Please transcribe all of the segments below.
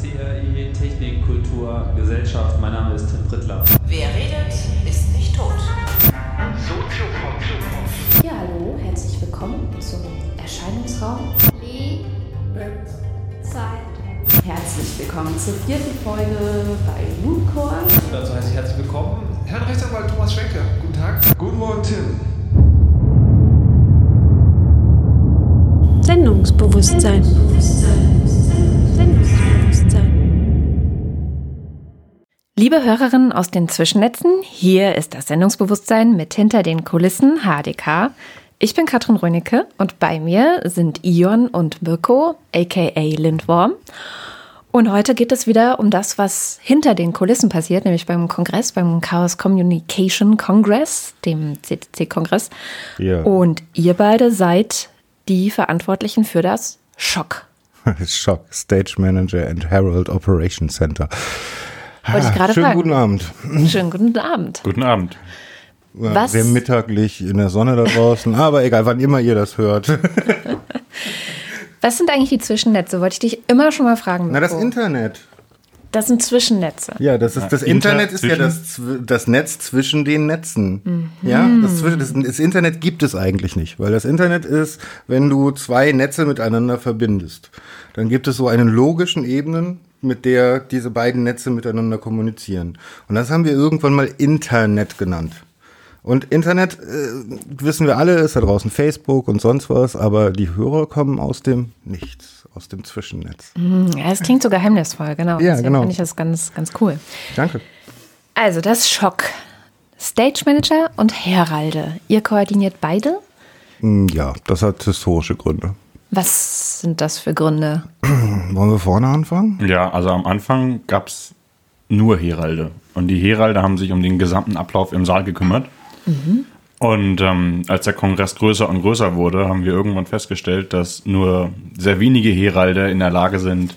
CRI Technik, Kultur, Gesellschaft. Mein Name ist Tim Prittler. Wer redet, ist nicht tot. Ja, hallo, herzlich willkommen zum Erscheinungsraum. Zeit. Herzlich willkommen zur vierten Folge bei Mooncore. Dazu heiße ich herzlich willkommen Herrn Rechtsanwalt Thomas Schwenke. Guten Tag. Guten Morgen, Tim. Sendungsbewusstsein. Sendungsbewusstsein. Liebe Hörerinnen aus den Zwischennetzen, hier ist das Sendungsbewusstsein mit hinter den Kulissen HDK. Ich bin Katrin Rönicke und bei mir sind Ion und Mirko, aka Lindworm. Und heute geht es wieder um das, was hinter den Kulissen passiert, nämlich beim Kongress, beim Chaos Communication Congress, dem CCC-Kongress. Ja. Und ihr beide seid die Verantwortlichen für das Schock. Schock, Stage Manager and Herald Operation Center. Wollte ich gerade Schönen fragen. guten Abend. Schönen guten Abend. Guten Abend. Was? Sehr mittaglich in der Sonne da draußen, aber egal, wann immer ihr das hört. Was sind eigentlich die Zwischennetze? Wollte ich dich immer schon mal fragen. Na, das. Internet. Das sind Zwischennetze. Ja, das ist das Inter- Internet ist ja das, das Netz zwischen den Netzen. Ja, das, das, das Internet gibt es eigentlich nicht, weil das Internet ist, wenn du zwei Netze miteinander verbindest. Dann gibt es so einen logischen Ebenen, mit der diese beiden Netze miteinander kommunizieren. Und das haben wir irgendwann mal Internet genannt. Und Internet, äh, wissen wir alle, ist da draußen Facebook und sonst was, aber die Hörer kommen aus dem Nichts, aus dem Zwischennetz. Ja, es klingt so geheimnisvoll, genau. Ja, Deswegen genau. finde ich das ganz, ganz cool. Danke. Also, das Schock. Stage Manager und Heralde. Ihr koordiniert beide? Hm, Ja, das hat historische Gründe. Was sind das für Gründe? Wollen wir vorne anfangen? Ja, also am Anfang gab es nur Heralde. Und die Heralde haben sich um den gesamten Ablauf im Saal gekümmert. Und ähm, als der Kongress größer und größer wurde, haben wir irgendwann festgestellt, dass nur sehr wenige Heralde in der Lage sind,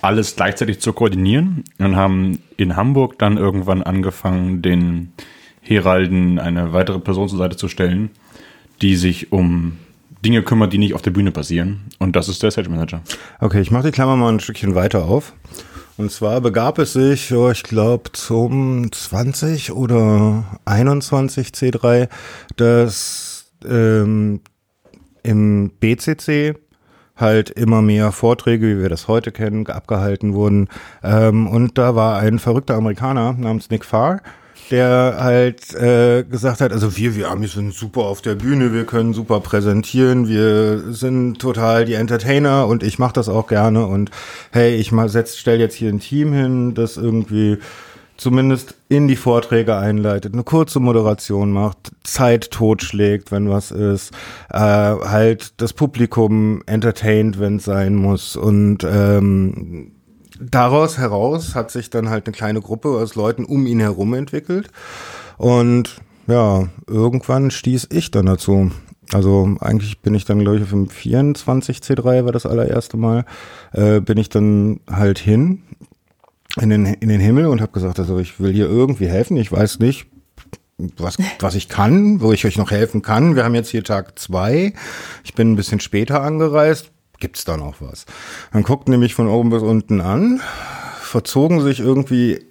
alles gleichzeitig zu koordinieren. Und haben in Hamburg dann irgendwann angefangen, den Heralden eine weitere Person zur Seite zu stellen, die sich um Dinge kümmert, die nicht auf der Bühne passieren. Und das ist der Stage Manager. Okay, ich mache die Klammer mal ein Stückchen weiter auf. Und zwar begab es sich, oh, ich glaube, zum 20 oder 21 C3, dass ähm, im BCC halt immer mehr Vorträge, wie wir das heute kennen, abgehalten wurden. Ähm, und da war ein verrückter Amerikaner namens Nick Farr, der halt äh, gesagt hat, also wir, wir Amis sind super auf der Bühne, wir können super präsentieren, wir sind total die Entertainer und ich mache das auch gerne und hey, ich mal setz, stell jetzt hier ein Team hin, das irgendwie zumindest in die Vorträge einleitet, eine kurze Moderation macht, Zeit totschlägt, wenn was ist, äh, halt das Publikum entertaint, wenn es sein muss und ähm, daraus heraus hat sich dann halt eine kleine Gruppe aus Leuten um ihn herum entwickelt. Und ja, irgendwann stieß ich dann dazu. Also eigentlich bin ich dann, glaube ich, auf dem 24 C3 war das allererste Mal, äh, bin ich dann halt hin in den, in den Himmel und habe gesagt, also ich will hier irgendwie helfen. Ich weiß nicht, was, was ich kann, wo ich euch noch helfen kann. Wir haben jetzt hier Tag zwei. Ich bin ein bisschen später angereist. Gibt's da noch was? Dann guckten nämlich von oben bis unten an, verzogen sich irgendwie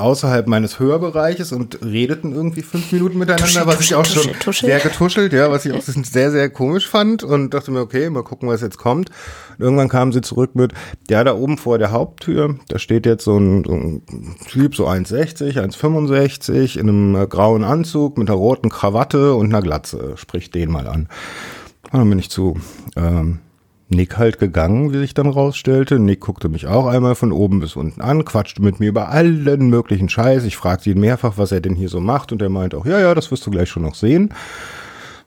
außerhalb meines Hörbereiches und redeten irgendwie fünf Minuten miteinander, Tuschel, was ich auch tuschel, schon tuschel. sehr getuschelt, ja, was ich auch sehr, sehr komisch fand und dachte mir, okay, mal gucken, was jetzt kommt. Und irgendwann kamen sie zurück mit, ja, da oben vor der Haupttür, da steht jetzt so ein, so ein Typ, so 1,60, 1,65, in einem äh, grauen Anzug mit einer roten Krawatte und einer Glatze. Sprich den mal an. Und dann bin ich zu ähm, Nick halt gegangen, wie sich dann rausstellte. Nick guckte mich auch einmal von oben bis unten an, quatschte mit mir über allen möglichen Scheiß. Ich fragte ihn mehrfach, was er denn hier so macht und er meinte auch, ja, ja, das wirst du gleich schon noch sehen.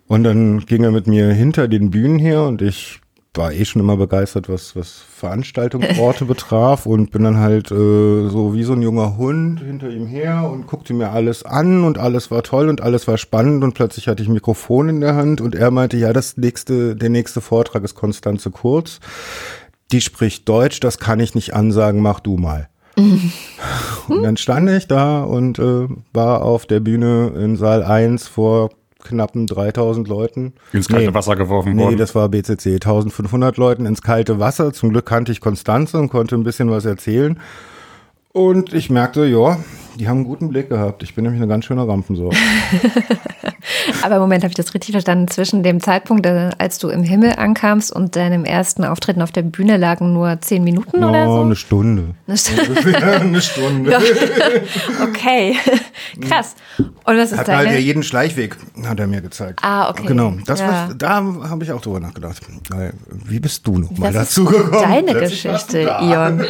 Und dann ging er mit mir hinter den Bühnen her und ich war eh schon immer begeistert, was, was Veranstaltungsorte betraf und bin dann halt äh, so wie so ein junger Hund hinter ihm her und guckte mir alles an und alles war toll und alles war spannend und plötzlich hatte ich ein Mikrofon in der Hand und er meinte, ja, das nächste, der nächste Vortrag ist Konstanze Kurz. Die spricht Deutsch, das kann ich nicht ansagen, mach du mal. Und dann stand ich da und äh, war auf der Bühne in Saal 1 vor knappen 3000 Leuten. Ins kalte Nee. Wasser geworfen Nee, worden. das war BCC. 1500 Leuten ins kalte Wasser. Zum Glück kannte ich Konstanze und konnte ein bisschen was erzählen. Und ich merkte, ja, die haben einen guten Blick gehabt. Ich bin nämlich eine ganz schöne Rampensau. Aber im Moment habe ich das richtig verstanden. Zwischen dem Zeitpunkt, äh, als du im Himmel ankamst und deinem ersten Auftreten auf der Bühne lagen nur zehn Minuten oder Oh, so? eine Stunde. Eine Stunde. Eine Stunde. Okay, krass. Und was ist Hat halt ja deine? jeden Schleichweg, hat er mir gezeigt. Ah, okay. Genau, das Ja. was, da habe ich auch drüber nachgedacht. Wie bist du noch mal Das ist dazu gekommen? deine Geschichte. Ion.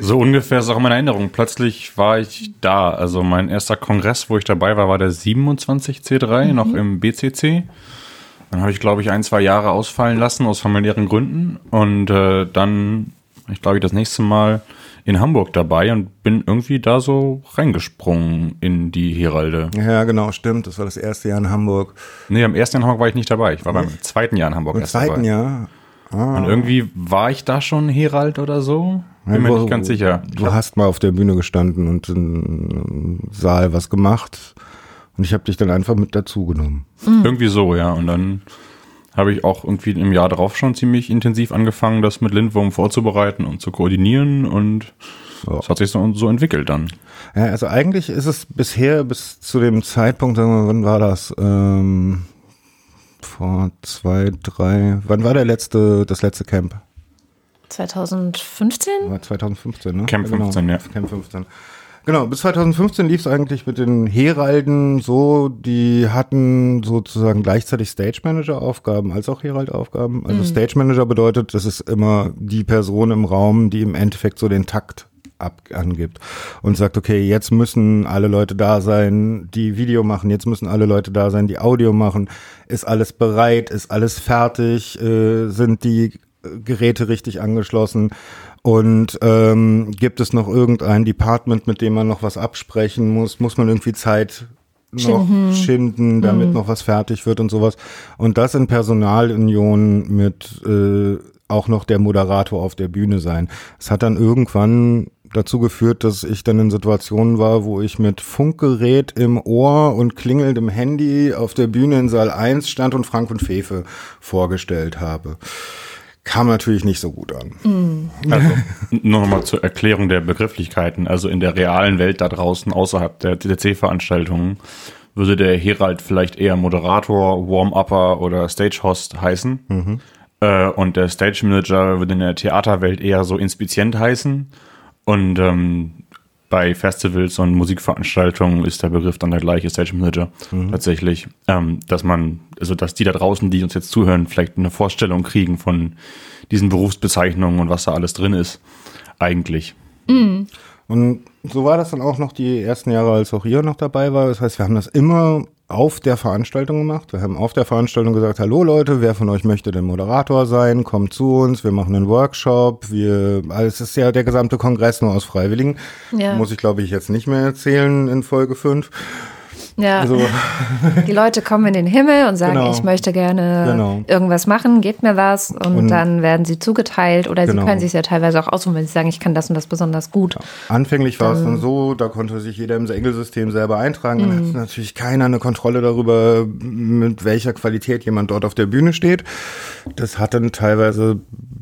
So ungefähr ist auch meine Erinnerung. Plötzlich war ich da. Also mein erster Kongress, wo ich dabei war, war der 27C3, noch im BCC. Dann habe ich, glaube ich, ein, zwei Jahre ausfallen lassen aus familiären Gründen. Und äh, dann, ich glaube, ich das nächste Mal in Hamburg dabei und bin irgendwie da so reingesprungen in die Heralde. Ja, genau, stimmt. Das war das erste Jahr in Hamburg. Nee, am ersten Jahr in Hamburg war ich nicht dabei. Ich war beim zweiten Jahr in Hamburg Im erst zweiten dabei. Jahr. Und irgendwie war ich da schon Herald oder so. Bin mir nicht ganz sicher. Du hast mal auf der Bühne gestanden und im Saal was gemacht. Und ich habe dich dann einfach mit dazugenommen. Irgendwie so, ja. Und dann habe ich auch irgendwie im Jahr darauf schon ziemlich intensiv angefangen, das mit Lindwurm vorzubereiten und zu koordinieren. Und es hat sich so, so entwickelt dann. Ja, also eigentlich ist es bisher bis zu dem Zeitpunkt, sagen wir, wann war das? Ähm, vor zwei, drei, wann war der letzte, das letzte Camp? 2015? War 2015, ne? Camp 15, genau. ja. Camp 15. Genau, bis 2015 lief es eigentlich mit den Heralden so, die hatten sozusagen gleichzeitig Stage Manager Aufgaben als auch Herald Aufgaben. Also Stage Manager bedeutet, das ist immer die Person im Raum, die im Endeffekt so den Takt ab angibt und sagt, okay, jetzt müssen alle Leute da sein, die Video machen, jetzt müssen alle Leute da sein, die Audio machen, ist alles bereit, ist alles fertig, äh, sind die Geräte richtig angeschlossen und ähm, gibt es noch irgendein Department, mit dem man noch was absprechen muss, muss man irgendwie Zeit noch schinden, damit noch was fertig wird und sowas. Und das in Personalunion mit äh, auch noch der Moderator auf der Bühne sein. Es hat dann irgendwann dazu geführt, dass ich dann in Situationen war, wo ich mit Funkgerät im Ohr und klingelndem Handy auf der Bühne in Saal 1 stand und Frank und Fefe vorgestellt habe. Kam natürlich nicht so gut an. Also, nur nochmal zur Erklärung der Begrifflichkeiten. Also in der realen Welt da draußen, außerhalb der TTC-Veranstaltungen, würde der Herald vielleicht eher Moderator, Warm-Upper oder Stage-Host heißen. Äh, und der Stage-Manager würde in der Theaterwelt eher so Inspizient heißen. Und ähm, bei Festivals und Musikveranstaltungen ist der Begriff dann der gleiche Stage Manager tatsächlich, ähm, dass man, also dass die da draußen, die uns jetzt zuhören, vielleicht eine Vorstellung kriegen von diesen Berufsbezeichnungen und was da alles drin ist, eigentlich. Und so war das dann auch noch die ersten Jahre, als auch ihr noch dabei war. Das heißt, wir haben das immer auf der Veranstaltung gemacht. Wir haben auf der Veranstaltung gesagt, hallo Leute, wer von euch möchte denn Moderator sein? Kommt zu uns, wir machen einen Workshop. Wir, also es ist ja der gesamte Kongress nur aus Freiwilligen. Ja. Muss ich, glaube ich, jetzt nicht mehr erzählen in Folge 5. Ja, Also, die Leute kommen in den Himmel und sagen, Genau. ich möchte gerne Genau. irgendwas machen, gebt mir was und, Und- dann werden sie zugeteilt oder Genau. sie können sich ja teilweise auch aussuchen, wenn sie sagen, ich kann das und das besonders gut. Anfänglich war es dann so, da konnte sich jeder im Engelsystem selber eintragen. Dann hat natürlich keiner eine Kontrolle darüber, mit welcher Qualität jemand dort auf der Bühne steht. Das hat dann teilweise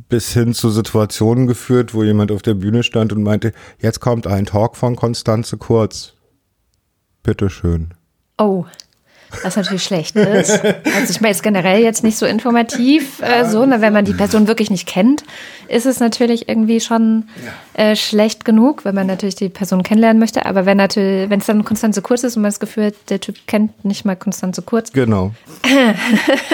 bis hin zu Situationen geführt, wo jemand auf der Bühne stand und meinte, jetzt kommt ein Talk von Konstanze Kurz. Bitteschön. Oh, das ist natürlich schlecht. Ist. Also ich meine, ist generell jetzt nicht so informativ, äh, so, ne, wenn man die Person wirklich nicht kennt, ist es natürlich irgendwie schon äh, schlecht genug, wenn man natürlich die Person kennenlernen möchte. Aber wenn natürlich, wenn es dann Konstanze Kurz ist und man das Gefühl hat, der Typ kennt nicht mal Konstanze Kurz, Genau.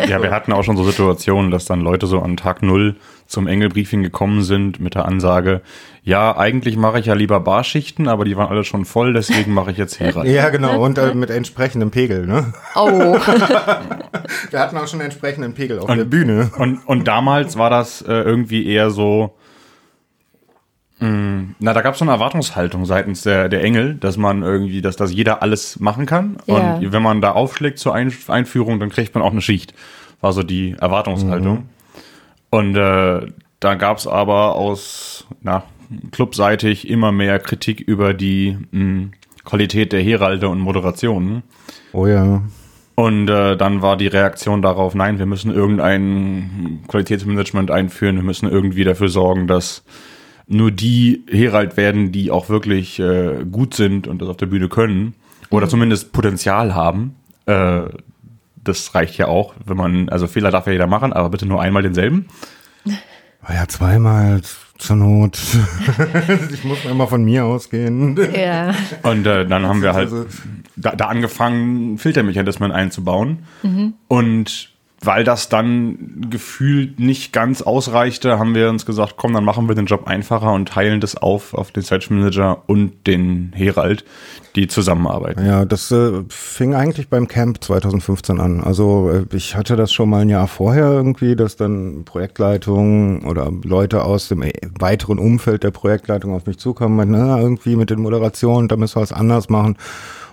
Ja, wir hatten auch schon so Situationen, dass dann Leute so an Tag Null zum Engelbriefing gekommen sind mit der Ansage, ja, eigentlich mache ich ja lieber Barschichten, aber die waren alle schon voll, deswegen mache ich jetzt Herald. Ja, genau. Und äh, mit entsprechendem Pegel, ne? oh, Wir hatten auch schon entsprechenden Pegel auf der Bühne. Und, und damals war das äh, irgendwie eher so, mh, na, da gab es so eine Erwartungshaltung seitens der, der Engel, dass man irgendwie, dass, dass jeder alles machen kann. Ja. Und wenn man da aufschlägt zur Ein Einführung, dann kriegt man auch eine Schicht. War so die Erwartungshaltung. Und äh, da gab es aber aus, na, clubseitig immer mehr Kritik über die mh, Qualität der Heralde und Moderationen. Oh ja. Und äh, dann war die Reaktion darauf, nein, wir müssen irgendein Qualitätsmanagement einführen, wir müssen irgendwie dafür sorgen, dass nur die Herald werden, die auch wirklich äh, gut sind und das auf der Bühne können oder zumindest Potenzial haben. Äh, das reicht ja auch, wenn man, also Fehler darf ja jeder machen, aber bitte nur einmal denselben. Ah ja, zweimal zur Not. ich muss immer von mir ausgehen. Ja. Und äh, dann haben wir halt Also- da, da angefangen, Filtermechanismen einzubauen. Und weil das dann gefühlt nicht ganz ausreichte, haben wir uns gesagt, komm, dann machen wir den Job einfacher und teilen das auf auf den Search Manager und den Herald, die zusammenarbeiten. Ja, das äh, fing eigentlich beim Camp 2015 an. Also äh, ich hatte das schon mal ein Jahr vorher irgendwie, dass dann Projektleitungen oder Leute aus dem äh, weiteren Umfeld der Projektleitung auf mich zukamen, meinten, na, irgendwie mit den Moderationen, da müssen wir was anders machen.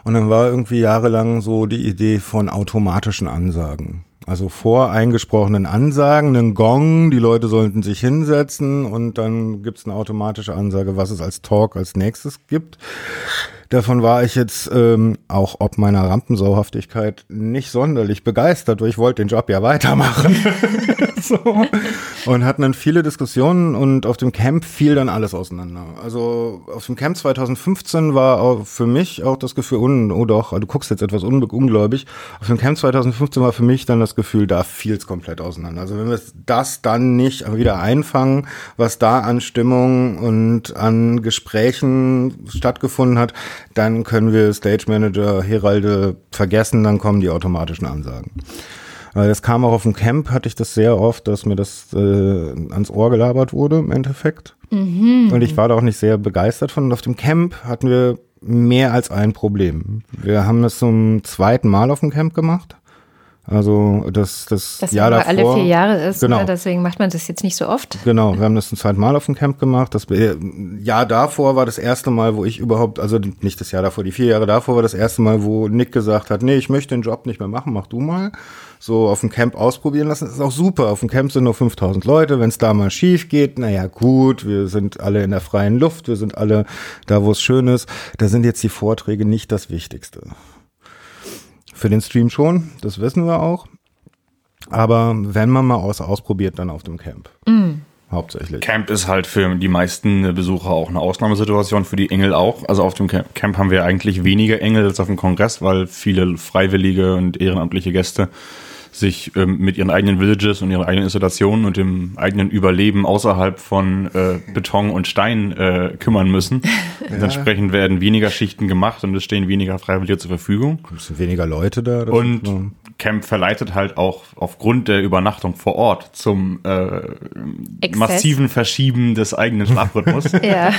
Und dann war irgendwie jahrelang so die Idee von automatischen Ansagen. Also voreingesprochenen Ansagen, einen Gong, die Leute sollten sich hinsetzen und dann gibt's eine automatische Ansage, was es als Talk als nächstes gibt. Davon war ich jetzt ähm, auch ob meiner Rampensauhaftigkeit nicht sonderlich begeistert, weil ich wollte den Job ja weitermachen. so. Und hatten dann viele Diskussionen und auf dem Camp fiel dann alles auseinander. Also auf dem Camp 2015 war für mich auch das Gefühl, oh doch, du guckst jetzt etwas un, ungläubig. Auf dem Camp 2015 war für mich dann das Gefühl, da fiel es komplett auseinander. Also wenn wir das dann nicht wieder einfangen, was da an Stimmung und an Gesprächen stattgefunden hat, dann können wir Stage Manager, Heralde vergessen, dann kommen die automatischen Ansagen. Weil das kam auch auf dem Camp, hatte ich das sehr oft, dass mir das äh, ans Ohr gelabert wurde im Endeffekt. Und ich war da auch nicht sehr begeistert von. Und auf dem Camp hatten wir mehr als ein Problem. Wir haben das zum zweiten Mal auf dem Camp gemacht. Also das, das, Das Jahr ja davor. alle vier Jahre ist, Genau. ne? deswegen macht man das jetzt nicht so oft. Genau, wir haben das ein zweites Mal auf dem Camp gemacht. Das äh, Jahr davor war das erste Mal, wo ich überhaupt, also nicht das Jahr davor, die vier Jahre davor war das erste Mal, wo Nick gesagt hat, nee, ich möchte den Job nicht mehr machen, mach du mal. So auf dem Camp ausprobieren lassen, das ist auch super. Auf dem Camp sind nur 5000 Leute. Wenn es da mal schief geht, naja, gut, wir sind alle in der freien Luft, wir sind alle da, wo es schön ist. Da sind jetzt die Vorträge nicht das Wichtigste. Für den Stream schon, das wissen wir auch. Aber wenn man mal aus, ausprobiert, dann auf dem Camp. Hauptsächlich. Camp ist halt für die meisten Besucher auch eine Ausnahmesituation, für die Engel auch. Also auf dem Camp Camp haben wir eigentlich weniger Engel als auf dem Kongress, weil viele freiwillige und ehrenamtliche Gäste sich ähm, mit ihren eigenen Villages und ihren eigenen Installationen und dem eigenen Überleben außerhalb von äh, Beton und Stein äh, kümmern müssen. Und Entsprechend werden weniger Schichten gemacht und es stehen weniger Freiwillige zur Verfügung. Es sind weniger Leute da. Und so- Camp verleitet halt auch aufgrund der Übernachtung vor Ort zum äh, massiven Verschieben des eigenen Schlafrhythmus. Ja.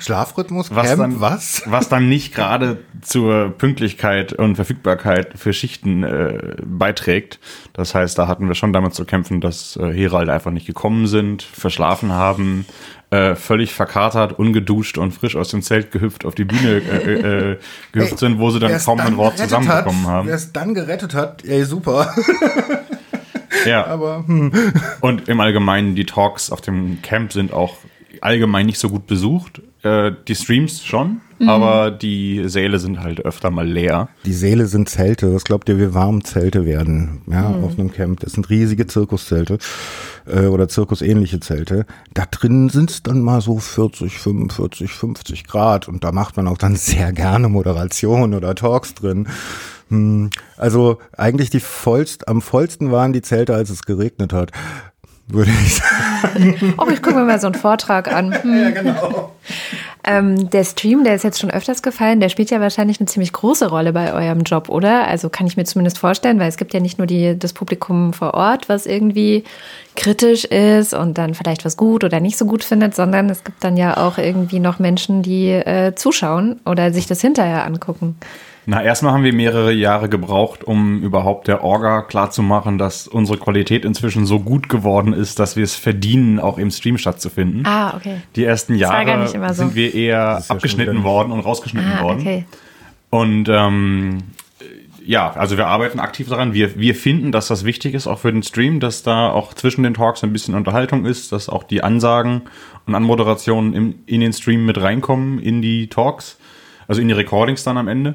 Schlafrhythmus, was Camp, dann, was? was dann nicht gerade zur Pünktlichkeit und Verfügbarkeit für Schichten äh, beiträgt. Das heißt, da hatten wir schon damit zu kämpfen, dass äh, Heralde einfach nicht gekommen sind, verschlafen haben, äh, völlig verkatert, ungeduscht und frisch aus dem Zelt gehüpft auf die Bühne äh, äh, gehüpft sind, wo sie dann kaum ein Wort zusammenbekommen hat, haben. Wer es dann gerettet hat, ey, super. Ja. Aber hm. Und im Allgemeinen, die Talks auf dem Camp sind auch allgemein nicht so gut besucht. Äh, die Streams schon, aber die Säle sind halt öfter mal leer. die Seele sind Zelte. Was glaubt ihr, wie warm Zelte werden? Ja, auf einem Camp. Das sind riesige Zirkuszelte äh, oder zirkusähnliche Zelte. Da drin sind es dann mal so 40, 45, 50 Grad und da macht man auch dann sehr gerne Moderation oder Talks drin. Hm, Also eigentlich die vollst, am vollsten waren die Zelte, als es geregnet hat. Würde ich sagen. Oh, ich gucke mir mal so einen Vortrag an. Hm. Ja, genau. Ähm, der Stream, der ist jetzt schon öfters gefallen, der spielt ja wahrscheinlich eine ziemlich große Rolle bei eurem Job, oder? Also kann ich mir zumindest vorstellen, weil es gibt ja nicht nur die, das Publikum vor Ort, was irgendwie kritisch ist und dann vielleicht was gut oder nicht so gut findet, sondern es gibt dann ja auch irgendwie noch Menschen, die äh, zuschauen oder sich das hinterher angucken. Na, erstmal haben wir mehrere Jahre gebraucht, um überhaupt der Orga klarzumachen, dass unsere Qualität inzwischen so gut geworden ist, dass wir es verdienen, auch im Stream stattzufinden. Ah, okay. Die ersten Jahre so. sind wir eher ja abgeschnitten wieder- worden und rausgeschnitten Ah, worden. okay. Und ähm, ja, also wir arbeiten aktiv daran. Wir, wir finden, dass das wichtig ist, auch für den Stream, dass da auch zwischen den Talks ein bisschen Unterhaltung ist, dass auch die Ansagen und Anmoderationen im, in den Stream mit reinkommen, in die Talks, also in die Recordings dann am Ende.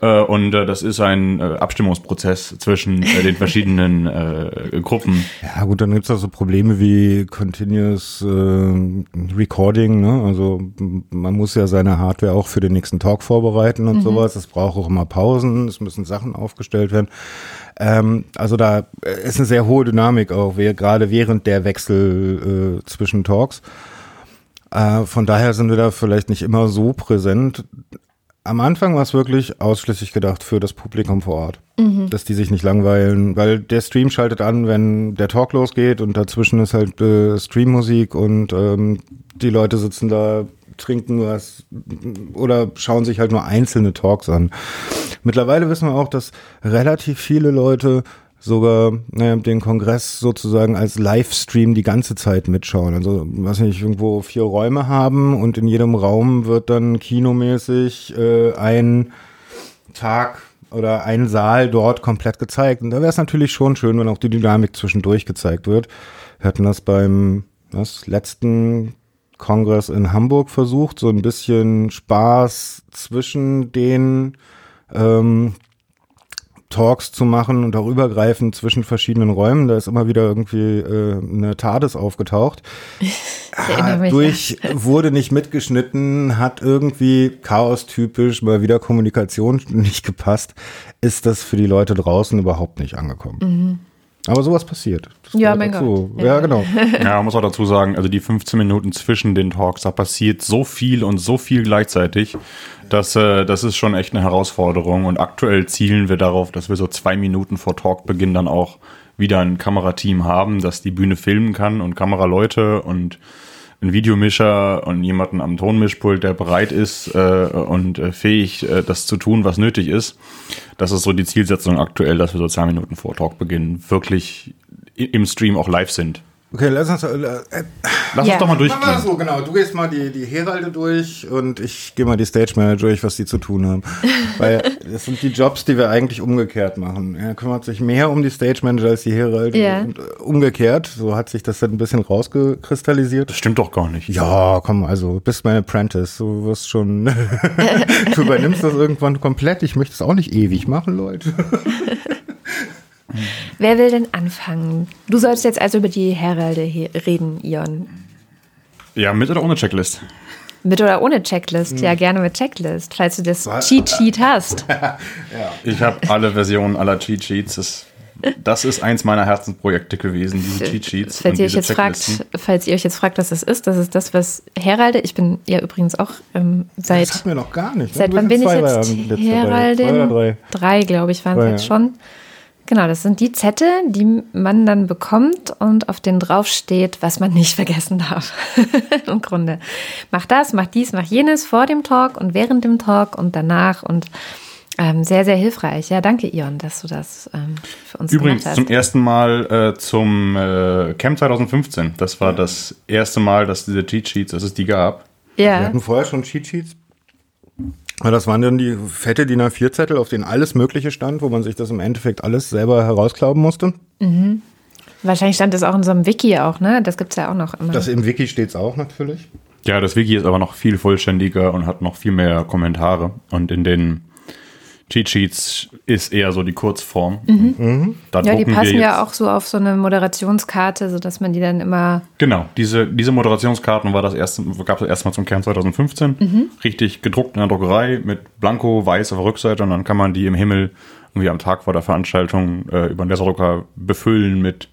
Äh, und äh, das ist ein äh, Abstimmungsprozess zwischen äh, den verschiedenen äh, Gruppen. Ja gut, dann gibt's auch so Probleme wie Continuous äh, Recording. Ne? Also man muss ja seine Hardware auch für den nächsten Talk vorbereiten und sowas. Es braucht auch immer Pausen, es müssen Sachen aufgestellt werden. Ähm, also da ist eine sehr hohe Dynamik auch, gerade während der Wechsel äh, zwischen Talks. Äh, von daher sind wir da vielleicht nicht immer so präsent. Am Anfang war es wirklich ausschließlich gedacht für das Publikum vor Ort, dass die sich nicht langweilen, weil der Stream schaltet an, wenn der Talk losgeht und dazwischen ist halt äh, Streammusik und ähm, die Leute sitzen da, trinken was oder schauen sich halt nur einzelne Talks an. Mittlerweile wissen wir auch, dass relativ viele Leute sogar naja, den Kongress sozusagen als Livestream die ganze Zeit mitschauen. Also, was nicht, irgendwo vier Räume haben und in jedem Raum wird dann kinomäßig äh, ein Tag oder ein Saal dort komplett gezeigt. Und da wäre es natürlich schon schön, wenn auch die Dynamik zwischendurch gezeigt wird. Wir hatten das beim was, letzten Kongress in Hamburg versucht, so ein bisschen Spaß zwischen den ähm, Talks zu machen und auch übergreifend zwischen verschiedenen Räumen. Da ist immer wieder irgendwie äh, eine TARDIS aufgetaucht. Ah, mich, durch wurde nicht mitgeschnitten, hat irgendwie chaostypisch mal wieder Kommunikation nicht gepasst, ist das für die Leute draußen überhaupt nicht angekommen. Aber sowas passiert. Das Ja, mein dazu. Gott. Ja, Ja. genau. Ja, man muss auch dazu sagen, also die 15 Minuten zwischen den Talks, da passiert so viel und so viel gleichzeitig, dass äh, das ist schon echt eine Herausforderung. Und aktuell zielen wir darauf, dass wir so zwei Minuten vor Talkbeginn dann auch wieder ein Kamerateam haben, das die Bühne filmen kann und Kameraleute und ein Videomischer und jemanden am Tonmischpult, der bereit ist äh, und äh, fähig, äh, das zu tun, was nötig ist. Das ist so die Zielsetzung aktuell, dass wir so zwei Minuten vor Talkbeginn wirklich im Stream auch live sind. Okay, lass uns, äh, äh, Lass Ja. uns doch mal durchgehen. das so, genau. Du gehst mal die, die Heralde durch und ich gehe mal die Stage Manager durch, was die zu tun haben. Weil das sind die Jobs, die wir eigentlich umgekehrt machen. Er kümmert sich mehr um die Stage Manager als die Heralde. Ja. Und äh, umgekehrt, so hat sich das dann ein bisschen rausgekristallisiert. Das stimmt doch gar nicht. Ja, komm, also bist mein Apprentice. Du wirst schon, du übernimmst das irgendwann komplett. Ich möchte es auch nicht ewig machen, Leute. Wer will denn anfangen? Du sollst jetzt also über die Heralde he- reden, Ion. Ja, mit oder ohne Checklist? Mit oder ohne Checklist? Ja, gerne mit Checklist, falls du das Was? Cheat Sheet hast. Ich habe alle Versionen aller Cheat Sheets. Das, das ist eins meiner Herzensprojekte gewesen, diese Cheat Sheets. Falls ihr, euch jetzt fragt, falls ihr euch jetzt fragt, was das ist, das ist das, was Heralde, ich bin ja übrigens auch ähm, Das seit, hatten wir noch gar nicht. ne? seit wann bin ich zwei jetzt Heraldin? drei. Drei, glaube ich, waren es jetzt ja. schon. Genau, das sind die Zettel, die man dann bekommt und auf denen drauf steht, was man nicht vergessen darf. Im Grunde. Mach das, mach dies, mach jenes vor dem Talk und während dem Talk und danach und ähm, sehr, sehr hilfreich. Ja, danke, Ion, dass du das ähm, für uns Übrigens gemacht zum hast. ersten Mal äh, zum äh, Camp 2015. Das war das erste Mal, dass diese Cheat Sheets, dass es die gab. Wir Ja, hatten vorher schon Cheat Sheets. Das waren dann die fette DIN A4-Zettel, auf denen alles Mögliche stand, wo man sich das im Endeffekt alles selber herausklauben musste. wahrscheinlich stand das auch in so einem Wiki auch, ne? Das gibt's ja auch noch immer. Das im Wiki steht's auch natürlich. Ja, das Wiki ist aber noch viel vollständiger und hat noch viel mehr Kommentare. Und in den Cheat Sheets ist eher so die Kurzform. Da Mhm. ja, die drucken wir passen ja auch so auf so eine Moderationskarte, sodass man die dann immer Genau, diese, diese Moderationskarten war das erste, gab es erstmal zum Kern 2015. Mhm. Richtig gedruckt in der Druckerei mit Blanko weiß auf der Rückseite und dann kann man die im Himmel irgendwie am Tag vor der Veranstaltung äh, über den Laserdrucker befüllen mit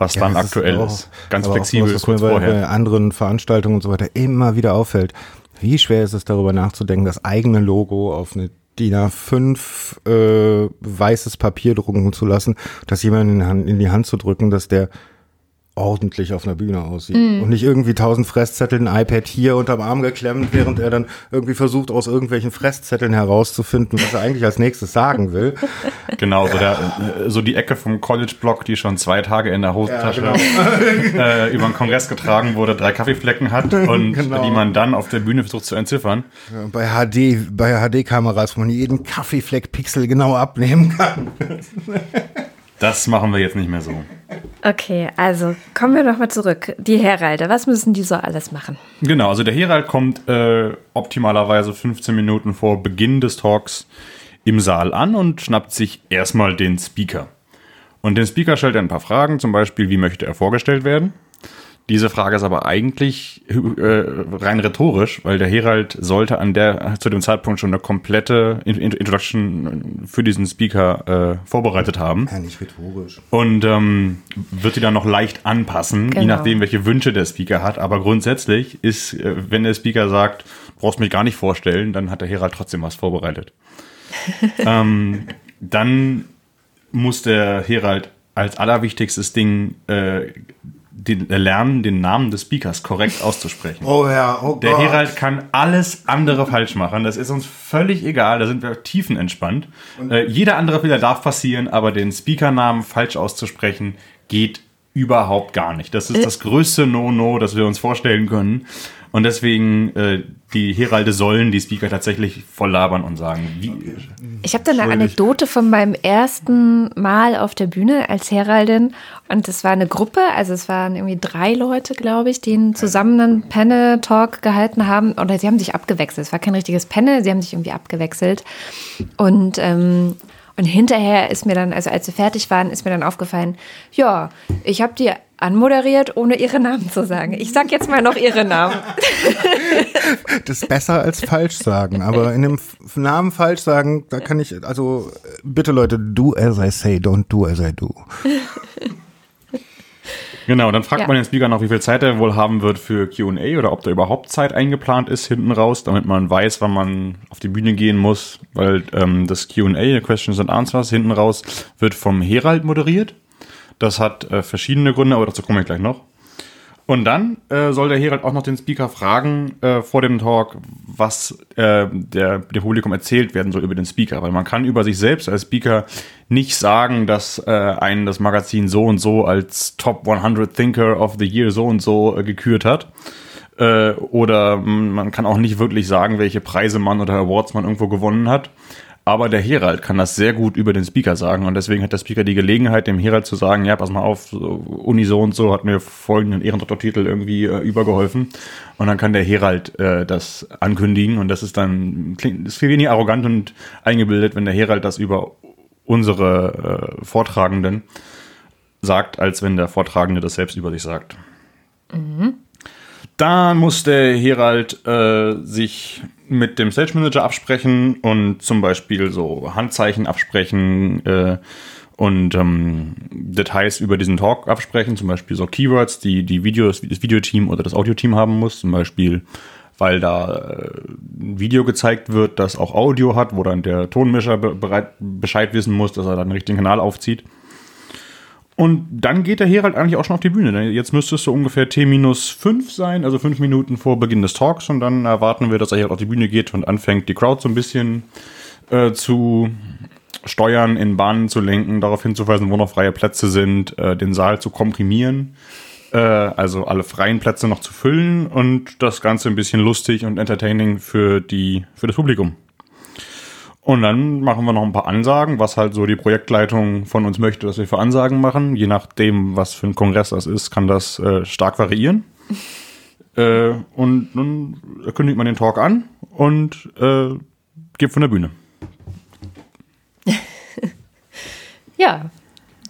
was dann das aktuell auch- ist. Ganz aber auch flexibel, sowas, was kurz mir bei, vorher. bei anderen Veranstaltungen und so weiter immer wieder auffällt. Wie schwer ist es darüber nachzudenken, das eigene Logo auf eine DIN A5 äh, weißes Papier drucken zu lassen, das jemandem in, die Hand- in die Hand zu drücken, dass der ordentlich auf einer Bühne aussieht. Und nicht irgendwie tausend Fresszettel, ein iPad hier unterm Arm geklemmt, während er dann irgendwie versucht, aus irgendwelchen Fresszetteln herauszufinden, was er eigentlich als nächstes sagen will. Genau, so, der, äh, so die Ecke vom College-Block, die schon zwei Tage in der Hosentasche äh, über den Kongress getragen wurde, drei Kaffeeflecken hat und Genau. die man dann auf der Bühne versucht zu entziffern. Bei HD, bei HD-Kameras, wo man jeden Kaffeefleck Pixel genau abnehmen kann. Das machen wir jetzt nicht mehr so. Okay, also kommen wir nochmal zurück. Die Heralde, was müssen die so alles machen? Genau, also der Herald kommt äh, optimalerweise 15 Minuten vor Beginn des Talks im Saal an und schnappt sich erstmal den Speaker. Und dem Speaker stellt er ein paar Fragen, zum Beispiel, wie möchte er vorgestellt werden? Diese Frage ist aber eigentlich äh, rein rhetorisch, weil der Herald sollte an der zu dem Zeitpunkt schon eine komplette In In Introduction für diesen Speaker äh, vorbereitet haben. Ja, nicht rhetorisch. Und ähm, wird die dann noch leicht anpassen, je Genau. nachdem, welche Wünsche der Speaker hat. Aber grundsätzlich ist, äh, wenn der Speaker sagt, du brauchst mich gar nicht vorstellen, dann hat der Herald trotzdem was vorbereitet. ähm, dann muss der Herald als allerwichtigstes Ding äh, den, äh, lernen, den Namen des Speakers korrekt auszusprechen. Oh ja, oh Der Gott. Herald kann alles andere falsch machen. Das ist uns völlig egal. Da sind wir tiefenentspannt. Äh, jeder andere Fehler darf passieren, aber den Speakernamen falsch auszusprechen geht überhaupt gar nicht. Das ist das größte No-No, das wir uns vorstellen können. Und deswegen, äh, die Heralde sollen die Speaker tatsächlich voll labern und sagen, wie, Ich habe da eine Anekdote von meinem ersten Mal auf der Bühne als Heraldin. Und es war eine Gruppe, also es waren irgendwie drei Leute, glaube ich, die zusammen einen Panel-Talk gehalten haben. Oder sie haben sich abgewechselt. Es war kein richtiges Panel, sie haben sich irgendwie abgewechselt. Und, ähm, und hinterher ist mir dann, also als sie fertig waren, ist mir dann aufgefallen, ja, ich habe die anmoderiert, ohne ihre Namen zu sagen. Ich sag jetzt mal noch ihre Namen. Das ist besser als falsch sagen, aber in dem Namen falsch sagen, da kann ich, also bitte Leute, do as I say, don't do as I do. Genau, dann fragt Ja. man den Speaker noch, wie viel Zeit er wohl haben wird für Q&A oder ob da überhaupt Zeit eingeplant ist hinten raus, damit man weiß, wann man auf die Bühne gehen muss, weil ähm, das Q&A, Questions and Answers, hinten raus wird vom Herald moderiert. Das hat äh, verschiedene Gründe, aber dazu komme ich gleich noch. Und dann äh, soll der Herald auch noch den Speaker fragen äh, vor dem Talk, was äh, der, dem Publikum erzählt werden soll über den Speaker. Weil man kann über sich selbst als Speaker nicht sagen, dass äh, einen das Magazin so und so als Top 100 Thinker of the Year so und so äh, gekürt hat. Äh, oder man kann auch nicht wirklich sagen, welche Preise man oder Awards man irgendwo gewonnen hat. Aber der Herald kann das sehr gut über den Speaker sagen und deswegen hat der Speaker die Gelegenheit, dem Herald zu sagen, ja, pass mal auf, Uni so und so hat mir folgenden Ehrendoktortitel irgendwie äh, übergeholfen und dann kann der Herald äh, das ankündigen und das ist dann, klingt, ist viel weniger arrogant und eingebildet, wenn der Herald das über unsere äh, Vortragenden sagt, als wenn der Vortragende das selbst über sich sagt. Da muss der Herald äh, sich mit dem Stage Manager absprechen und zum Beispiel so Handzeichen absprechen äh, und ähm, Details über diesen Talk absprechen, zum Beispiel so Keywords, die die Videos, das Videoteam oder das Audioteam haben muss, zum Beispiel weil da äh, ein Video gezeigt wird, das auch Audio hat, wo dann der Tonmischer be bereit, Bescheid wissen muss, dass er dann den richtigen Kanal aufzieht. Und dann geht der Herald eigentlich auch schon auf die Bühne. Jetzt müsste es so ungefähr T minus 5 sein, also fünf Minuten vor Beginn des Talks. Und dann erwarten wir, dass er hier auf die Bühne geht und anfängt, die Crowd so ein bisschen äh, zu steuern, in Bahnen zu lenken, darauf hinzuweisen, wo noch freie Plätze sind, äh, den Saal zu komprimieren, äh, also alle freien Plätze noch zu füllen und das Ganze ein bisschen lustig und entertaining für, die, für das Publikum. Und dann machen wir noch ein paar Ansagen, was halt so die Projektleitung von uns möchte, dass wir für Ansagen machen. Je nachdem, was für ein Kongress das ist, kann das äh, stark variieren. äh, und dann kündigt man den Talk an und äh, geht von der Bühne. Ja,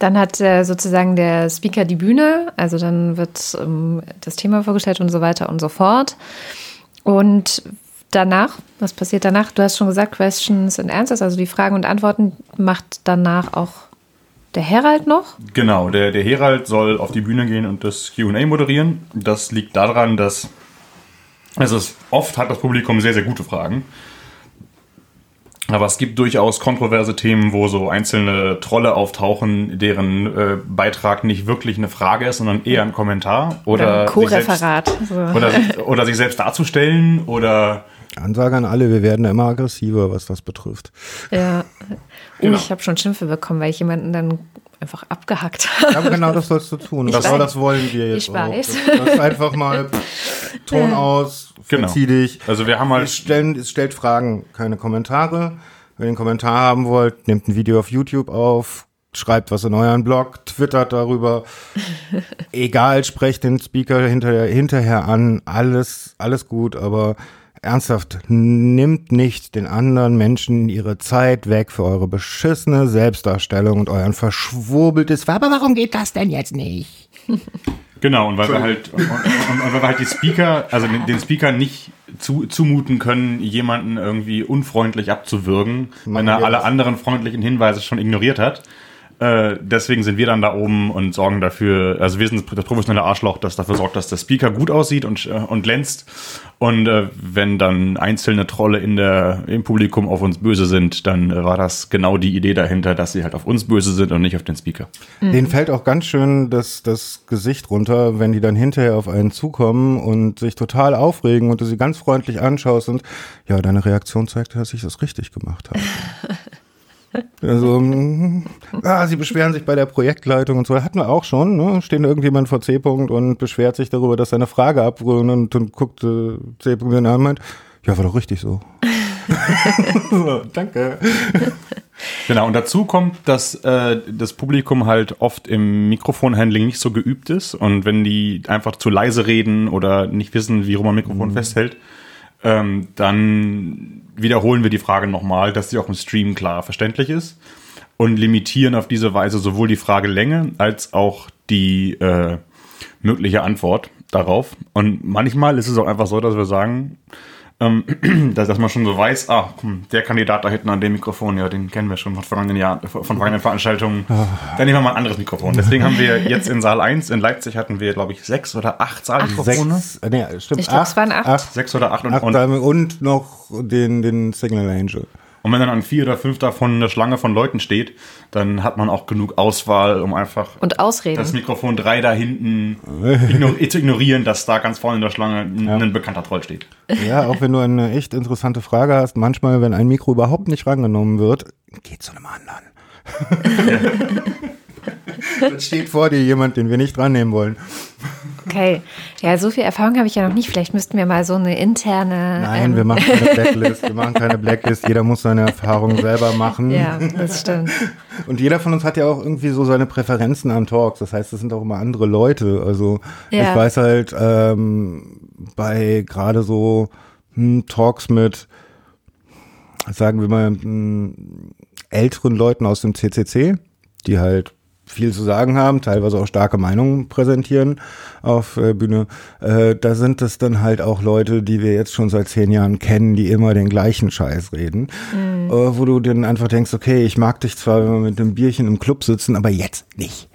dann hat äh, sozusagen der Speaker die Bühne, also dann wird ähm, das Thema vorgestellt und so weiter und so fort. Und danach, was passiert danach? Du hast schon gesagt, Questions and Answers, also die Fragen und Antworten macht danach auch der Herald noch. Genau, der, der Herald soll auf die Bühne gehen und das QA moderieren. Das liegt daran, dass also es, oft hat das Publikum sehr, sehr gute Fragen. Aber es gibt durchaus kontroverse Themen, wo so einzelne Trolle auftauchen, deren äh, Beitrag nicht wirklich eine Frage ist, sondern eher ein Kommentar oder, ein sich selbst, Co-Referat. So. oder, oder sich selbst darzustellen oder Ansage an alle, wir werden immer aggressiver, was das betrifft. Ja. Oh, Genau. ich habe schon Schimpfe bekommen, weil ich jemanden dann einfach abgehackt habe. Aber genau das sollst du tun. Ich Das, weiß. das wollen wir jetzt Ich weiß. auch. Das, das einfach mal Ton aus, Genau. verzieh dich. also wir haben halt stellen, es stellt Fragen, keine Kommentare. Wenn ihr einen Kommentar haben wollt, nehmt ein Video auf YouTube auf, schreibt was in euren Blog, twittert darüber. Egal, sprecht den Speaker hinterher, hinterher an, alles, alles gut, aber ernsthaft, nimmt nicht den anderen Menschen ihre Zeit weg für eure beschissene Selbstdarstellung und euren verschwurbeltes, aber warum geht das denn jetzt nicht? Genau, und weil wir halt, und, und, und weil wir halt die Speaker, also den, den Speaker nicht zu, zumuten können, jemanden irgendwie unfreundlich abzuwürgen, wenn er alle anderen freundlichen Hinweise schon ignoriert hat. Äh, deswegen sind wir dann da oben und sorgen dafür, also wir sind das professionelle Arschloch, das dafür sorgt, dass der Speaker gut aussieht und, äh, und glänzt. Und äh, wenn dann einzelne Trolle in der, im Publikum auf uns böse sind, dann äh, war das genau die Idee dahinter, dass sie halt auf uns böse sind und nicht auf den Speaker. Mhm. Denen fällt auch ganz schön das, das Gesicht runter, wenn die dann hinterher auf einen zukommen und sich total aufregen und du sie ganz freundlich anschaust und ja, deine Reaktion zeigt, dass ich das richtig gemacht habe. Also, mm, ah, sie beschweren sich bei der Projektleitung und so. Hatten wir auch schon, ne? Steht irgendjemand vor C-Punkt und beschwert sich darüber, dass seine Frage abwürgen und, und guckt äh, C-Punkt den Arm und meint, ja, war doch richtig so. so danke. Genau, und dazu kommt, dass äh, das Publikum halt oft im Mikrofonhandling nicht so geübt ist und wenn die einfach zu leise reden oder nicht wissen, wie rum man Mikrofon mhm. festhält, ähm, dann wiederholen wir die Frage nochmal, dass sie auch im Stream klar verständlich ist und limitieren auf diese Weise sowohl die Fragelänge als auch die äh, mögliche Antwort darauf. Und manchmal ist es auch einfach so, dass wir sagen, ähm, dass, dass, man schon so weiß, ah, der Kandidat da hinten an dem Mikrofon, ja, den kennen wir schon von vergangenen Jahren, von vergangenen Veranstaltungen. Ah. Dann nehmen wir mal ein anderes Mikrofon. Deswegen haben wir jetzt in Saal 1, in Leipzig hatten wir, glaube ich, sechs oder acht Saalmikrofone. Sechs, nee, stimmt, ich glaube, es waren acht. acht. Sechs oder acht. Und, acht und, und noch den, den Signal Angel. Und wenn dann an vier oder fünf davon eine Schlange von Leuten steht, dann hat man auch genug Auswahl, um einfach und Ausreden. das Mikrofon drei da hinten ignor zu ignorieren, dass da ganz vorne in der Schlange ein, ja. ein bekannter Troll steht. Ja, auch wenn du eine echt interessante Frage hast, manchmal, wenn ein Mikro überhaupt nicht rangenommen wird, geht zu einem anderen. Dann steht vor dir jemand, den wir nicht dran nehmen wollen. Okay. Ja, so viel Erfahrung habe ich ja noch nicht. Vielleicht müssten wir mal so eine interne. Nein, ähm wir machen keine Blacklist. Wir machen keine Blacklist. Jeder muss seine Erfahrungen selber machen. Ja, das stimmt. Und jeder von uns hat ja auch irgendwie so seine Präferenzen am Talks. Das heißt, das sind auch immer andere Leute. Also ja. ich weiß halt ähm, bei gerade so hm, Talks mit, sagen wir mal, hm, älteren Leuten aus dem CCC, die halt viel zu sagen haben, teilweise auch starke Meinungen präsentieren auf äh, Bühne. Äh, da sind es dann halt auch Leute, die wir jetzt schon seit zehn Jahren kennen, die immer den gleichen Scheiß reden. Mhm. Äh, wo du dann einfach denkst, okay, ich mag dich zwar, wenn wir mit dem Bierchen im Club sitzen, aber jetzt nicht.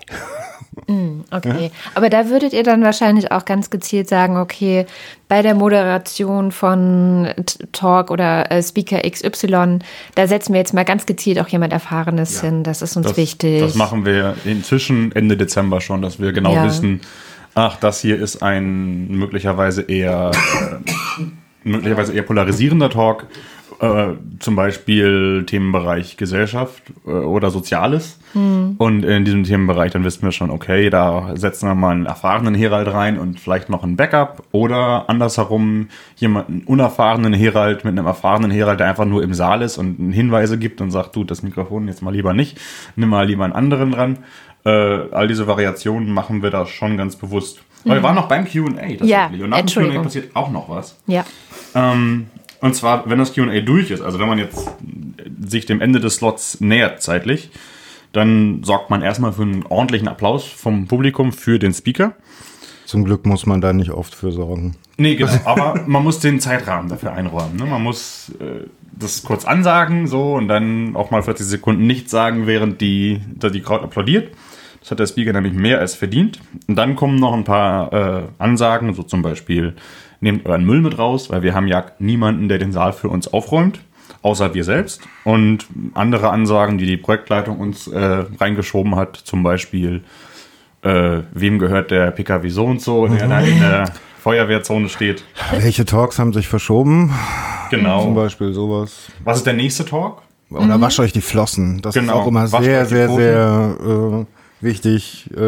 Mm, okay, aber da würdet ihr dann wahrscheinlich auch ganz gezielt sagen, okay, bei der Moderation von Talk oder äh, Speaker XY, da setzen wir jetzt mal ganz gezielt auch jemand Erfahrenes ja. hin. Das ist uns das, wichtig. Das machen wir inzwischen Ende Dezember schon, dass wir genau ja. wissen, ach, das hier ist ein möglicherweise eher äh, möglicherweise eher polarisierender Talk äh, zum Beispiel Themenbereich Gesellschaft äh, oder Soziales. Mhm. Und in diesem Themenbereich, dann wissen wir schon, okay, da setzen wir mal einen erfahrenen Herald rein und vielleicht noch ein Backup. Oder andersherum jemanden unerfahrenen Herald mit einem erfahrenen Herald, der einfach nur im Saal ist und Hinweise gibt und sagt, du, das Mikrofon jetzt mal lieber nicht, nimm mal lieber einen anderen dran. Äh, all diese Variationen machen wir da schon ganz bewusst. Mhm. Weil wir waren noch beim Q&A tatsächlich. Ja, und nach dem Q&A passiert auch noch was. Ja. Ähm, und zwar, wenn das QA durch ist, also wenn man jetzt sich dem Ende des Slots nähert zeitlich, dann sorgt man erstmal für einen ordentlichen Applaus vom Publikum für den Speaker. Zum Glück muss man da nicht oft für sorgen. Nee, genau. Aber man muss den Zeitrahmen dafür einräumen. Ne? Man muss äh, das kurz ansagen so und dann auch mal 40 Sekunden nichts sagen, während die, die Crowd applaudiert. Das hat der Speaker nämlich mehr als verdient. Und dann kommen noch ein paar äh, Ansagen, so zum Beispiel nehmt euren Müll mit raus, weil wir haben ja niemanden, der den Saal für uns aufräumt, außer wir selbst. Und andere Ansagen, die die Projektleitung uns äh, reingeschoben hat, zum Beispiel, äh, wem gehört der PKW so und so, der da in der Feuerwehrzone steht. Welche Talks haben sich verschoben? Genau. Zum Beispiel sowas. Was ist der nächste Talk? Oder mhm. wascht euch die Flossen. Das genau. ist auch immer sehr, sehr, sehr äh, wichtig, äh,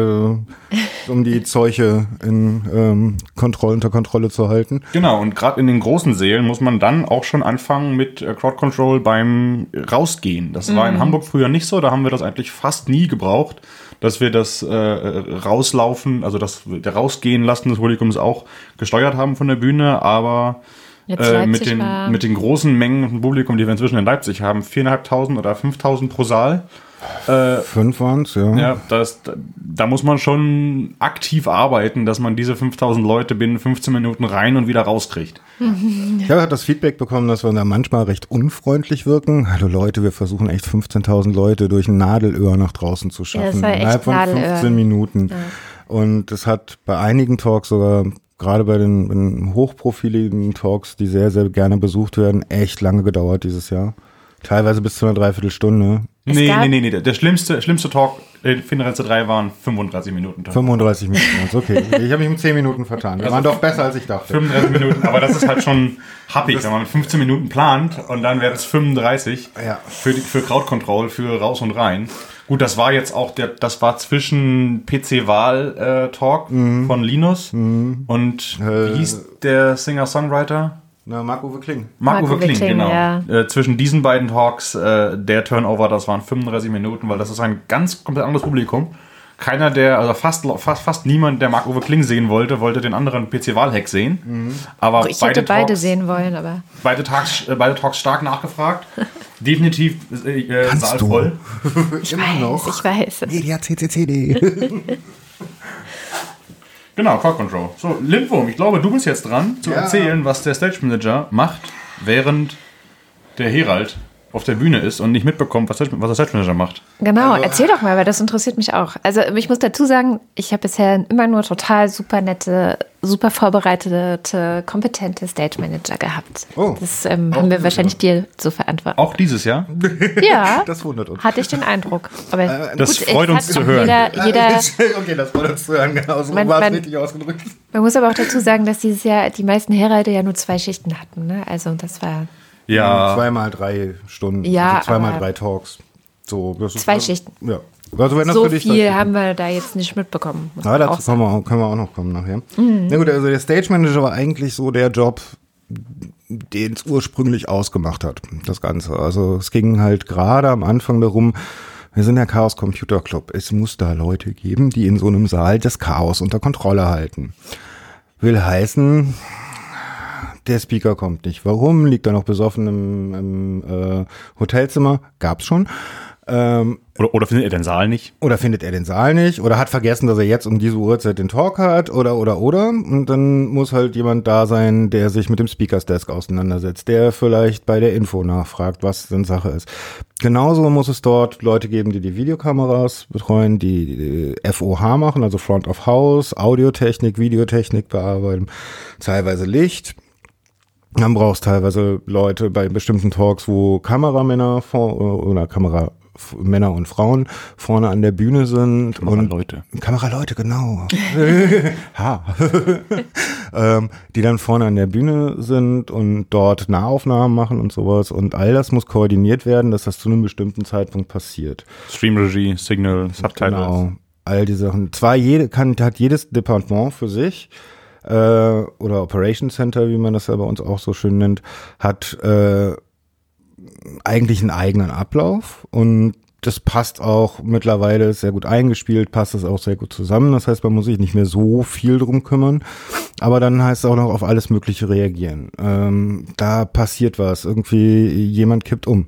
um die Zeuche in ähm, Kontrolle, unter Kontrolle zu halten. Genau, und gerade in den großen Sälen muss man dann auch schon anfangen mit äh, Crowd Control beim Rausgehen. Das mhm. war in mhm. Hamburg früher nicht so, da haben wir das eigentlich fast nie gebraucht, dass wir das äh, Rauslaufen, also das der Rausgehen lassen des Publikums auch gesteuert haben von der Bühne, aber äh, mit, den, mit den großen Mengen von Publikum, die wir inzwischen in Leipzig haben, 4.500 oder 5.000 pro Saal. Fünf waren's, ja. Ja, das, da, da muss man schon aktiv arbeiten, dass man diese 5.000 Leute binnen 15 Minuten rein und wieder rauskriegt. Ich habe das Feedback bekommen, dass wir da manchmal recht unfreundlich wirken. Hallo Leute, wir versuchen echt 15.000 Leute durch ein Nadelöhr nach draußen zu schaffen. das war echt innerhalb von Nadelöhr. 15 Minuten. Und es hat bei einigen Talks sogar, gerade bei den, den hochprofiligen Talks, die sehr, sehr gerne besucht werden, echt lange gedauert dieses Jahr. Teilweise bis zu einer Dreiviertelstunde. Es nee, nee, nee, nee. Der schlimmste, schlimmste Talk in Finnrenze 3 waren 35 Minuten. 35 Minuten, ist okay. Ich habe mich um 10 Minuten vertan. Wir waren doch besser, als ich dachte. 35 Minuten, aber das ist halt schon happig, wenn man mit 15 Minuten plant und dann wäre es 35 Ja. für, die, für Crowd Control, für raus und rein. Gut, das war jetzt auch der, das war zwischen PC-Wahl-Talk von Linus und wie hieß der Singer-Songwriter? Na, Marco Kling. Marco Marco Wickling, Wickling, genau. ja. Äh, zwischen diesen beiden Talks, äh, der Turnover, das waren 35 Minuten, weil das ist ein ganz komplett anderes Publikum. Keiner der, also fast, fast, fast niemand, der Marc-Uwe Kling sehen wollte, wollte den anderen PC-Wahlhack sehen. Aber Ich hätte beide Talks, sehen wollen, aber Beide, Talks, äh, beide Talks stark nachgefragt. Definitiv äh, äh, Kannst Saal du? voll. Immer noch. ich weiß. Media CCCD. Genau, Crowd Control. So, Lindwurm, ich glaube, du bist jetzt dran, zu Ja. erzählen, was der Stage Manager macht, während der Herald auf der Bühne ist und nicht mitbekommt, was, der- was der Stage Manager macht. Genau, Also- erzähl doch mal, weil das interessiert mich auch. Also ich muss dazu sagen, ich habe bisher immer nur total super nette, super vorbereitete, kompetente Stage Manager gehabt. Oh. Das ähm, haben wir wahrscheinlich dir zu verantworten. Auch dieses Jahr. Ja, Das wundert uns. hatte ich den Eindruck. Aber das es freut uns zu hören. Jeder, jeder, okay, das war das zu hören, genau. So Man- war es richtig ausgedrückt. man muss aber auch dazu sagen, dass dieses Jahr die meisten Heralde ja nur zwei Schichten hatten. Ne? Also das war Ja. Zweimal drei Stunden. Ja, also zweimal drei Talks. So, das ist, Zwei Schichten. Ja. Also wenn das so für dich zwei viel haben wir da jetzt nicht mitbekommen. Ja, dazu kommen wir, können wir auch noch kommen nachher. Mhm. Na gut, also der Stage Manager war eigentlich so der Job, den es ursprünglich ausgemacht hat, das Ganze. Also es ging halt gerade am Anfang darum, wir sind der Chaos Computer Club. Es muss da Leute geben, die in so einem Saal das Chaos unter Kontrolle halten. Will heißen, der Speaker kommt nicht. Warum? Liegt er noch besoffen im, im äh, Hotelzimmer? Gab's schon. Ähm, Oder, oder findet er den Saal nicht? oder findet er den Saal nicht oder hat vergessen, dass er jetzt um diese Uhrzeit den Talk hat oder oder oder und dann muss halt jemand da sein, der sich mit dem Speakers Desk auseinandersetzt, der vielleicht bei der Info nachfragt, was denn Sache ist. Genauso muss es dort Leute geben, die die Videokameras betreuen, die, die FOH machen, also Front of House, Audiotechnik, Videotechnik bearbeiten, teilweise Licht. Dann brauchst teilweise Leute bei bestimmten Talks, wo Kameramänner vor, oder Kameramänner und Frauen vorne an der Bühne sind. und Leute. Kameraleute, genau. ha. ähm, die dann vorne an der Bühne sind und dort Nahaufnahmen machen und sowas. Und all das muss koordiniert werden, dass das zu einem bestimmten Zeitpunkt passiert. Streamregie, Signal, Subtitles. Genau. All die Sachen. Zwar jede, kann, hat jedes Departement für sich, äh, oder Operation Center, wie man das ja bei uns auch so schön nennt, hat äh, eigentlich einen eigenen Ablauf und das passt auch mittlerweile sehr gut eingespielt, passt es auch sehr gut zusammen. Das heißt, man muss sich nicht mehr so viel drum kümmern. Aber dann heißt es auch noch auf alles Mögliche reagieren. Ähm, da passiert was. Irgendwie jemand kippt um.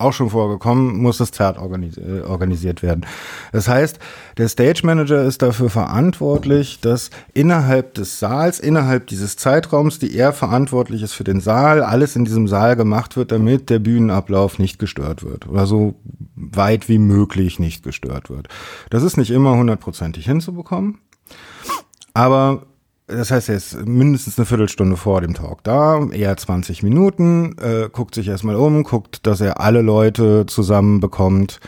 Auch schon vorgekommen, muss das Zert äh, organisiert werden. Das heißt, der Stage Manager ist dafür verantwortlich, dass innerhalb des Saals, innerhalb dieses Zeitraums, die er verantwortlich ist für den Saal, alles in diesem Saal gemacht wird, damit der Bühnenablauf nicht gestört wird oder so weit wie möglich nicht gestört wird. Das ist nicht immer hundertprozentig hinzubekommen, aber das heißt, er ist mindestens eine Viertelstunde vor dem Talk da, eher 20 Minuten, äh, guckt sich erstmal um, guckt, dass er alle Leute zusammenbekommt,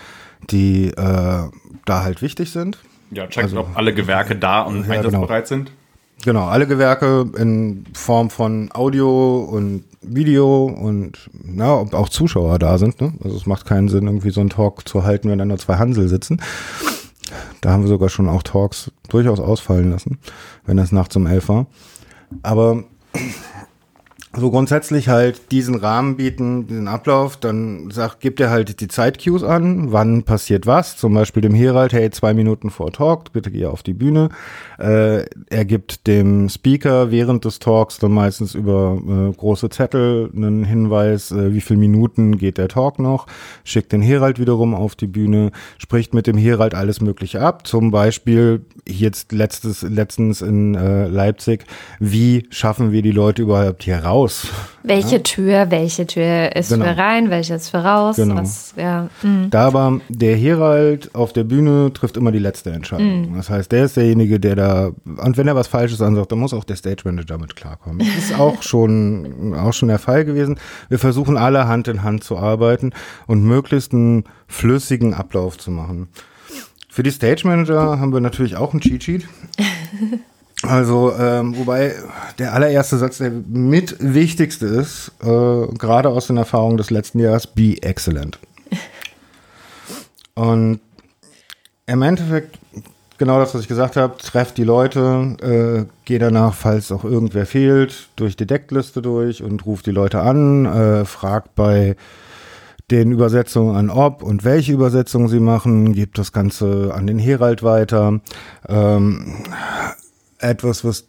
die äh, da halt wichtig sind. Ja, checkt, ob alle Gewerke da und Ja, einsatzbereit sind. Genau, alle Gewerke in Form von Audio und Video und na, ob auch Zuschauer da sind. Ne? Also es macht keinen Sinn, irgendwie so einen Talk zu halten, wenn da nur zwei Hansel sitzen. Da haben wir sogar schon auch Talks durchaus ausfallen lassen, wenn das nachts um elf war. Aber so grundsätzlich halt diesen Rahmen bieten, diesen Ablauf, dann sagt, gibt er halt die Zeitcues an, wann passiert was, zum Beispiel dem Herald, hey, zwei Minuten vor Talk, bitte geh auf die Bühne. Äh, er gibt dem Speaker während des Talks dann meistens über äh, große Zettel einen Hinweis, äh, wie viele Minuten geht der Talk noch, schickt den Herald wiederum auf die Bühne, spricht mit dem Herald alles Mögliche ab, zum Beispiel jetzt letztes, letztens in äh, Leipzig, wie schaffen wir die Leute überhaupt hier raus? Welche ja? Tür, welche Tür ist genau. für rein, welche ist für raus? Genau. Was, ja. mhm. Da aber der Herald auf der Bühne trifft immer die letzte Entscheidung. Mhm. Das heißt, der ist derjenige, der da, und wenn er was Falsches ansagt, dann muss auch der Stage Manager damit klarkommen. Das ist auch schon, auch schon der Fall gewesen. Wir versuchen alle Hand in Hand zu arbeiten und möglichst einen flüssigen Ablauf zu machen. Für die Stage Manager haben wir natürlich auch einen Cheat Sheet. Also, ähm, wobei der allererste Satz der mit wichtigste ist, äh, gerade aus den Erfahrungen des letzten Jahres, be excellent. Und im Endeffekt genau das, was ich gesagt habe, trefft die Leute, äh, geh danach, falls auch irgendwer fehlt, durch die Deckliste durch und ruft die Leute an, äh, fragt bei den Übersetzungen an ob und welche Übersetzungen sie machen, gibt das Ganze an den Herald weiter. Ähm, etwas, was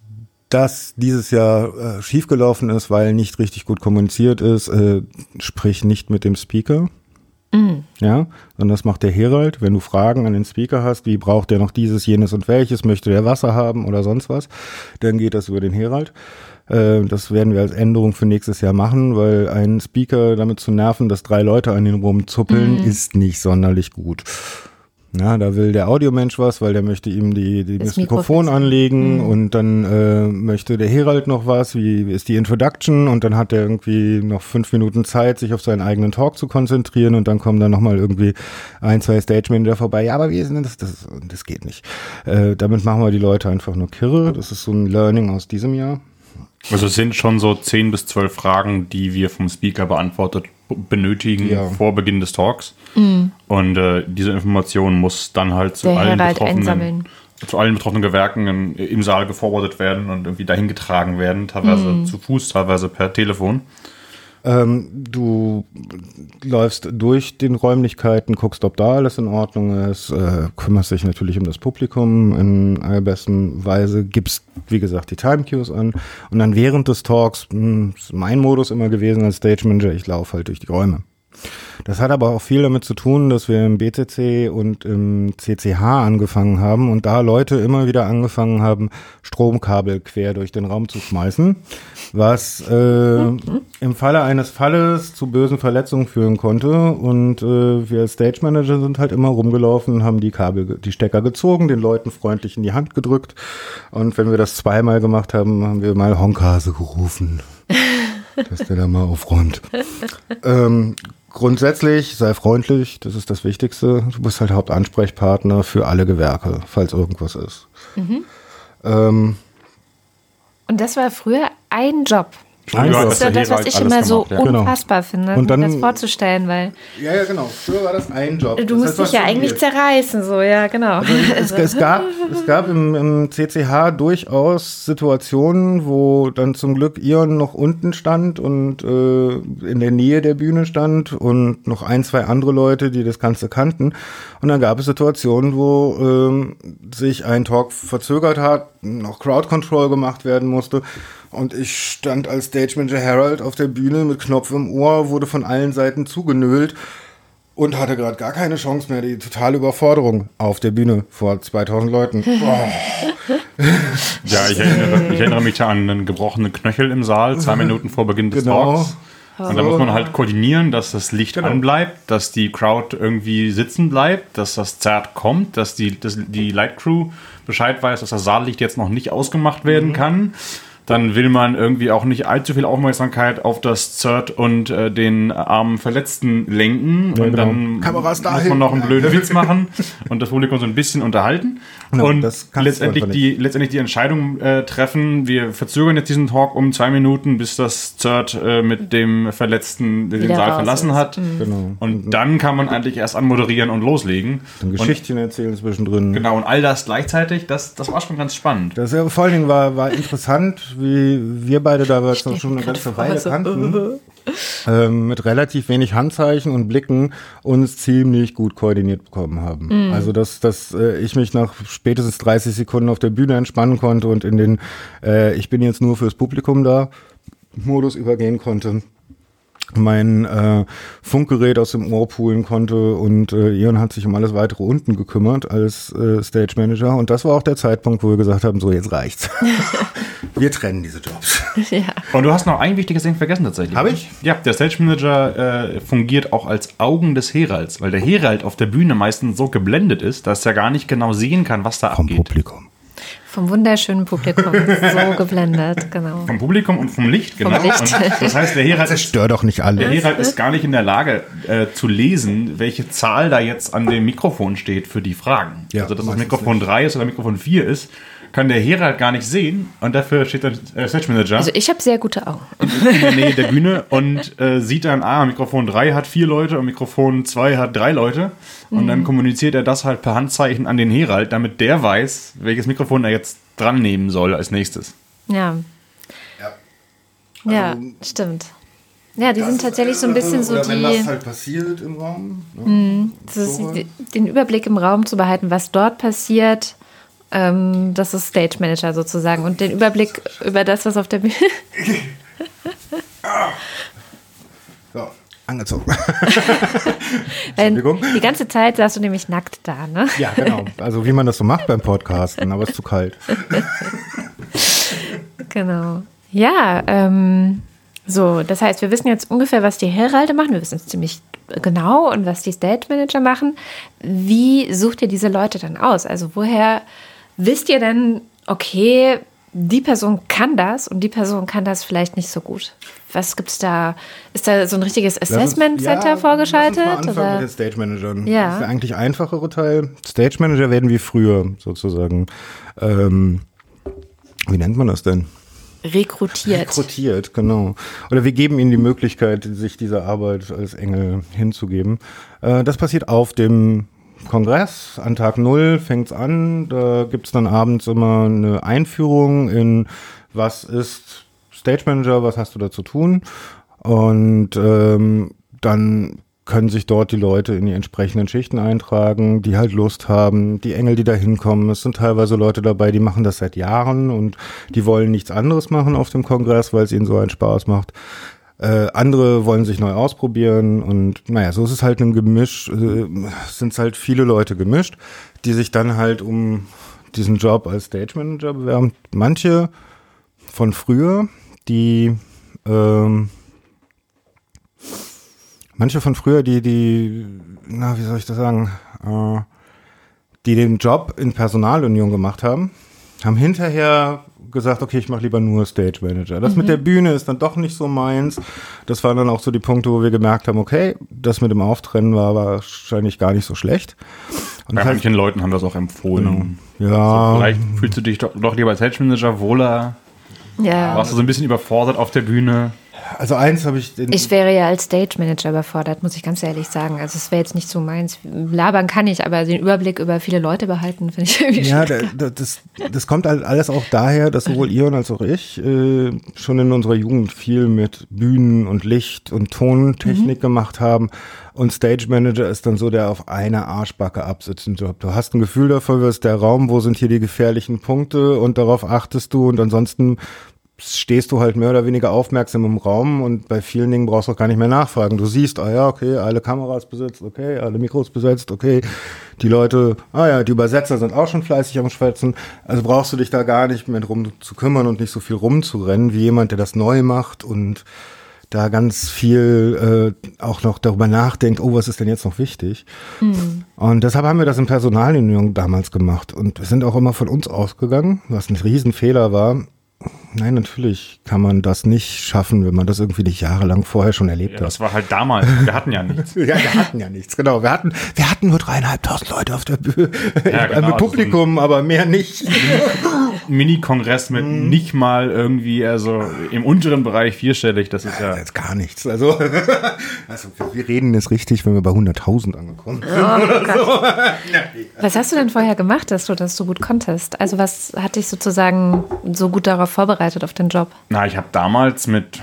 das dieses Jahr äh, schiefgelaufen ist, weil nicht richtig gut kommuniziert ist, äh, sprich nicht mit dem Speaker. Mhm. Ja, und das macht der Herald. Wenn du Fragen an den Speaker hast, wie braucht der noch dieses, jenes und welches, möchte der Wasser haben oder sonst was, dann geht das über den Herald. Äh, das werden wir als Änderung für nächstes Jahr machen, weil ein Speaker damit zu nerven, dass drei Leute an den rumzuppeln, mhm. ist nicht sonderlich gut. Na, da will der Audiomensch was, weil der möchte ihm die, die das, Mikrofon, Mikrofon anlegen mhm. und dann äh, möchte der Herald noch was, wie, wie ist die Introduction und dann hat er irgendwie noch fünf Minuten Zeit, sich auf seinen eigenen Talk zu konzentrieren und dann kommen dann nochmal irgendwie ein, zwei Stage Manager vorbei. Ja, aber wie ist denn das? Das, das geht nicht. Äh, damit machen wir die Leute einfach nur kirre. Das ist so ein Learning aus diesem Jahr. Also es sind schon so zehn bis zwölf Fragen, die wir vom Speaker beantwortet benötigen ja. vor Beginn des Talks. Mhm. Und äh, diese Information muss dann halt zu allen betroffenen zu allen betroffenen Gewerken im Saal geforwardet werden und irgendwie dahin getragen werden, teilweise mhm. zu Fuß, teilweise per Telefon. Ähm, du läufst durch den Räumlichkeiten, guckst, ob da alles in Ordnung ist, äh, kümmerst dich natürlich um das Publikum in allerbesten Weise, gibst, wie gesagt, die Time Cues an und dann während des Talks, mh, hm, ist mein Modus immer gewesen als Stage Manager, ich laufe halt durch die Räume. Das hat aber auch viel damit zu tun, dass wir im BTC und im CCH angefangen haben und da Leute immer wieder angefangen haben, Stromkabel quer durch den Raum zu schmeißen, was äh, im Falle eines Falles zu bösen Verletzungen führen konnte. Und äh, wir als Stage Manager sind halt immer rumgelaufen haben die Kabel, die Stecker gezogen, den Leuten freundlich in die Hand gedrückt. Und wenn wir das zweimal gemacht haben, haben wir mal Honkase gerufen. dass der da mal aufräumt. ähm, grundsätzlich sei freundlich, das ist das Wichtigste. Du bist halt Hauptansprechpartner für alle Gewerke, falls irgendwas ist. Mhm. Ähm, Und das war früher ein Job. Nein, das ist ja das, was ich immer so ja. Genau. unfassbar finde, und dann, das vorzustellen, weil. Ja, ja, genau. Früher war das ein Job. Du das musst dich ja eigentlich zerreißen, so, ja, genau. Also es, es, gab, es gab im, im CCH durchaus Situationen, wo dann zum Glück Ion noch unten stand und äh, in der Nähe der Bühne stand und noch ein, zwei andere Leute, die das Ganze kannten. Und dann gab es Situationen, wo ähm, sich ein Talk verzögert hat, noch Crowd Control gemacht werden musste. Und ich stand als Stage Manager Harold auf der Bühne mit Knopf im Ohr, wurde von allen Seiten zugenölt und hatte gerade gar keine Chance mehr. Die totale Überforderung auf der Bühne vor 2000 Leuten. Boah. Ja, ich erinnere, ich erinnere, mich an einen gebrochenen Knöchel im Saal, zwei Minuten vor Beginn des genau. Talks. Und da muss man halt koordinieren, dass das Licht genau. anbleibt, dass die Crowd irgendwie sitzen bleibt, dass das Zert kommt, dass die, dass die Light Crew Bescheid weiß, dass das Saallicht jetzt noch nicht ausgemacht werden mhm. kann dann will man irgendwie auch nicht allzu viel Aufmerksamkeit auf das Zert und äh, den armen Verletzten lenken. Ja, und genau. dann Kameras muss man noch einen blöden Witz machen und das Publikum so ein bisschen unterhalten. Genau, und letztendlich die, letztendlich die Entscheidung äh, treffen, wir verzögern jetzt diesen Talk um zwei Minuten, bis das Third äh, mit dem Verletzten den Wieder Saal verlassen ist. hat. Genau. Und dann kann man eigentlich erst anmoderieren und loslegen. Ein Und, Geschichtchen erzählen zwischendrin. genau, und all das gleichzeitig, das, das war schon ganz spannend. Das ja, vor allen Dingen war, war interessant, wie wir beide da schon eine ganze Weile kannten, ähm, mit relativ wenig Handzeichen und Blicken uns ziemlich gut koordiniert bekommen haben. Also dass, dass äh, ich mich nach spätestens 30 Sekunden auf der Bühne entspannen konnte und in den äh, Ich bin jetzt nur fürs Publikum da Modus übergehen konnte mein äh, Funkgerät aus dem Ohr poolen konnte und äh, Ion hat sich um alles weitere unten gekümmert als äh, Stage Manager und das war auch der Zeitpunkt, wo wir gesagt haben, so jetzt reicht's. wir trennen diese Jobs. Ja. Und du hast noch ein wichtiges Ding vergessen tatsächlich. Hab ich? Ja, der Stage Manager äh, fungiert auch als Augen des Heralds, weil der Herald auf der Bühne meistens so geblendet ist, dass er gar nicht genau sehen kann, was da Vom abgeht. Publikum. Vom wunderschönen Publikum. so geblendet, genau. Vom Publikum und vom Licht, genau. Licht. Und das heißt, der Herald ist Stör doch nicht Der alle. Herald ist gar nicht in der Lage äh, zu lesen, welche Zahl da jetzt an dem Mikrofon steht für die Fragen. Ja, also, dass das Mikrofon 3 ist oder Mikrofon 4 ist, kann der Herald gar nicht sehen und dafür steht der äh, Stage Manager Also ich habe sehr gute Augen. in der Nähe der Bühne und äh, sieht dann, ah, Mikrofon 3 hat vier Leute und Mikrofon 2 hat drei Leute. Und dann kommuniziert er das halt per Handzeichen an den Herald, damit der weiß, welches Mikrofon er jetzt dran nehmen soll als nächstes. Ja. Ja, stimmt. Ja, die sind tatsächlich so ein bisschen so Oder wenn das die, halt passiert im Raum. Ne? das ist die, den Überblick im Raum zu behalten, was dort passiert. Ähm, das ist Stage Manager sozusagen. Und den Überblick über das, was auf der Bühne. So, angezogen. Entschuldigung. die ganze Zeit saß du nämlich nackt da, ne? ja, genau. Also wie man das so macht beim Podcasten, aber es ist zu kalt. Genau. Ja, ähm, so, das heißt, wir wissen jetzt ungefähr, was die Heralde machen. Wir wissen es ziemlich genau und was die Stage Manager machen. Wie sucht ihr diese Leute dann aus? Also woher wisst ihr denn, okay, die Person kann das und die Person kann das vielleicht nicht so gut? Was gibt's da? Ist da so ein richtiges Assessment Center ja, vorgeschaltet? Lass uns mal anfangen oder? mit den Stage Managern. Ja. Das ist der eigentlich einfachere Teil. Stage Manager werden wie früher sozusagen. Ähm, wie nennt man das denn? Rekrutiert. Rekrutiert, genau. Oder wir geben ihnen die Möglichkeit, sich dieser Arbeit als Engel hinzugeben. Äh, das passiert auf dem Kongress. An Tag Null fängt's an. Da gibt's dann abends immer eine Einführung in, was ist Stage Manager, was hast du da zu tun? Und ähm, dann können sich dort die Leute in die entsprechenden Schichten eintragen, die halt Lust haben, die Engel, die da hinkommen. Es sind teilweise Leute dabei, die machen das seit Jahren und die wollen nichts anderes machen auf dem Kongress, weil es ihnen so einen Spaß macht. Äh, andere wollen sich neu ausprobieren und naja, so ist es halt ein Gemisch, äh, sind halt viele Leute gemischt, die sich dann halt um diesen Job als Stage Manager bewerben. Manche von früher, die ähm, manche von früher, die, die, na, wie soll ich das sagen, äh, die den Job in Personalunion gemacht haben, haben hinterher gesagt, okay, ich mache lieber nur Stage Manager. Das mit der Bühne ist dann doch nicht so meins. Das waren dann auch so die Punkte, wo wir gemerkt haben, okay, das mit dem Auftrennen war wahrscheinlich gar nicht so schlecht. Und Bei heißt, manchen Leuten haben das auch empfohlen. ja, Also vielleicht fühlst du dich doch, doch lieber als Stage Manager wohler. Ja. Warst du so ein bisschen überfordert auf der Bühne? Also eins habe ich, Ich wäre ja als Stage Manager überfordert, muss ich ganz ehrlich sagen. Also es wäre jetzt nicht so meins. Labern kann ich, aber den Überblick über viele Leute behalten, finde ich irgendwie Ja, da, da, das, das kommt halt alles auch daher, dass sowohl Ion als auch ich äh, schon in unserer Jugend viel mit Bühnen und Licht und Tontechnik gemacht haben. Und Stage Manager ist dann so der auf einer Arschbacke absitzende Job. Du hast ein Gefühl dafür, was ist der Raum, wo sind hier die gefährlichen Punkte und darauf achtest du und ansonsten stehst du halt mehr oder weniger aufmerksam im Raum und bei vielen Dingen brauchst du auch gar nicht mehr nachfragen. Du siehst, ah ja, okay, alle Kameras besetzt, okay, alle Mikros besetzt, okay, die Leute, ah ja, die Übersetzer sind auch schon fleißig am Schwätzen. Also brauchst du dich da gar nicht mehr drum zu kümmern und nicht so viel rumzurennen wie jemand, der das neu macht und da ganz viel äh, auch noch darüber nachdenkt, oh, was ist denn jetzt noch wichtig? Und deshalb haben wir das in Personalunion damals gemacht und wir sind auch immer von uns ausgegangen, was ein Riesenfehler war. Nein, natürlich kann man das nicht schaffen, wenn man das irgendwie nicht jahrelang vorher schon erlebt Ja, hat. das war halt damals. Wir hatten ja nichts. Ja, wir hatten ja nichts, genau. Wir hatten, wir hatten nur dreieinhalbtausend Leute auf der Bühne, Ja, genau, mit Publikum, aber mehr nicht. Mini-Kongress mit Mhm. nicht mal irgendwie, also im unteren Bereich vierstellig. Das ist ja. Jetzt gar nichts. Also, also wir reden jetzt richtig, wenn wir bei 100.000 angekommen sind. Was hast du denn vorher gemacht, dass du das so gut konntest? Also was hat dich sozusagen so gut darauf vorbereitet auf den Job? Na, ich habe damals mit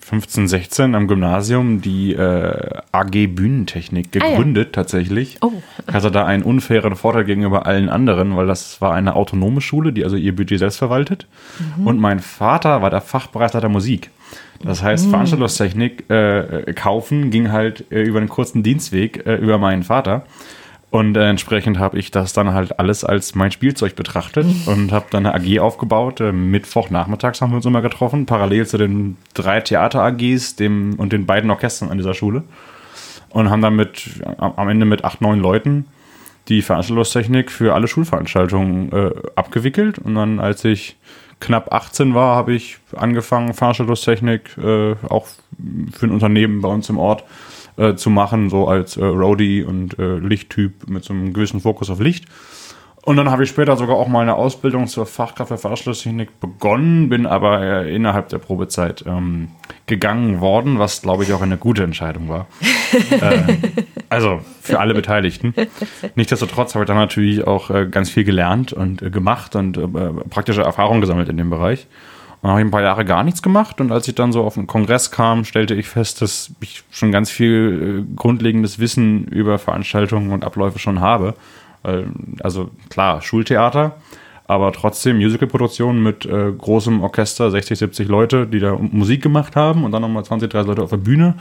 15, 16 am Gymnasium die äh, AG Bühnentechnik Ah, ja. gegründet tatsächlich. Oh. Ich hatte da einen unfairen Vorteil gegenüber allen anderen, weil das war eine autonome Schule, die also ihr Budget selbst verwaltet. Mhm. Und mein Vater war der Fachbereichsleiter Musik. Das Mhm. heißt, Veranstaltungstechnik äh, kaufen ging halt äh, über einen kurzen Dienstweg äh, über meinen Vater. Und äh, entsprechend habe ich das dann halt alles als mein Spielzeug betrachtet und habe dann eine AG aufgebaut. Äh, Mittwochnachmittags haben wir uns immer getroffen, parallel zu den drei Theater-AGs dem, und den beiden Orchestern an dieser Schule. Und haben dann mit, am Ende mit acht, neun Leuten die Veranstaltungstechnik für alle Schulveranstaltungen äh, abgewickelt. Und dann, als ich knapp 18 war, habe ich angefangen, Veranstaltungstechnik äh, auch für ein Unternehmen bei uns im Ort äh, zu machen, so als äh, Roadie und äh, Lichttyp mit so einem gewissen Fokus auf Licht. Und dann habe ich später sogar auch mal eine Ausbildung zur Fachkraft für Veranstaltungstechnik begonnen, bin aber äh, innerhalb der Probezeit ähm, gegangen worden, was glaube ich auch eine gute Entscheidung war. äh, also für alle Beteiligten. Nichtsdestotrotz habe ich dann natürlich auch äh, ganz viel gelernt und äh, gemacht und äh, praktische Erfahrungen gesammelt in dem Bereich. Dann habe ich ein paar Jahre gar nichts gemacht und als ich dann so auf den Kongress kam, stellte ich fest, dass ich schon ganz viel äh, grundlegendes Wissen über Veranstaltungen und Abläufe schon habe. Weil, Also klar, Schultheater, aber trotzdem Musicalproduktionen mit äh, großem Orchester, 60, 70 Leute, die da Musik gemacht haben und dann nochmal 20, 30 Leute auf der Bühne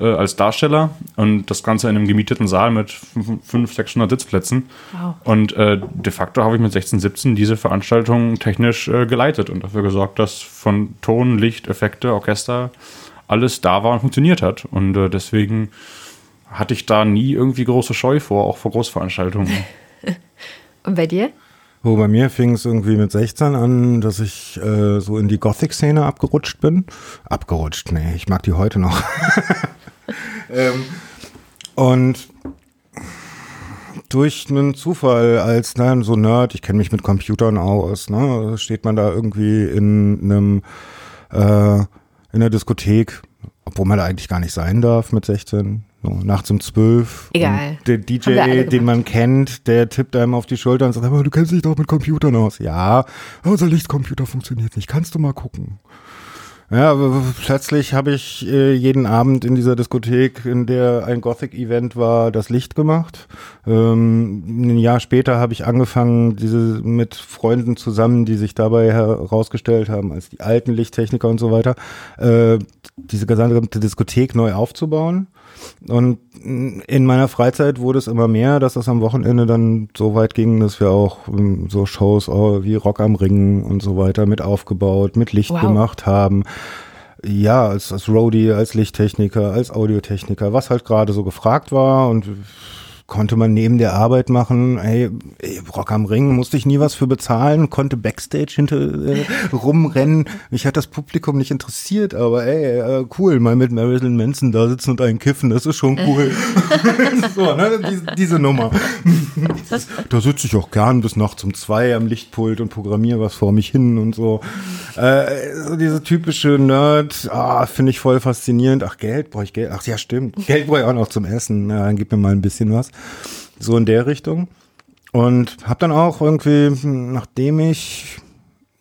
äh, als Darsteller und das Ganze in einem gemieteten Saal mit 500, 600 Sitzplätzen. Wow. Und äh, de facto habe ich mit 16, 17 diese Veranstaltung technisch äh, geleitet und dafür gesorgt, dass von Ton, Licht, Effekte, Orchester alles da war und funktioniert hat. Und äh, deswegen hatte ich da nie irgendwie große Scheu vor, auch vor Großveranstaltungen. Und bei dir? Wo bei mir fing es irgendwie mit 16 an, dass ich äh, so in die Gothic-Szene abgerutscht bin. Abgerutscht, nee, ich mag die heute noch. ähm, und durch einen Zufall als ne, so Nerd, ich kenne mich mit Computern aus, ne, steht man da irgendwie in einem äh, in einer Diskothek, obwohl man da eigentlich gar nicht sein darf mit 16. So, nachts um 12. Egal. Der DJ, den man kennt, der tippt einem auf die Schulter und sagt, aber du kennst dich doch mit Computern aus. Ja, unser Lichtcomputer funktioniert nicht. Kannst du mal gucken. Ja, aber plötzlich habe ich äh, jeden Abend in dieser Diskothek, in der ein Gothic-Event war, das Licht gemacht. Ähm, ein Jahr später habe ich angefangen, diese mit Freunden zusammen, die sich dabei herausgestellt haben als die alten Lichttechniker und so weiter, äh, diese gesamte Diskothek neu aufzubauen. Und in meiner Freizeit wurde es immer mehr, dass das am Wochenende dann so weit ging, dass wir auch ähm, so Shows oh, wie Rock am Ring und so weiter mit aufgebaut, mit Licht Wow. gemacht haben. Ja, als, als Roadie, als Lichttechniker, als Audiotechniker, was halt gerade so gefragt war und konnte man neben der Arbeit machen. Ey, ey, Rock am Ring musste ich nie was für bezahlen, konnte Backstage hinter äh, rumrennen. Mich hat das Publikum nicht interessiert, aber ey, äh, cool, mal mit Marilyn Manson da sitzen und einen kiffen, das ist schon cool. so, ne, diese, diese Nummer. Da sitze ich auch gern bis nachts um zwei am Lichtpult und programmiere was vor mich hin und so. Äh, so diese typische Nerd, ah, finde ich voll faszinierend. Ach, Geld, brauche ich Geld? Ach ja, stimmt. Geld brauche ich auch noch zum Essen. Ja, dann gib mir mal ein bisschen was. So in der Richtung. Und habe dann auch irgendwie, nachdem ich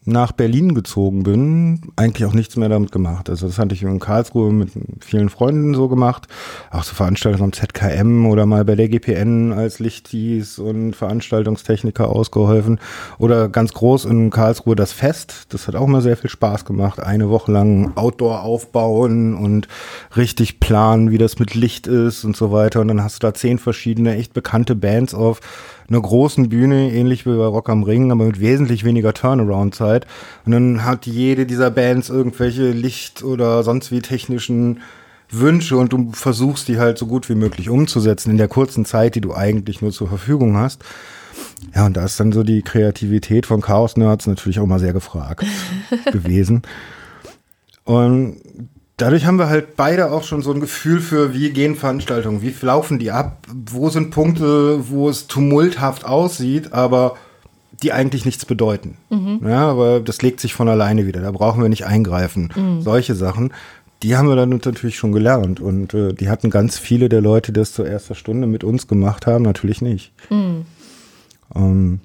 nach Berlin gezogen bin, eigentlich auch nichts mehr damit gemacht. Also das hatte ich in Karlsruhe mit vielen Freunden so gemacht. Auch so Veranstaltungen am ZKM oder mal bei der GPN als Lichtis und Veranstaltungstechniker ausgeholfen. Oder ganz groß in Karlsruhe das Fest. Das hat auch mal sehr viel Spaß gemacht. Eine Woche lang Outdoor aufbauen und richtig planen, wie das mit Licht ist und so weiter. Und dann hast du da zehn verschiedene echt bekannte Bands auf einer großen Bühne, ähnlich wie bei Rock am Ring, aber mit wesentlich weniger Turnaround-Zeit. Und dann hat jede dieser Bands irgendwelche Licht- oder sonst wie technischen Wünsche und du versuchst die halt so gut wie möglich umzusetzen in der kurzen Zeit, die du eigentlich nur zur Verfügung hast. Ja, und da ist dann so die Kreativität von Chaos-Nerds natürlich auch mal sehr gefragt gewesen. Und dadurch haben wir halt beide auch schon so ein Gefühl für, wie gehen Veranstaltungen, wie laufen die ab, wo sind Punkte, wo es tumulthaft aussieht, aber die eigentlich nichts bedeuten. Ja, aber das legt sich von alleine wieder. Da brauchen wir nicht eingreifen. Solche Sachen, die haben wir dann natürlich schon gelernt. Und äh, die hatten ganz viele der Leute, die das zur ersten Stunde mit uns gemacht haben, natürlich nicht. Ähm,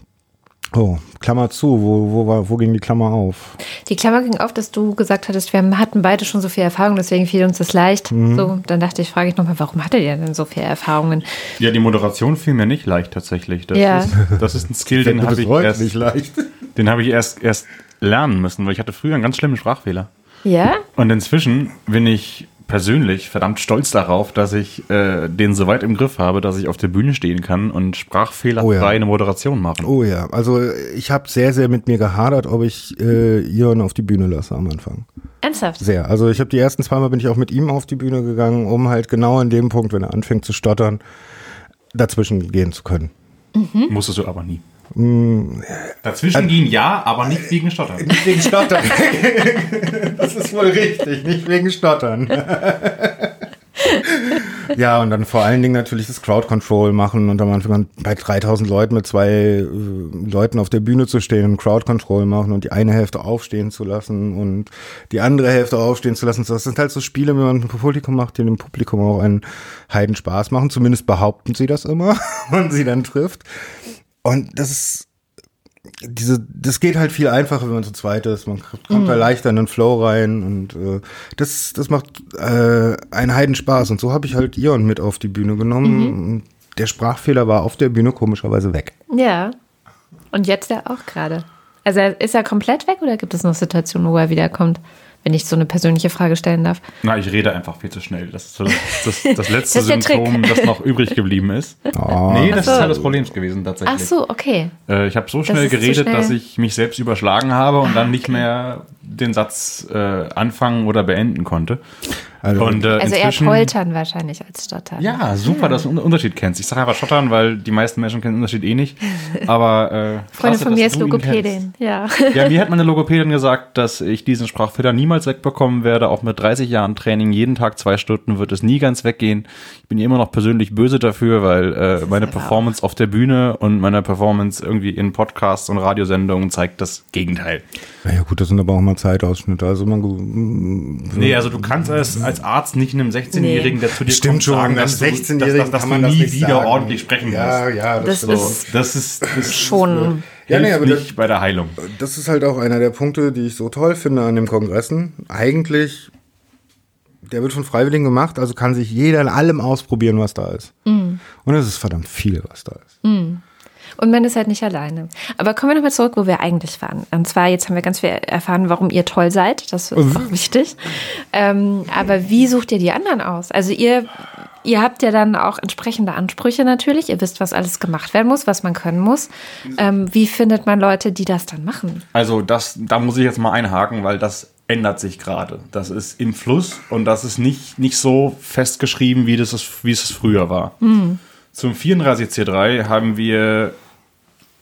oh, Klammer zu, wo, wo, war, wo ging die Klammer auf? Die Klammer ging auf, dass du gesagt hattest, wir hatten beide schon so viel Erfahrung, deswegen fiel uns das leicht. So, dann dachte ich, frage ich nochmal, warum hattet ihr denn so viele Erfahrungen? Ja, die Moderation fiel mir nicht leicht tatsächlich. Das, Ja. ist, das ist ein Skill, den habe ich, erst, nicht leicht. den habe ich erst, erst lernen müssen, weil ich hatte früher einen ganz schlimmen Sprachfehler. Ja? Und inzwischen bin ich persönlich verdammt stolz darauf, dass ich äh, den so weit im Griff habe, dass ich auf der Bühne stehen kann und sprachfehlerfrei Oh ja. eine Moderation machen. Oh ja, also ich habe sehr, sehr mit mir gehadert, ob ich äh, Ion auf die Bühne lasse am Anfang. Ernsthaft? Sehr. Also ich habe die ersten zweimal bin ich auch mit ihm auf die Bühne gegangen, um halt genau an dem Punkt, wenn er anfängt zu stottern, dazwischen gehen zu können. Musstest du aber nie. Mm, Dazwischen gehen ja, aber nicht wegen Stottern. Nicht wegen Stottern. das ist wohl richtig, nicht wegen Stottern. ja, und dann vor allen Dingen natürlich das Crowd Control machen und am Anfang bei 3000 Leuten mit zwei äh, Leuten auf der Bühne zu stehen und Crowd Control machen und die eine Hälfte aufstehen zu lassen und die andere Hälfte aufstehen zu lassen. Das sind halt so Spiele, wenn man ein Publikum macht, die dem Publikum auch einen Heiden Spaß machen. Zumindest behaupten sie das immer, wenn man sie dann trifft. Und das ist diese, das geht halt viel einfacher, wenn man zu zweit ist. Man kommt da leichter in den Flow rein und äh, das, das macht äh, einen Heidenspaß. Und so habe ich halt Ion mit auf die Bühne genommen. Und Der Sprachfehler war auf der Bühne komischerweise weg. Ja. Und jetzt ja auch gerade. Also ist er komplett weg oder gibt es noch Situationen, wo er wiederkommt? Wenn ich so eine persönliche Frage stellen darf. Na, ich rede einfach viel zu schnell. Das ist so das, das, das letzte Das. Symptom, das noch übrig geblieben ist. Oh. Nee, das so. ist halt das Problem gewesen tatsächlich. Ach so, okay. Äh, ich habe so schnell geredet, schnell. dass ich mich selbst überschlagen habe und dann nicht mehr den Satz äh, anfangen oder beenden konnte. Also- und, äh, Also eher poltern wahrscheinlich als stottern. Ja, super, dass du einen Unterschied kennst. Ich sage einfach Schottern, weil die meisten Menschen kennen den Unterschied eh nicht. Aber äh, Freunde von mir ist Logopädin. Ja. Ja, mir hat meine Logopädin gesagt, dass ich diesen Sprachfehler niemals wegbekommen werde. Auch mit 30 Jahren Training, jeden Tag zwei Stunden wird es nie ganz weggehen. Ich bin immer noch persönlich böse dafür, weil äh, meine Performance auf der Bühne und meine Performance irgendwie in Podcasts und Radiosendungen zeigt das Gegenteil. Naja gut, das sind aber auch mal Zeitausschnitte. Also man Nee, also du kannst als, als Arzt nicht einem 16-Jährigen, der zu dir Stimmt kommt, schon, sagen, dass du, 16-Jährigen dass, dass, dass kann du man das nie wieder sagen. ordentlich sprechen Ja, musst. ja, Das das, ist Das ist, das ist schon. Ja, nee, aber das- nicht bei der Heilung. das ist halt auch einer der Punkte, die ich so toll finde an den Kongressen. Eigentlich, der wird von Freiwilligen gemacht, also kann sich jeder in allem ausprobieren, was da ist. Und es ist verdammt viel, was da ist. Und man ist halt nicht alleine. Aber kommen wir nochmal zurück, wo wir eigentlich waren. Und zwar, jetzt haben wir ganz viel erfahren, warum ihr toll seid. Das ist auch wichtig. Ähm, aber wie sucht ihr die anderen aus? Also ihr, ihr habt ja dann auch entsprechende Ansprüche natürlich. Ihr wisst, was alles gemacht werden muss, was man können muss. Ähm, wie findet man Leute, die das dann machen? Also das, da muss ich jetzt mal einhaken, weil das ändert sich gerade. Das ist im Fluss und das ist nicht, nicht so festgeschrieben, wie, das ist, wie es früher war. Zum 34C3 haben wir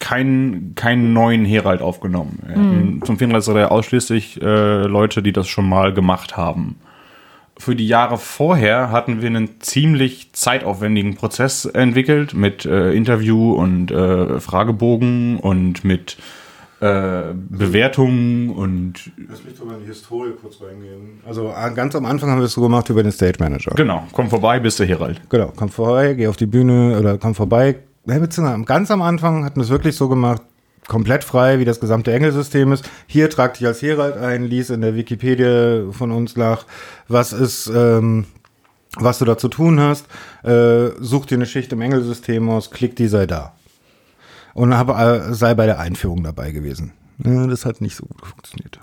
keinen, keinen neuen Herald aufgenommen. Hatten Zum 34C3 ausschließlich äh, Leute, die das schon mal gemacht haben. Für die Jahre vorher hatten wir einen ziemlich zeitaufwendigen Prozess entwickelt mit äh, Interview und äh, Fragebogen und mit äh, Bewertungen und Lass mich doch mal in die Historie kurz reingehen. Also ganz am Anfang haben wir es so gemacht über den Stage Manager. genau, komm vorbei, bist du Herald. Genau, komm vorbei, geh auf die Bühne oder komm vorbei. Ja, beziehungsweise Ganz am Anfang hatten wir es wirklich so gemacht, komplett frei, wie das gesamte Engelsystem ist. Hier trag dich als Herald ein, lies in der Wikipedia von uns nach, was ist, ähm, was du da zu tun hast, äh, such dir eine Schicht im Engelsystem aus, klick die, sei da. Und hab, äh, sei bei der Einführung dabei gewesen. Ja, das hat nicht so gut funktioniert.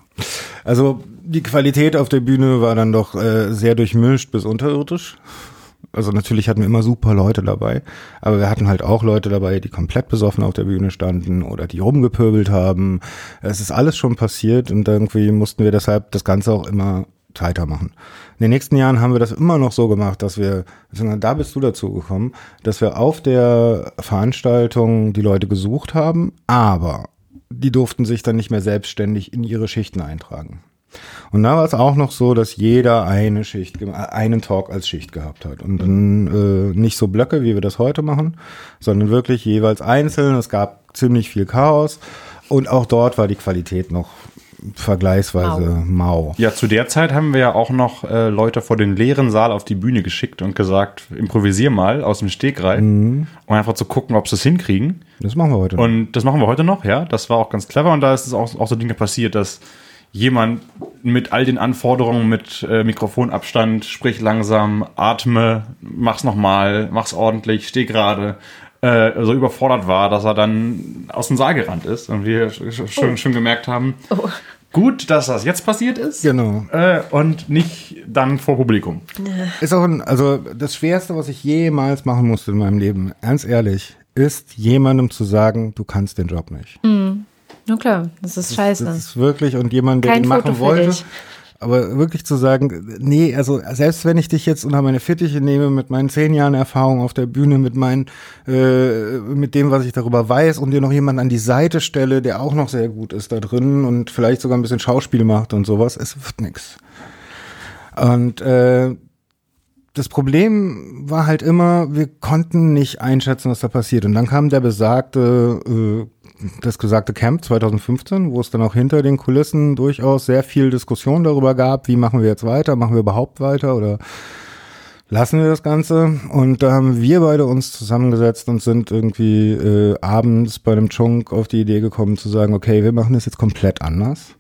Also die Qualität auf der Bühne war dann doch äh, sehr durchmischt bis unterirdisch. Also natürlich hatten wir immer super Leute dabei, aber wir hatten halt auch Leute dabei, die komplett besoffen auf der Bühne standen oder die rumgepöbelt haben. Es ist alles schon passiert und irgendwie mussten wir deshalb das Ganze auch immer weitermachen. In den nächsten Jahren haben wir das immer noch so gemacht, dass wir, da bist du dazu gekommen, dass wir auf der Veranstaltung die Leute gesucht haben, aber die durften sich dann nicht mehr selbstständig in ihre Schichten eintragen. Und da war es auch noch so, dass jeder eine Schicht, einen Talk als Schicht gehabt hat. Und dann äh, nicht so Blöcke, wie wir das heute machen, sondern wirklich jeweils einzeln. Es gab ziemlich viel Chaos. Und auch dort war die Qualität noch vergleichsweise mau. Ja, zu der Zeit haben wir ja auch noch äh, Leute vor den leeren Saal auf die Bühne geschickt und gesagt, improvisier mal aus dem Stegreif, mhm. um einfach zu gucken, ob sie es hinkriegen. Das machen wir heute noch. Und das machen wir heute noch, ja. Das war auch ganz clever und da ist es auch, auch so Dinge passiert, dass jemand mit all den Anforderungen, mit äh, Mikrofonabstand, sprich langsam, atme, mach's nochmal, mach's ordentlich, steh gerade, äh, so überfordert war, dass er dann aus dem Saal gerannt ist und wir schon, oh. schon gemerkt haben, oh. gut, dass das jetzt passiert ist. Genau. Äh, und nicht dann vor Publikum. Ist auch ein, also das Schwerste, was ich jemals machen musste in meinem Leben, ganz ehrlich, ist jemandem zu sagen, du kannst den Job nicht. Mhm. Na klar, das ist scheiße. Das ist wirklich, und jemand, der Kein ihn machen wollte. Aber wirklich zu sagen, nee, also selbst wenn ich dich jetzt unter meine Fittiche nehme mit meinen zehn Jahren Erfahrung auf der Bühne, mit meinen, äh, mit dem, was ich darüber weiß und dir noch jemanden an die Seite stelle, der auch noch sehr gut ist da drin und vielleicht sogar ein bisschen Schauspiel macht und sowas, es wird nix. Und äh, das Problem war halt immer, wir konnten nicht einschätzen, was da passiert. Und dann kam der besagte äh, das gesagte Camp 2015, wo es dann auch hinter den Kulissen durchaus sehr viel Diskussion darüber gab, wie machen wir jetzt weiter, machen wir überhaupt weiter oder lassen wir das Ganze. Und da haben wir beide uns zusammengesetzt und sind irgendwie äh, abends bei einem Chunk auf die Idee gekommen zu sagen, okay, wir machen das jetzt komplett anders.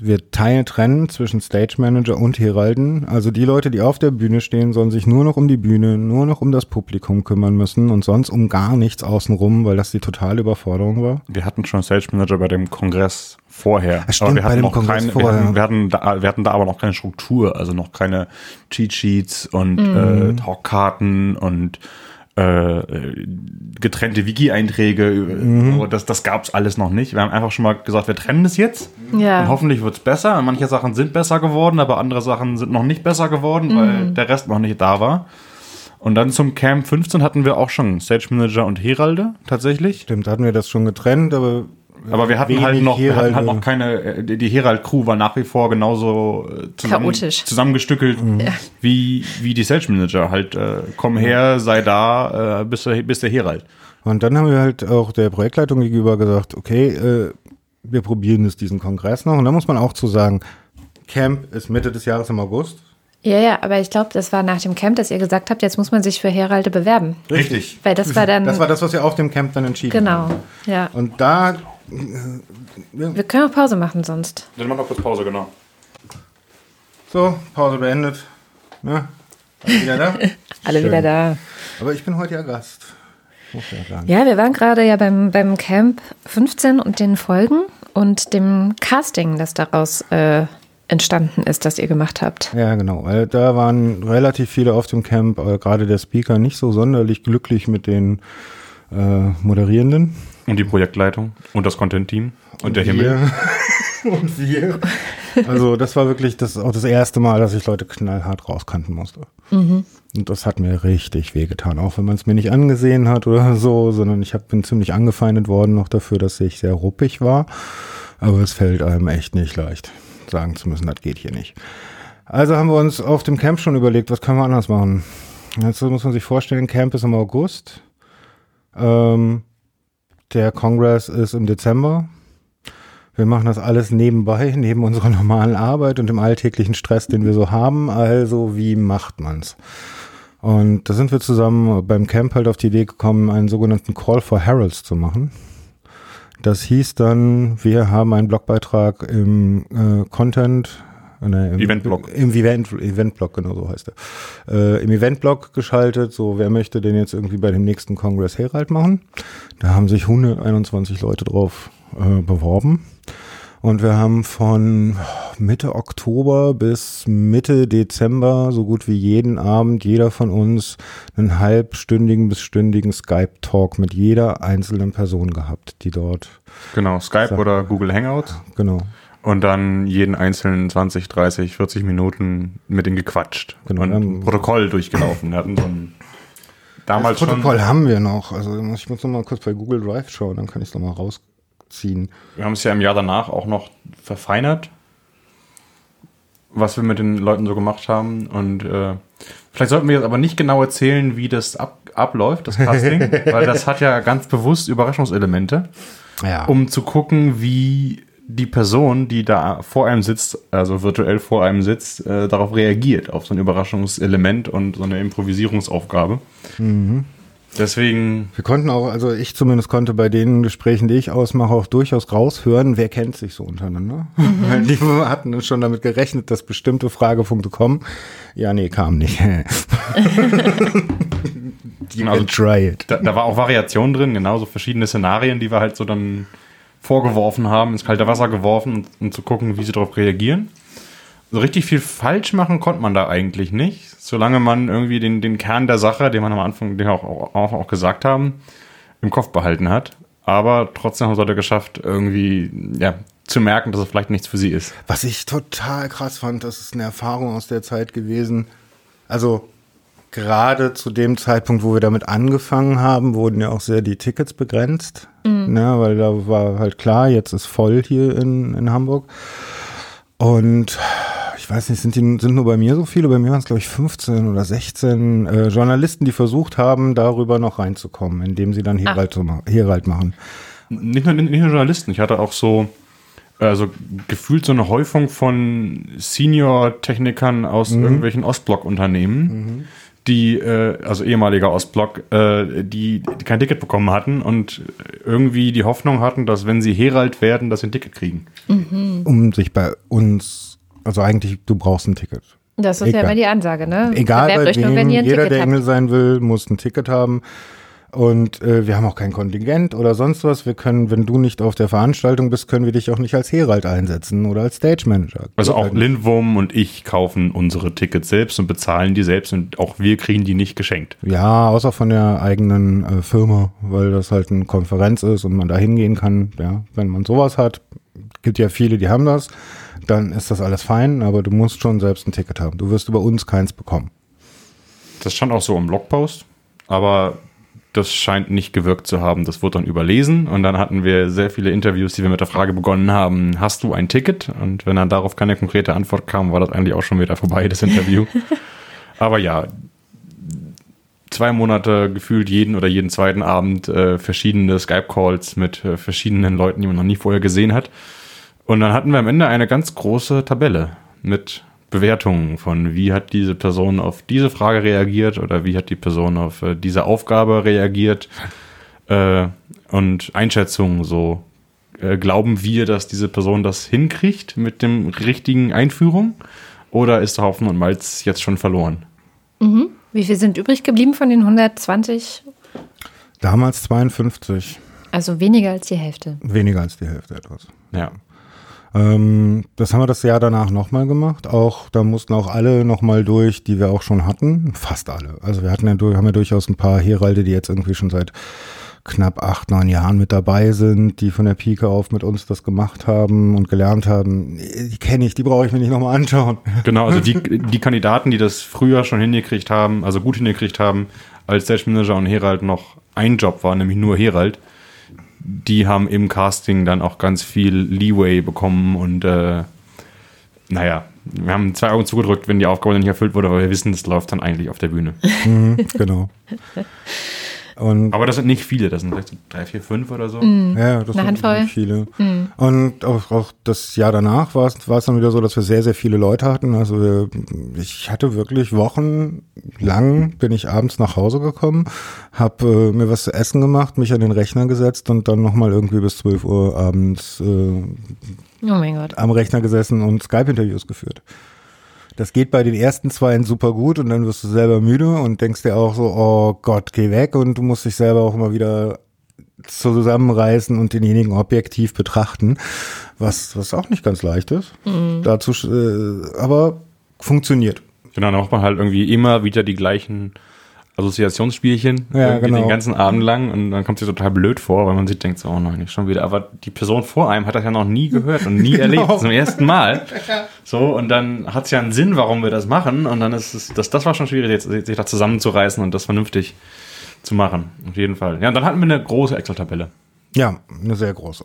Wir teilen, trennen zwischen Stage Manager und Heralden. Also die Leute, die auf der Bühne stehen, sollen sich nur noch um die Bühne, nur noch um das Publikum kümmern müssen und sonst um gar nichts außenrum, weil das die totale Überforderung war. Wir hatten schon Stage Manager bei dem Kongress vorher. Stimmt, aber wir hatten, noch keine, wir hatten, wir, hatten da, wir hatten da aber noch keine Struktur, also noch keine Cheat Sheets und mhm. äh, Talkkarten und äh, getrennte Wiki-Einträge, mhm. das, das gab es alles noch nicht. Wir haben einfach schon mal gesagt, wir trennen das jetzt ja. und hoffentlich wird es besser. Manche Sachen sind besser geworden, aber andere Sachen sind noch nicht besser geworden, mhm. weil der Rest noch nicht da war. Und dann zum Camp 15 hatten wir auch schon Stage Manager und Heralde tatsächlich. Stimmt, hatten wir das schon getrennt, aber aber wir hatten halt noch, wir hatten halt noch keine, äh, die Herald-Crew war nach wie vor genauso äh, zusammen, Chaotisch. zusammengestückelt mhm. wie, wie die Sales Manager. Halt, äh, komm her, sei da, äh, bis, der, bis der Herald. Und dann haben wir halt auch der Projektleitung gegenüber gesagt, okay, äh, wir probieren jetzt diesen Kongress noch. Und da muss man auch zu sagen, Camp ist Mitte des Jahres im August. Ja, ja, aber ich glaube, das war nach dem Camp, dass ihr gesagt habt, jetzt muss man sich für Heralde bewerben. Richtig. Weil das war dann. Das war das, was ihr auf dem Camp dann entschieden Genau, ja. Und da wir können auch Pause machen sonst. Dann machen wir kurz Pause, genau. So, Pause beendet. Ne? Alle wieder da? Alle Schön. wieder da. Aber ich bin heute ja Gast. Ja, ja, wir waren gerade ja beim, beim Camp 15 und den Folgen und dem Casting, das daraus äh, entstanden ist, das ihr gemacht habt. Ja, genau. Weil da waren relativ viele auf dem Camp, äh, gerade der Speaker, nicht so sonderlich glücklich mit den äh, Moderierenden. Und die Projektleitung und das Content-Team und, und, der wir. Himmel. und wir. Also das war wirklich das auch das erste Mal, dass ich Leute knallhart rauskanten musste. Mhm. Und das hat mir richtig wehgetan, auch wenn man es mir nicht angesehen hat oder so, sondern ich hab, bin ziemlich angefeindet worden noch dafür, dass ich sehr ruppig war. Aber es fällt einem echt nicht leicht, sagen zu müssen, das geht hier nicht. Also haben wir uns auf dem Camp schon überlegt, was können wir anders machen. Jetzt muss man sich vorstellen, Camp ist im August. Ähm, der Kongress ist im Dezember. Wir machen das alles nebenbei, neben unserer normalen Arbeit und dem alltäglichen Stress, den wir so haben. Also, wie macht man's? Und da sind wir zusammen beim Camp halt auf die Idee gekommen, einen sogenannten Call for Heralds zu machen. Das hieß dann, wir haben einen Blogbeitrag im äh, Content Ne, im Eventblog. Im Event, Eventblog, genau so heißt er. Äh, Im Eventblog geschaltet, so wer möchte denn jetzt irgendwie bei dem nächsten Kongress Herald machen. Da haben sich 121 Leute drauf äh, beworben. Und wir haben von Mitte Oktober bis Mitte Dezember so gut wie jeden Abend jeder von uns einen halbstündigen bis stündigen Skype-Talk mit jeder einzelnen Person gehabt, die dort. Genau, Skype oder Google Hangout. Genau. Und dann jeden einzelnen 20, 30, 40 Minuten mit denen gequatscht Genau, und dann- ein Protokoll durchgelaufen. Wir hatten so ein damals das Protokoll schon. haben wir noch. Also ich muss noch mal kurz bei Google Drive schauen, dann kann ich es noch mal rausziehen. Wir haben es ja im Jahr danach auch noch verfeinert, was wir mit den Leuten so gemacht haben. Und äh, vielleicht sollten wir jetzt aber nicht genau erzählen, wie das ab, abläuft, das Casting, weil das hat ja ganz bewusst Überraschungselemente, Ja. um zu gucken, wie die Person, die da vor einem sitzt, also virtuell vor einem sitzt, äh, darauf reagiert, auf so ein Überraschungselement und so eine Improvisierungsaufgabe. Deswegen Wir konnten auch, also ich zumindest konnte bei den Gesprächen, die ich ausmache, auch durchaus raushören, wer kennt sich so untereinander. Weil die hatten schon damit gerechnet, dass bestimmte Fragepunkte kommen. Ja, nee, kam nicht. die Also- try it. Da, da war auch Variation drin, genauso verschiedene Szenarien, die wir halt so dann vorgeworfen haben, ins kalte Wasser geworfen, um, zu gucken, wie sie darauf reagieren. So richtig viel falsch machen konnte man da eigentlich nicht, solange man irgendwie den, den Kern der Sache, den man am Anfang den auch, auch, auch gesagt haben, im Kopf behalten hat. Aber trotzdem haben sie Leute geschafft, irgendwie ja, zu merken, dass es vielleicht nichts für sie ist. Was ich total krass fand, das ist eine Erfahrung aus der Zeit gewesen. Also gerade zu dem Zeitpunkt, wo wir damit angefangen haben, wurden ja auch sehr die Tickets begrenzt. Ne, weil da war halt klar, jetzt ist voll hier in, in Hamburg. Und ich weiß nicht, sind, die, sind nur bei mir so viele? Bei mir waren es, glaube ich, 15 oder 16 äh, Journalisten, die versucht haben, darüber noch reinzukommen, indem sie dann Herald, so ma- Herald machen. Nicht nur, nicht nur Journalisten, ich hatte auch so, also gefühlt so eine Häufung von Senior-Technikern aus irgendwelchen Ostblock-Unternehmen, die, äh, also ehemaliger Ostblock, äh, die, die kein Ticket bekommen hatten und irgendwie die Hoffnung hatten, dass wenn sie Herald werden, dass sie ein Ticket kriegen. Um sich bei uns, also eigentlich, du brauchst ein Ticket. Das ist Egal. ja immer die Ansage, ne? Egal bei wem, wenn ihr ein jeder, Ticket der habt. Engel sein will, muss ein Ticket haben. Und äh, wir haben auch kein Kontingent oder sonst was. Wir können, wenn du nicht auf der Veranstaltung bist, können wir dich auch nicht als Herald einsetzen oder als Stage Manager. Also auch. Lindwurm und ich kaufen unsere Tickets selbst und bezahlen die selbst und auch wir kriegen die nicht geschenkt. Ja, außer von der eigenen äh, Firma, weil das halt eine Konferenz ist und man da hingehen kann. Ja, wenn man sowas hat, gibt ja viele, die haben das, dann ist das alles fein, aber du musst schon selbst ein Ticket haben. Du wirst über uns keins bekommen. Das stand auch so im Blogpost, aber das scheint nicht gewirkt zu haben. Das wurde dann überlesen und dann hatten wir sehr viele Interviews, die wir mit der Frage begonnen haben, hast du ein Ticket? Und wenn dann darauf keine konkrete Antwort kam, war das eigentlich auch schon wieder vorbei, das Interview. aber ja, zwei Monate gefühlt jeden oder jeden zweiten Abend äh, verschiedene Skype-Calls mit äh, verschiedenen Leuten, die man noch nie vorher gesehen hat. Und dann hatten wir am Ende eine ganz große Tabelle mit Bewertungen von, wie hat diese Person auf diese Frage reagiert oder wie hat die Person auf äh, diese Aufgabe reagiert äh, und Einschätzungen so. Äh, glauben wir, dass diese Person das hinkriegt mit dem richtigen Einführung oder ist der Haufen und Malz jetzt schon verloren? Wie viel sind übrig geblieben von den 120? Damals 52, Also weniger als die Hälfte. weniger als die Hälfte etwas. Ja. Ähm, das haben wir das Jahr danach nochmal gemacht. Auch da mussten auch alle nochmal durch, die wir auch schon hatten. Fast alle. Also wir hatten ja, haben ja durchaus ein paar Heralde, die jetzt irgendwie schon seit knapp acht, neun Jahren mit dabei sind, die von der Pike auf mit uns das gemacht haben und gelernt haben. Die kenne ich, die brauche ich mir nicht nochmal anschauen. Genau, also die, die Kandidaten, die das früher schon hingekriegt haben, also gut hingekriegt haben, als Stage Manager und Herald noch ein Job war, nämlich nur Herald, die haben im Casting dann auch ganz viel Leeway bekommen und äh, naja, wir haben zwei Augen zugedrückt, wenn die Aufgabe nicht erfüllt wurde, weil wir wissen, das läuft dann eigentlich auf der Bühne. Mhm, genau. Und Aber das sind nicht viele, das sind vielleicht so drei, vier, fünf oder so. Ja, das Eine sind Handvoll. nicht viele. Und auch, auch das Jahr danach war es, war es dann wieder so, dass wir sehr, sehr viele Leute hatten. Also wir, ich hatte wirklich Wochen lang, bin ich abends nach Hause gekommen, habe äh, mir was zu essen gemacht, mich an den Rechner gesetzt und dann nochmal irgendwie bis 12 Uhr abends äh, Oh mein Gott. am Rechner gesessen und Skype-Interviews geführt. Das geht bei den ersten zwei super gut und dann wirst du selber müde und denkst dir auch so, oh Gott, geh weg und du musst dich selber auch immer wieder zusammenreißen und denjenigen objektiv betrachten, was, was auch nicht ganz leicht ist. Dazu, äh, aber funktioniert. Genau, dann macht man halt irgendwie immer wieder die gleichen Assoziationsspielchen Ja, genau. den ganzen Abend lang und dann kommt sich total blöd vor, weil man sich denkt, so, oh nein, nicht schon wieder. Aber die Person vor einem hat das ja noch nie gehört und nie Genau. erlebt, zum ersten Mal. So, und dann hat es ja einen Sinn, warum wir das machen und dann ist es, das, das war schon schwierig, jetzt, sich da zusammenzureißen und das vernünftig zu machen. Auf jeden Fall. Ja, und dann hatten wir eine große Excel-Tabelle. Ja, eine sehr große.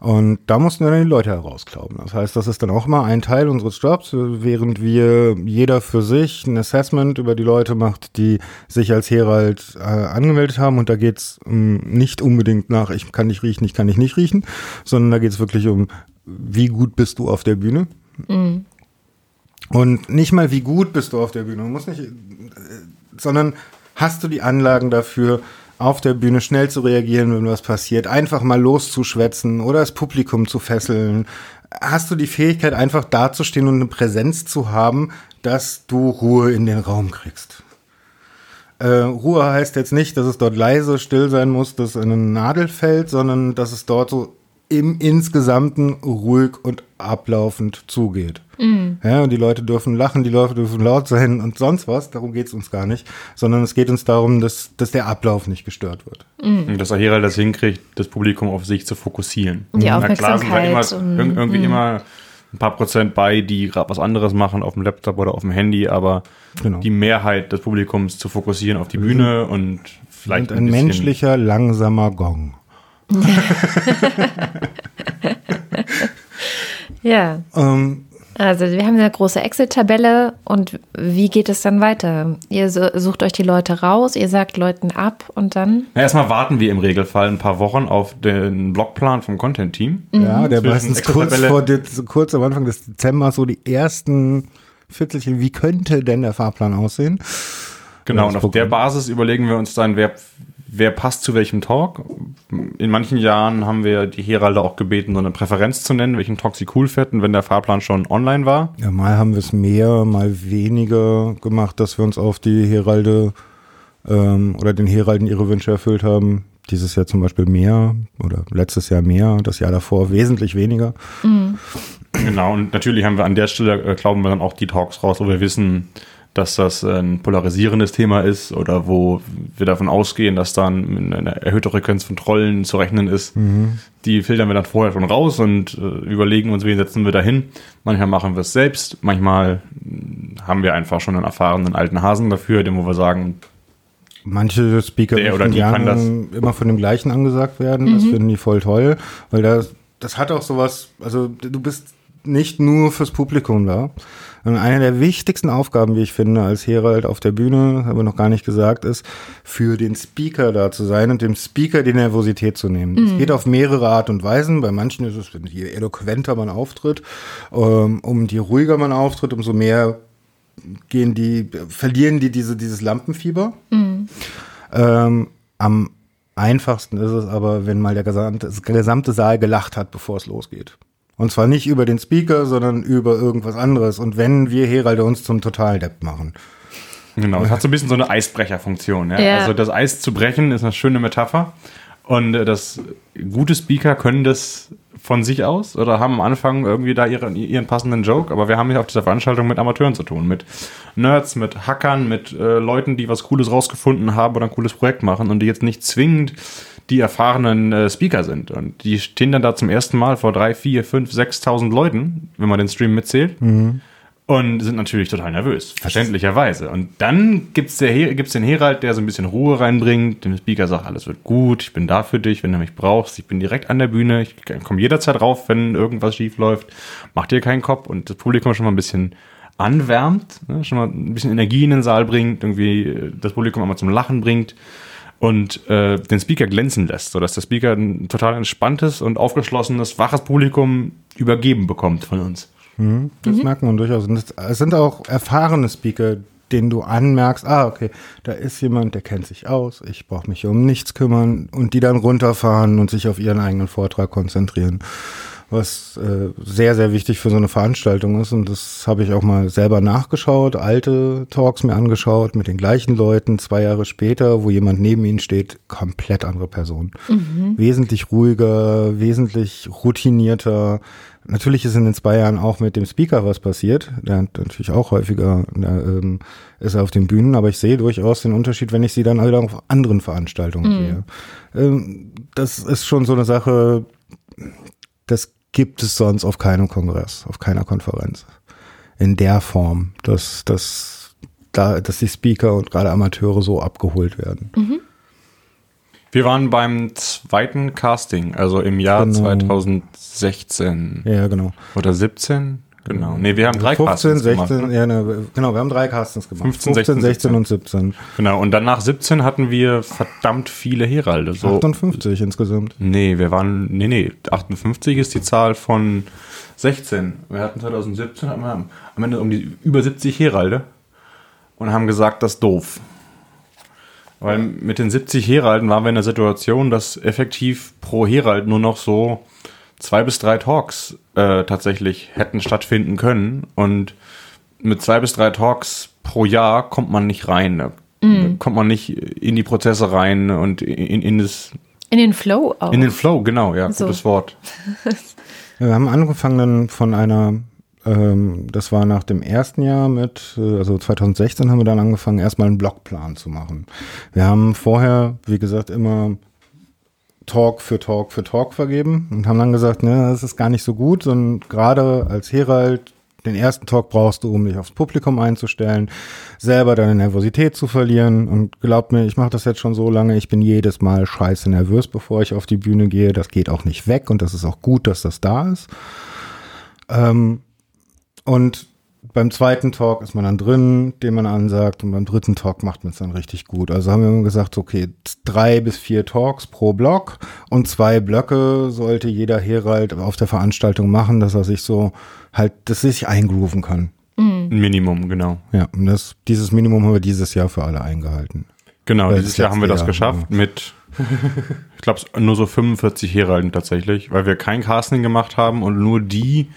Und da mussten wir dann die Leute herausklauben. Das heißt, das ist dann auch immer ein Teil unseres Jobs, während wir jeder für sich ein Assessment über die Leute macht, die sich als Herald äh, angemeldet haben. Und da geht's ähm, nicht unbedingt nach, ich kann dich riechen, ich kann dich nicht riechen, sondern da geht's wirklich um, wie gut bist du auf der Bühne. Und nicht mal, wie gut bist du auf der Bühne. Du musst nicht, äh, sondern hast du die Anlagen dafür, auf der Bühne schnell zu reagieren, wenn was passiert, einfach mal loszuschwätzen oder das Publikum zu fesseln. Hast du die Fähigkeit, einfach dazustehen und eine Präsenz zu haben, dass du Ruhe in den Raum kriegst? Äh, Ruhe heißt jetzt nicht, dass es dort leise, still sein muss, dass eine Nadel fällt, sondern dass es dort so im Insgesamten ruhig und ablaufend zugeht. Ja, und die Leute dürfen lachen, die Leute dürfen laut sein und sonst was. Darum geht es uns gar nicht. Sondern es geht uns darum, dass, dass der Ablauf nicht gestört wird. Und dass Ahira das hinkriegt, das Publikum auf sich zu fokussieren. Die Na klar sind da immer, Aufmerksamkeit irgendwie immer ein paar Prozent bei, die gerade was anderes machen auf dem Laptop oder auf dem Handy, aber Genau. die Mehrheit des Publikums zu fokussieren auf die Bühne und vielleicht Und ein bisschen- menschlicher, langsamer Gong. Ja. Ähm, Also wir haben eine große Excel-Tabelle und wie geht es dann weiter? Ihr su- sucht euch die Leute raus, ihr sagt Leuten ab und dann? Na, erstmal warten wir im Regelfall ein paar Wochen auf den Blockplan vom Content-Team. Ja, der meistens kurz vor kurz am Anfang des Dezembers so die ersten Viertelchen, wie könnte denn der Fahrplan aussehen? Genau, und auf der. Basis überlegen wir uns dann, wer, wer passt zu welchem Talk. In manchen Jahren haben wir die Heralde auch gebeten, so eine Präferenz zu nennen, welchen Talk sie cool fänden, wenn der Fahrplan schon online war. Ja, mal haben wir es mehr, mal weniger gemacht, dass wir uns auf die Heralde ähm, oder den Heralden ihre Wünsche erfüllt haben. Dieses Jahr zum Beispiel mehr oder letztes Jahr mehr, das Jahr davor wesentlich weniger. Genau, und natürlich haben wir an der Stelle, äh, glauben wir dann auch die Talks raus, wo wir wissen, dass das ein polarisierendes Thema ist oder wo wir davon ausgehen, dass dann eine erhöhte Frequenz von Trollen zu rechnen ist. Die filtern wir dann vorher schon raus und äh, überlegen uns, wen setzen wir da hin. Manchmal machen wir es selbst, manchmal mh, haben wir einfach schon einen erfahrenen alten Hasen dafür, dem wo wir sagen, Manche Speaker Der oder die kann gerne immer von dem gleichen angesagt werden. Das finden die voll toll, weil das, das hat auch sowas, also du bist nicht nur fürs Publikum da. Und eine der wichtigsten Aufgaben, wie ich finde, als Herald auf der Bühne, haben wir noch gar nicht gesagt, ist, für den Speaker da zu sein und dem Speaker die Nervosität zu nehmen. Es geht auf mehrere Art und Weisen. Bei manchen ist es, je eloquenter man auftritt, ähm, um je ruhiger man auftritt, umso mehr gehen die, verlieren die diese, dieses Lampenfieber. Ähm, am einfachsten ist es aber, wenn mal der gesamte, gesamte Saal gelacht hat, bevor es losgeht. Und zwar nicht über den Speaker, sondern über irgendwas anderes. Und wenn wir Heralde uns zum Totaldepp machen. Genau, es hat so ein bisschen so eine Eisbrecherfunktion. Ja? Ja. Also das Eis zu brechen ist eine schöne Metapher. Und äh, das gute Speaker können das von sich aus oder haben am Anfang irgendwie da ihren, ihren passenden Joke, aber wir haben hier auf dieser Veranstaltung mit Amateuren zu tun, mit Nerds, mit Hackern, mit äh, Leuten, die was Cooles rausgefunden haben oder ein cooles Projekt machen und die jetzt nicht zwingend die erfahrenen äh, Speaker sind. Und die stehen dann da zum ersten Mal vor drei, vier, fünf, sechstausend Leuten, wenn man den Stream mitzählt. Und sind natürlich total nervös, verständlicherweise. Und dann gibt's, der, gibt's den Herald, der so ein bisschen Ruhe reinbringt, dem Speaker sagt, alles wird gut, ich bin da für dich, wenn du mich brauchst, ich bin direkt an der Bühne, ich komme jederzeit rauf, wenn irgendwas schief läuft, mach dir keinen Kopf. Und das Publikum schon mal ein bisschen anwärmt, ne, schon mal ein bisschen Energie in den Saal bringt, irgendwie äh, das Publikum einmal zum Lachen bringt und äh, den Speaker glänzen lässt, sodass der Speaker ein total entspanntes und aufgeschlossenes, waches Publikum übergeben bekommt von uns. Das merkt man durchaus. Und es sind auch erfahrene Speaker, denen du anmerkst, ah, okay, da ist jemand, der kennt sich aus, ich brauche mich um nichts kümmern und die dann runterfahren und sich auf ihren eigenen Vortrag konzentrieren. Was äh, sehr, sehr wichtig für so eine Veranstaltung ist. Und das habe ich auch mal selber nachgeschaut, alte Talks mir angeschaut mit den gleichen Leuten, zwei Jahre später, wo jemand neben ihnen steht, komplett andere Person. Wesentlich ruhiger, wesentlich routinierter, Natürlich ist in den zwei Jahren auch mit dem Speaker was passiert. Der hat natürlich auch häufiger der, ähm, ist er auf den Bühnen, aber ich sehe durchaus den Unterschied, wenn ich sie dann wieder auf anderen Veranstaltungen Mhm. sehe. Ähm, das ist schon so eine Sache, das gibt es sonst auf keinem Kongress, auf keiner Konferenz. In der Form, dass, dass, da, dass die Speaker und gerade Amateure so abgeholt werden. Wir waren beim zweiten Casting, also im Jahr Genau. 2016 Ja, genau. oder 17. Genau. Nee, wir haben drei 15, Castings 16, gemacht. ne? ja, ne, genau, wir haben drei Castings gemacht. 15, 16, 16 und 17. Genau. Und dann nach 17 hatten wir verdammt viele Heralde. So, 58 insgesamt. nee, wir waren, nee, nee, 58 ist die Zahl von 16. Wir hatten 2017 hatten wir am Ende um die über 70 Heralde und haben gesagt, das ist doof. Weil mit den 70 Heralden waren wir in der Situation, dass effektiv pro Herald nur noch so zwei bis drei Talks äh, tatsächlich hätten stattfinden können. Und mit zwei bis drei Talks pro Jahr kommt man nicht rein. Da kommt man nicht in die Prozesse rein und in, in, das, In den Flow auch. in den Flow, genau, ja, So. gutes Wort. Wir haben angefangen dann von einer, ähm, das war nach dem ersten Jahr mit, äh, also 2016 haben wir dann angefangen, erstmal einen Blockplan zu machen. Wir haben vorher, wie gesagt, immer Talk für Talk für Talk vergeben und haben dann gesagt, ne, das ist gar nicht so gut, sondern gerade als Herald den ersten Talk brauchst du, um dich aufs Publikum einzustellen, selber deine Nervosität zu verlieren. Und glaubt mir, ich mache das jetzt schon so lange, ich bin jedes Mal scheiße nervös, bevor ich auf die Bühne gehe. Das geht auch nicht weg und das ist auch gut, dass das da ist. Ähm, und beim zweiten Talk ist man dann drin, den man ansagt, und beim dritten Talk macht man es dann richtig gut. Also haben wir immer gesagt, okay, drei bis vier Talks pro Block und zwei Blöcke sollte jeder Herald auf der Veranstaltung machen, dass er sich so halt, dass er sich eingrooven kann. Ein Minimum, genau. Ja, und das, dieses Minimum haben wir dieses Jahr für alle eingehalten. Genau, Weil dieses Jahr haben wir das Jahr, geschafft mit, ich glaube, nur so 45 Heralden tatsächlich, weil wir kein Casting gemacht haben und nur die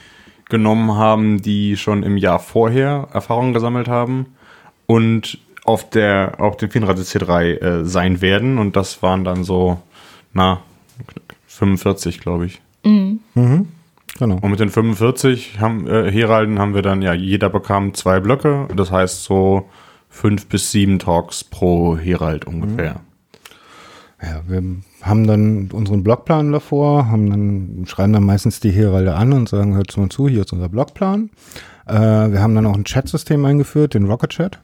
genommen haben, die schon im Jahr vorher Erfahrungen gesammelt haben und auf der auf dem 34 C3 äh, sein werden und das waren dann so na 45, glaube ich. Genau. Und mit den 45 haben, äh, Heralden haben wir dann, ja, jeder bekam zwei Blöcke. Das heißt so fünf bis sieben Talks pro Herald ungefähr. Ja, wir haben dann unseren Blogplan davor, haben dann, schreiben dann meistens die Heralde an und sagen, hört mal zu, hier ist unser Blogplan. Äh, wir haben dann auch ein Chatsystem eingeführt, den Rocket Chat,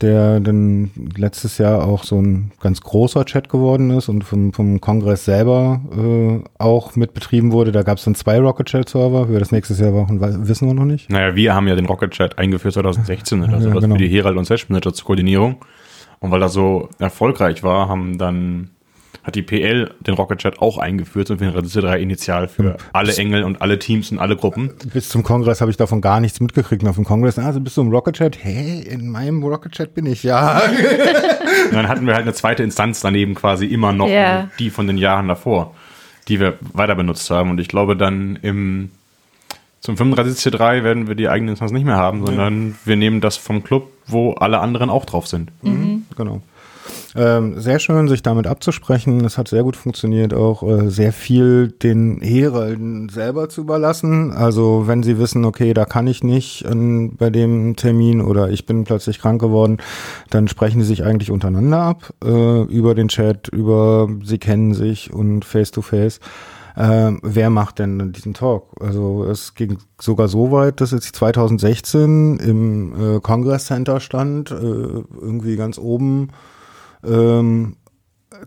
der dann letztes Jahr auch so ein ganz großer Chat geworden ist und vom, vom Kongress selber äh, auch mit betrieben wurde. Da gab es dann zwei Rocket Chat Server, wie wir das nächstes Jahr machen, we- wissen wir noch nicht. Naja, wir haben ja den Rocket Chat eingeführt 2016 oder Ja, sowas genau. für die Herald und Session Manager zur Koordinierung. Und weil das so erfolgreich war, haben dann hat die PL den Rocket Chat auch eingeführt und wir reduziert drei initial für alle Engel und alle Teams und alle Gruppen. Bis zum Kongress habe ich davon gar nichts mitgekriegt. Und auf dem Kongress, also bist du im Rocket Chat? Hä, in meinem Rocket Chat bin ich, ja. Und dann hatten wir halt eine zweite Instanz daneben quasi immer noch, Ja. die von den Jahren davor, die wir weiter benutzt haben. Und ich glaube dann im zum 35C3 werden wir die eigene Instanz nicht mehr haben, sondern wir nehmen das vom Club, wo alle anderen auch drauf sind. Genau. Ähm, sehr schön, sich damit abzusprechen. Es hat sehr gut funktioniert, auch äh, sehr viel den Heralden selber zu überlassen. Also wenn sie wissen, okay, da kann ich nicht an, bei dem Termin oder ich bin plötzlich krank geworden, dann sprechen sie sich eigentlich untereinander ab äh, über den Chat, über sie kennen sich und face to face. Ähm, wer macht denn diesen Talk? Also es ging sogar so weit, dass jetzt 2016 im äh, Congress Center stand, äh, irgendwie ganz oben. Ähm,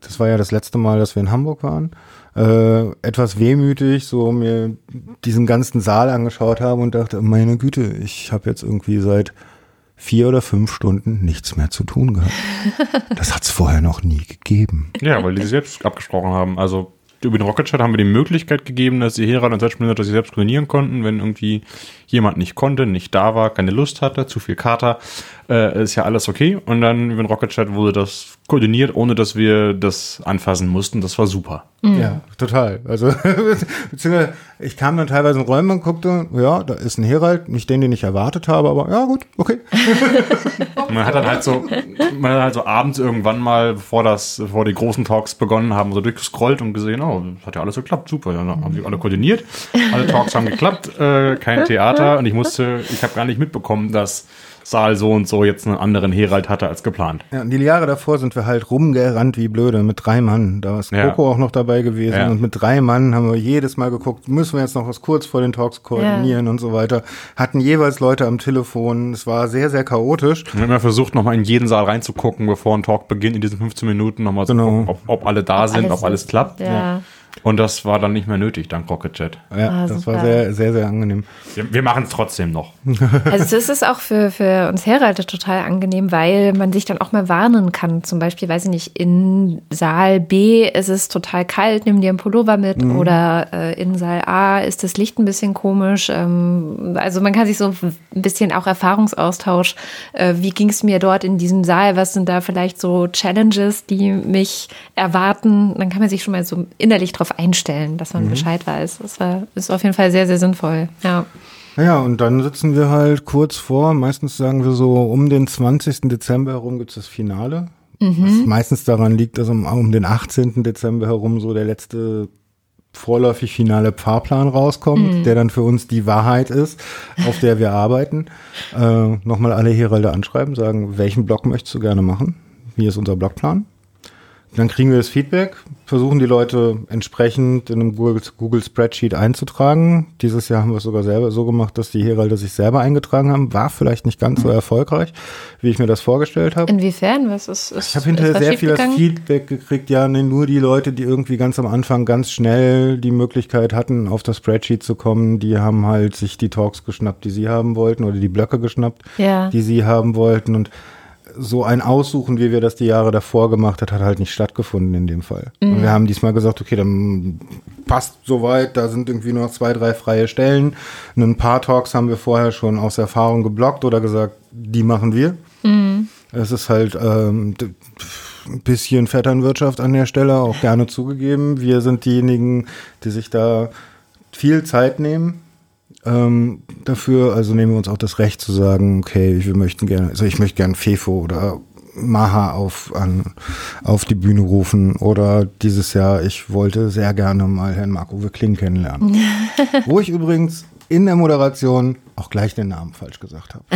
das war ja das letzte Mal, dass wir in Hamburg waren. Äh, etwas wehmütig, so mir diesen ganzen Saal angeschaut habe und dachte, meine Güte, ich habe jetzt irgendwie seit vier oder fünf Stunden nichts mehr zu tun gehabt. Das hat es vorher noch nie gegeben. Ja, weil die sich selbst abgesprochen haben. Also über den Rocket Chat haben wir die Möglichkeit gegeben, dass die Herald und Session Manager sich selbst koordinieren konnten, wenn irgendwie jemand nicht konnte, nicht da war, keine Lust hatte, zu viel Kater, äh, ist ja alles okay. Und dann über den Rocket Chat wurde das koordiniert, ohne dass wir das anfassen mussten. Das war super. Ja, total. Also, beziehungsweise, ich kam dann teilweise in Räume und guckte, ja, da ist ein Herald, nicht den, den ich erwartet habe, aber ja, gut, okay. Man hat dann halt so, man hat halt so abends irgendwann mal, bevor das, bevor die großen Talks begonnen haben, so durchgescrollt und gesehen, oh, das hat ja alles geklappt, super. Ja, dann haben sie alle koordiniert, alle Talks haben geklappt, äh, kein Theater und ich musste, ich habe gar nicht mitbekommen, dass Saal so und so jetzt einen anderen Herald hatte als geplant. Ja, und die Jahre davor sind wir halt rumgerannt wie blöde mit drei Mann. Da ist Ja. Coco auch noch dabei gewesen Ja. und mit drei Mann haben wir jedes Mal geguckt, müssen wir jetzt noch was kurz vor den Talks koordinieren und so weiter. Hatten jeweils Leute am Telefon. Es war sehr, sehr chaotisch. Wir haben immer versucht, nochmal in jeden Saal reinzugucken, bevor ein Talk beginnt, in diesen 15 Minuten nochmal zu Genau. gucken, ob, ob alle da sind, alles ob alles klappt. Ja. Und das war dann nicht mehr nötig, dank Rocket Chat. Ja, Ah, das war sehr, sehr, sehr angenehm. Wir, wir machen es trotzdem noch. Also das ist auch für, für uns Heralde total angenehm, weil man sich dann auch mal warnen kann. Zum Beispiel, weiß ich nicht, in Saal B ist es total kalt, nimm dir einen Pullover mit. Oder äh, in Saal A ist das Licht ein bisschen komisch. Ähm, also man kann sich so ein bisschen auch Erfahrungsaustausch. Äh, wie ging es mir dort in diesem Saal? Was sind da vielleicht so Challenges, die mich erwarten? Dann kann man sich schon mal so innerlich darauf einstellen, dass man Bescheid weiß. Das war, ist auf jeden Fall sehr, sehr sinnvoll. Ja. Naja, und dann sitzen wir halt kurz vor, meistens sagen wir so, um den 20. Dezember herum gibt's das Finale. Was meistens daran liegt, dass um, um den 18. Dezember herum so der letzte vorläufig finale Fahrplan rauskommt, der dann für uns die Wahrheit ist, auf der wir arbeiten. Äh, Nochmal alle Heralde anschreiben, sagen, welchen Block möchtest du gerne machen? Wie ist unser Blockplan? Dann kriegen wir das Feedback, versuchen die Leute entsprechend in einem Google, Google Spreadsheet einzutragen. Dieses Jahr haben wir es sogar selber so gemacht, dass die Heralde sich selber eingetragen haben. War vielleicht nicht ganz so erfolgreich, wie ich mir das vorgestellt habe. Inwiefern? Was ist, ist Ich habe hinterher sehr viel das schiefgegangen? Feedback gekriegt, ja, nee, nur die Leute, die irgendwie ganz am Anfang ganz schnell die Möglichkeit hatten, auf das Spreadsheet zu kommen, die haben halt sich die Talks geschnappt, die sie haben wollten, oder die Blöcke geschnappt, Ja. die sie haben wollten. Und so ein Aussuchen, wie wir das die Jahre davor gemacht hat, hat halt nicht stattgefunden in dem Fall. Und wir haben diesmal gesagt, okay, dann passt soweit, da sind irgendwie nur noch zwei, drei freie Stellen. Ein paar Talks haben wir vorher schon aus Erfahrung geblockt oder gesagt, die machen wir. Es ist halt ähm, ein bisschen Vetternwirtschaft an der Stelle, auch gerne zugegeben. Wir sind diejenigen, die sich da viel Zeit nehmen ähm, dafür. Also nehmen wir uns auch das Recht zu sagen, okay, wir möchten gerne, also ich möchte gerne Fefo oder Maha auf, an, auf die Bühne rufen oder dieses Jahr, ich wollte sehr gerne mal Herrn Marco Kling kennenlernen. Wo ich übrigens in der Moderation auch gleich den Namen falsch gesagt habe.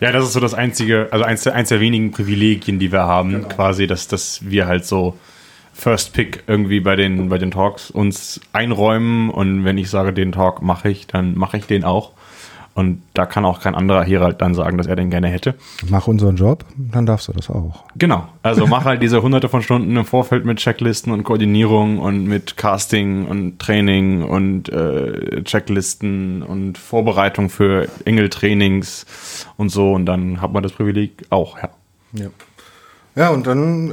Ja, das ist so das einzige, also eins der, eins der wenigen Privilegien, die wir haben, quasi, dass, dass wir halt so First Pick irgendwie bei den, bei den Talks uns einräumen und wenn ich sage, den Talk mache ich, dann mache ich den auch. Und da kann auch kein anderer Herald dann sagen, dass er den gerne hätte. Mach unseren Job, dann darfst du das auch. Genau. Also mach halt diese hunderte von Stunden im Vorfeld mit Checklisten und Koordinierung und mit Casting und Training und äh, Checklisten und Vorbereitung für Engeltrainings und so. Und dann hat man das Privileg auch, ja. Ja. Ja, und dann äh,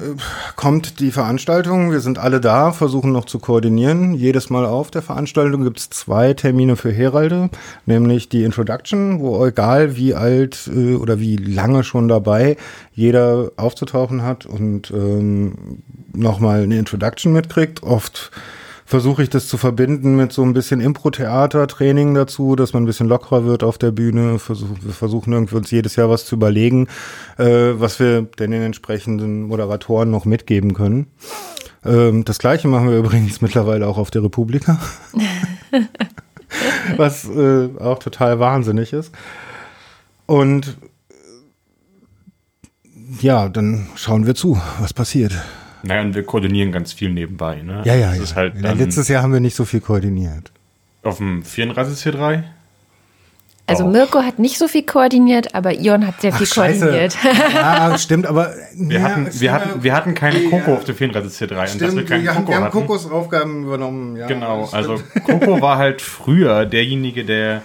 kommt die Veranstaltung. Wir sind alle da, versuchen noch zu koordinieren. Jedes Mal auf der Veranstaltung gibt's zwei Termine für Heralde, nämlich die Introduction, wo egal wie alt äh, oder wie lange schon dabei jeder aufzutauchen hat und ähm, nochmal eine Introduction mitkriegt. Oft versuche ich das zu verbinden mit so ein bisschen Impro-Theater-Training dazu, dass man ein bisschen lockerer wird auf der Bühne. Versuch, wir versuchen irgendwie uns jedes Jahr was zu überlegen, äh, was wir denn den entsprechenden Moderatoren noch mitgeben können. Ähm, das gleiche machen wir übrigens mittlerweile auch auf der Republika. was äh, auch total wahnsinnig ist. Und ja, dann schauen wir zu, was passiert. Naja, und wir koordinieren ganz viel nebenbei. Ne? Ja, ja, Das ja. ist halt Ja, Letztes Jahr haben wir nicht so viel koordiniert. auf dem 34C3. Also Auch. Mirko hat nicht so viel koordiniert, aber Ion hat sehr viel koordiniert. ja, stimmt, aber Wir, ja, hatten, wir, hatten, wir hatten keinen Coco auf dem 34C3. und dass Stimmt, wir keinen wir haben, Coco wir haben Kokos Aufgaben übernommen. Ja, Genau, also stimmt. Coco war halt früher derjenige, der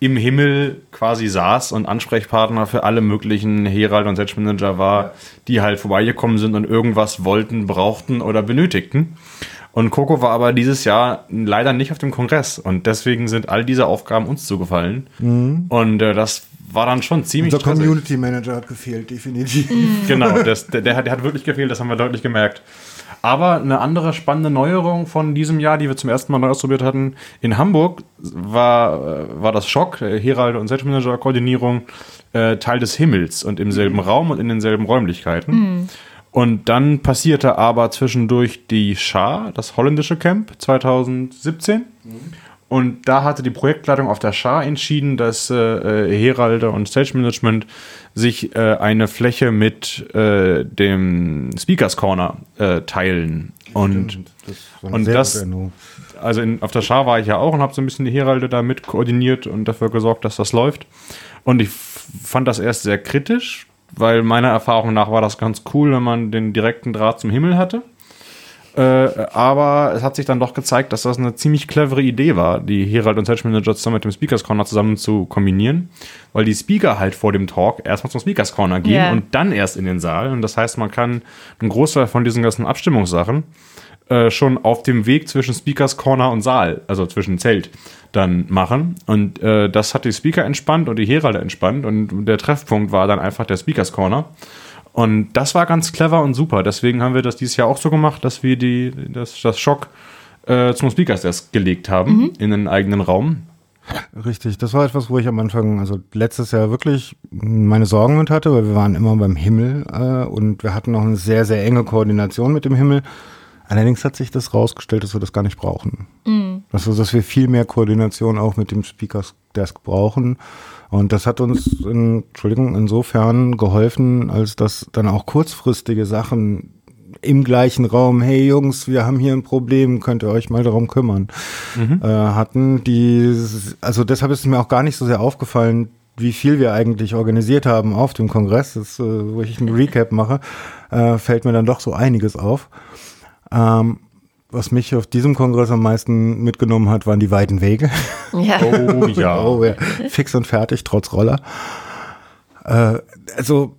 im Himmel quasi saß und Ansprechpartner für alle möglichen Herald und Stage Manager war, die halt vorbeigekommen sind und irgendwas wollten, brauchten oder benötigten. Und Coco war aber dieses Jahr leider nicht auf dem Kongress und deswegen sind all diese Aufgaben uns zugefallen. Und äh, das war dann schon ziemlich Unser stressig. Community Manager hat gefehlt, definitiv. Genau, das, der, der, hat, der hat wirklich gefehlt, das haben wir deutlich gemerkt. Aber eine andere spannende Neuerung von diesem Jahr, die wir zum ersten Mal neu ausprobiert hatten, in Hamburg war, äh, war das Schock, äh, Heralde und Stage Manager Koordinierung, äh, Teil des Himmels und im selben Raum und in denselben Räumlichkeiten. Und dann passierte aber zwischendurch die Schar, das holländische Camp 2017. Und da hatte die Projektleitung auf der Schar entschieden, dass äh, äh, Heralde und Stage Management sich äh, eine Fläche mit äh, dem Speakers Corner äh, teilen. Und das und das- also in, auf der Schar war ich ja auch und habe so ein bisschen die Heralde da mit koordiniert und dafür gesorgt, dass das läuft. Und ich fand das erst sehr kritisch, weil meiner Erfahrung nach war das ganz cool, wenn man den direkten Draht zum Himmel hatte. Äh, aber es hat sich dann doch gezeigt, dass das eine ziemlich clevere Idee war, die Herald und Stage Manager zusammen mit dem Speakers Corner zusammen zu kombinieren, weil die Speaker halt vor dem Talk erstmal zum Speakers Corner gehen Ja. und dann erst in den Saal. Und das heißt, man kann einen Großteil von diesen ganzen Abstimmungssachen äh, schon auf dem Weg zwischen Speakers Corner und Saal, also zwischen Zelt, dann machen. Und äh, das hat die Speaker entspannt und die Heralde entspannt. Und der Treffpunkt war dann einfach der Speakers Corner. Und das war ganz clever und super. Deswegen haben wir das dieses Jahr auch so gemacht, dass wir die, das, das Schock äh, zum Speakers Desk gelegt haben in einen eigenen Raum. Richtig, das war etwas, wo ich am Anfang, also letztes Jahr wirklich meine Sorgen mit hatte, weil wir waren immer beim Himmel äh, und wir hatten noch eine sehr, sehr enge Koordination mit dem Himmel. Allerdings hat sich das rausgestellt, dass wir das gar nicht brauchen. Also, dass wir viel mehr Koordination auch mit dem Speakers Desk brauchen. Und das hat uns, in, Entschuldigung, insofern geholfen, als dass dann auch kurzfristige Sachen im gleichen Raum, hey Jungs, wir haben hier ein Problem, könnt ihr euch mal darum kümmern, äh, hatten, die, also deshalb ist es mir auch gar nicht so sehr aufgefallen, wie viel wir eigentlich organisiert haben auf dem Kongress, das, äh, wo ich einen Recap mache, äh, fällt mir dann doch so einiges auf. Ähm, was mich auf diesem Kongress am meisten mitgenommen hat, waren die weiten Wege. Ja. Oh ja. Oh, ja. Fix und fertig, trotz Roller. Äh, also,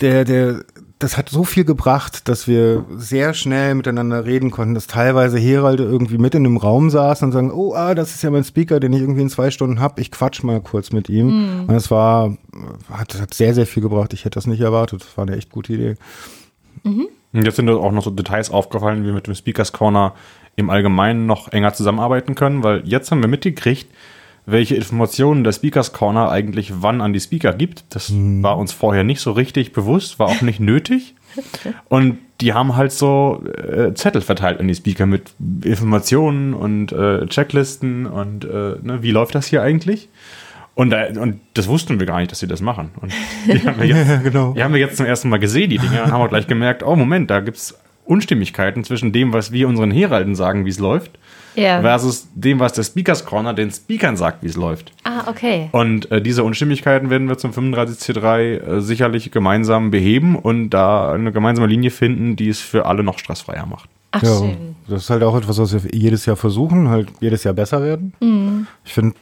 der, der, das hat so viel gebracht, dass wir sehr schnell miteinander reden konnten, dass teilweise Heralde irgendwie mit in einem Raum saßen und sagen, oh, ah, das ist ja mein Speaker, den ich irgendwie in zwei Stunden hab, ich quatsch mal kurz mit ihm. Und es war, hat, hat sehr, sehr viel gebracht. Ich hätte das nicht erwartet. Das war eine echt gute Idee. Und jetzt sind auch noch so Details aufgefallen, wie wir mit dem Speakers Corner im Allgemeinen noch enger zusammenarbeiten können, weil jetzt haben wir mitgekriegt, welche Informationen der Speakers Corner eigentlich wann an die Speaker gibt. Das war uns vorher nicht so richtig bewusst, war auch nicht nötig. Und die haben halt so äh, Zettel verteilt an die Speaker mit Informationen und äh, Checklisten und äh, ne, wie läuft das hier eigentlich? Und, da, und das wussten wir gar nicht, dass sie das machen. Und die haben wir jetzt, genau. die haben wir jetzt zum ersten Mal gesehen, die Dinge, und haben auch gleich gemerkt, oh Moment, da gibt's Unstimmigkeiten zwischen dem, was wir unseren Heralden sagen, wie es läuft, Ja. versus dem, was der Speakers Corner den Speakern sagt, wie es läuft. Ah, okay. Und äh, diese Unstimmigkeiten werden wir zum 35C3 äh, sicherlich gemeinsam beheben und da eine gemeinsame Linie finden, die es für alle noch stressfreier macht. Ach, Ja, schön. das ist halt auch etwas, was wir jedes Jahr versuchen, halt jedes Jahr besser werden. Ich finde,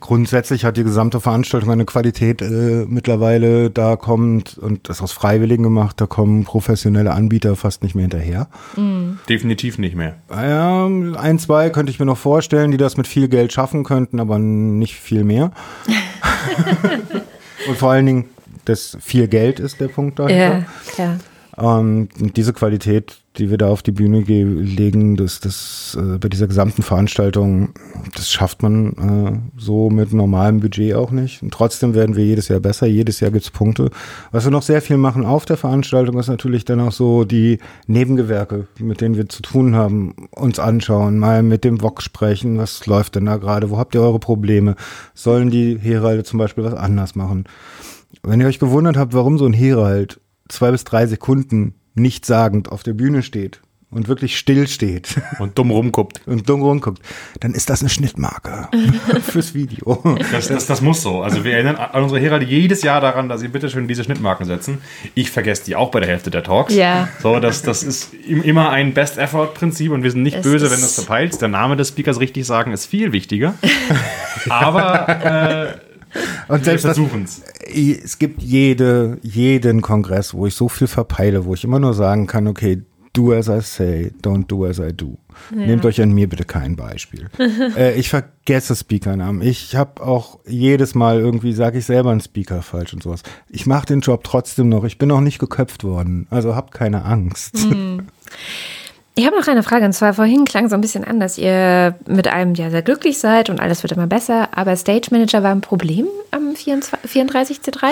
grundsätzlich hat die gesamte Veranstaltung eine Qualität äh, mittlerweile, da kommt, und das aus Freiwilligen gemacht, da kommen professionelle Anbieter fast nicht mehr hinterher. Definitiv nicht mehr. Ja, ein, zwei könnte ich mir noch vorstellen, die das mit viel Geld schaffen könnten, aber nicht viel mehr. und vor allen Dingen, das viel Geld ist der Punkt dahinter. Ja, klar. Ähm, und diese Qualität, die wir da auf die Bühne ge- legen, das, das äh, bei dieser gesamten Veranstaltung, das schafft man äh, so mit normalem Budget auch nicht. Und trotzdem werden wir jedes Jahr besser, jedes Jahr gibt's Punkte. Was wir noch sehr viel machen auf der Veranstaltung, ist natürlich dann auch so die Nebengewerke, mit denen wir zu tun haben, uns anschauen, mal mit dem VOG sprechen, was läuft denn da gerade, wo habt ihr eure Probleme? Sollen die Heralde zum Beispiel was anders machen? Wenn ihr euch gewundert habt, warum so ein Herald zwei bis drei Sekunden nichtssagend auf der Bühne steht und wirklich still steht Und dumm rumguckt. und dumm rumguckt, dann ist das eine Schnittmarke fürs Video. Das, das, das muss so. Also wir erinnern an unsere Heralde jedes Jahr daran, dass sie bitte schön diese Schnittmarken setzen. Ich vergesse die auch bei der Hälfte der Talks. Ja. So, das, das ist im- immer ein Best-Effort-Prinzip und wir sind nicht Es böse, wenn du es verpeilst. Der Name des Speakers richtig sagen ist viel wichtiger. Aber Und wir selbst das, versuchen es. es gibt jede, jeden Kongress, wo ich so viel verpeile, wo ich immer nur sagen kann, okay, do as I say, don't do as I do. Nehmt euch an mir bitte kein Beispiel. äh, ich vergesse Speakernamen. Ich habe auch jedes Mal irgendwie, sage ich selber einen Speaker falsch und sowas. Ich mache den Job trotzdem noch. Ich bin noch nicht geköpft worden. Also habt keine Angst. Ich habe noch eine Frage, und zwar vorhin klang so ein bisschen an, dass ihr mit einem ja sehr glücklich seid und alles wird immer besser, aber Stage Manager war ein Problem am 24 34C3?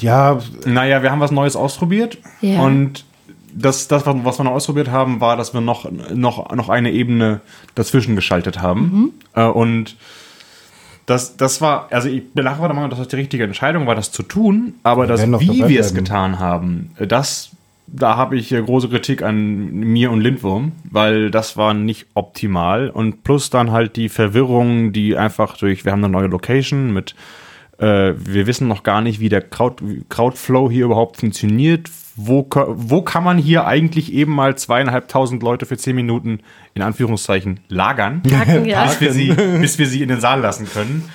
Ja, Naja, wir haben was Neues ausprobiert Ja. und das, das, was wir noch ausprobiert haben, war, dass wir noch, noch, noch eine Ebene dazwischen geschaltet haben. Äh, und das, das war, also ich belache der Meinung, dass das die richtige Entscheidung war, das zu tun, aber das, werden noch wie wir es getan haben, das, da habe ich große Kritik an mir und Lindwurm, weil das war nicht optimal. Und plus dann halt die Verwirrung, die einfach durch, wir haben eine neue Location mit äh, wir wissen noch gar nicht, wie der Crowd, Crowdflow hier überhaupt funktioniert. Wo, wo kann man hier eigentlich eben mal zweieinhalbtausend Leute für zehn Minuten in Anführungszeichen lagern? Hacken, ja. bis, wir sie, bis wir sie in den Saal lassen können.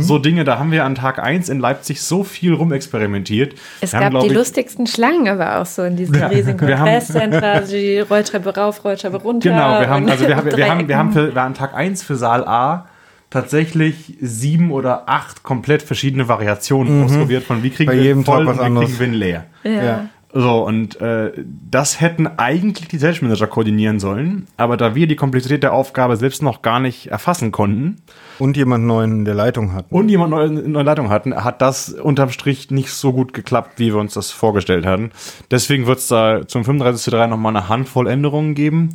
So, so Dinge, da haben wir an Tag 1 in Leipzig so viel rumexperimentiert. Es Wir haben, gab glaub die ich, lustigsten Schlangen aber auch so in diesen riesigen wir haben- also die Rolltreppe rauf, Rolltreppe runter. Genau, wir haben, also wir, haben- wir, haben, wir haben für, wir haben Tag 1 für Saal A tatsächlich sieben oder acht komplett verschiedene Variationen ausprobiert von wie kriegen Bei wir voll und wie kriegen wir ihn leer. ja. So, und äh, das hätten eigentlich die Selbstmanager koordinieren sollen, aber da wir die Komplexität der Aufgabe selbst noch gar nicht erfassen konnten und jemand neuen in der Leitung hatten. und jemand neu in der Leitung hatten, hat das unterm Strich nicht so gut geklappt, wie wir uns das vorgestellt hatten. Deswegen wird es da zum 35.3 nochmal eine Handvoll Änderungen geben.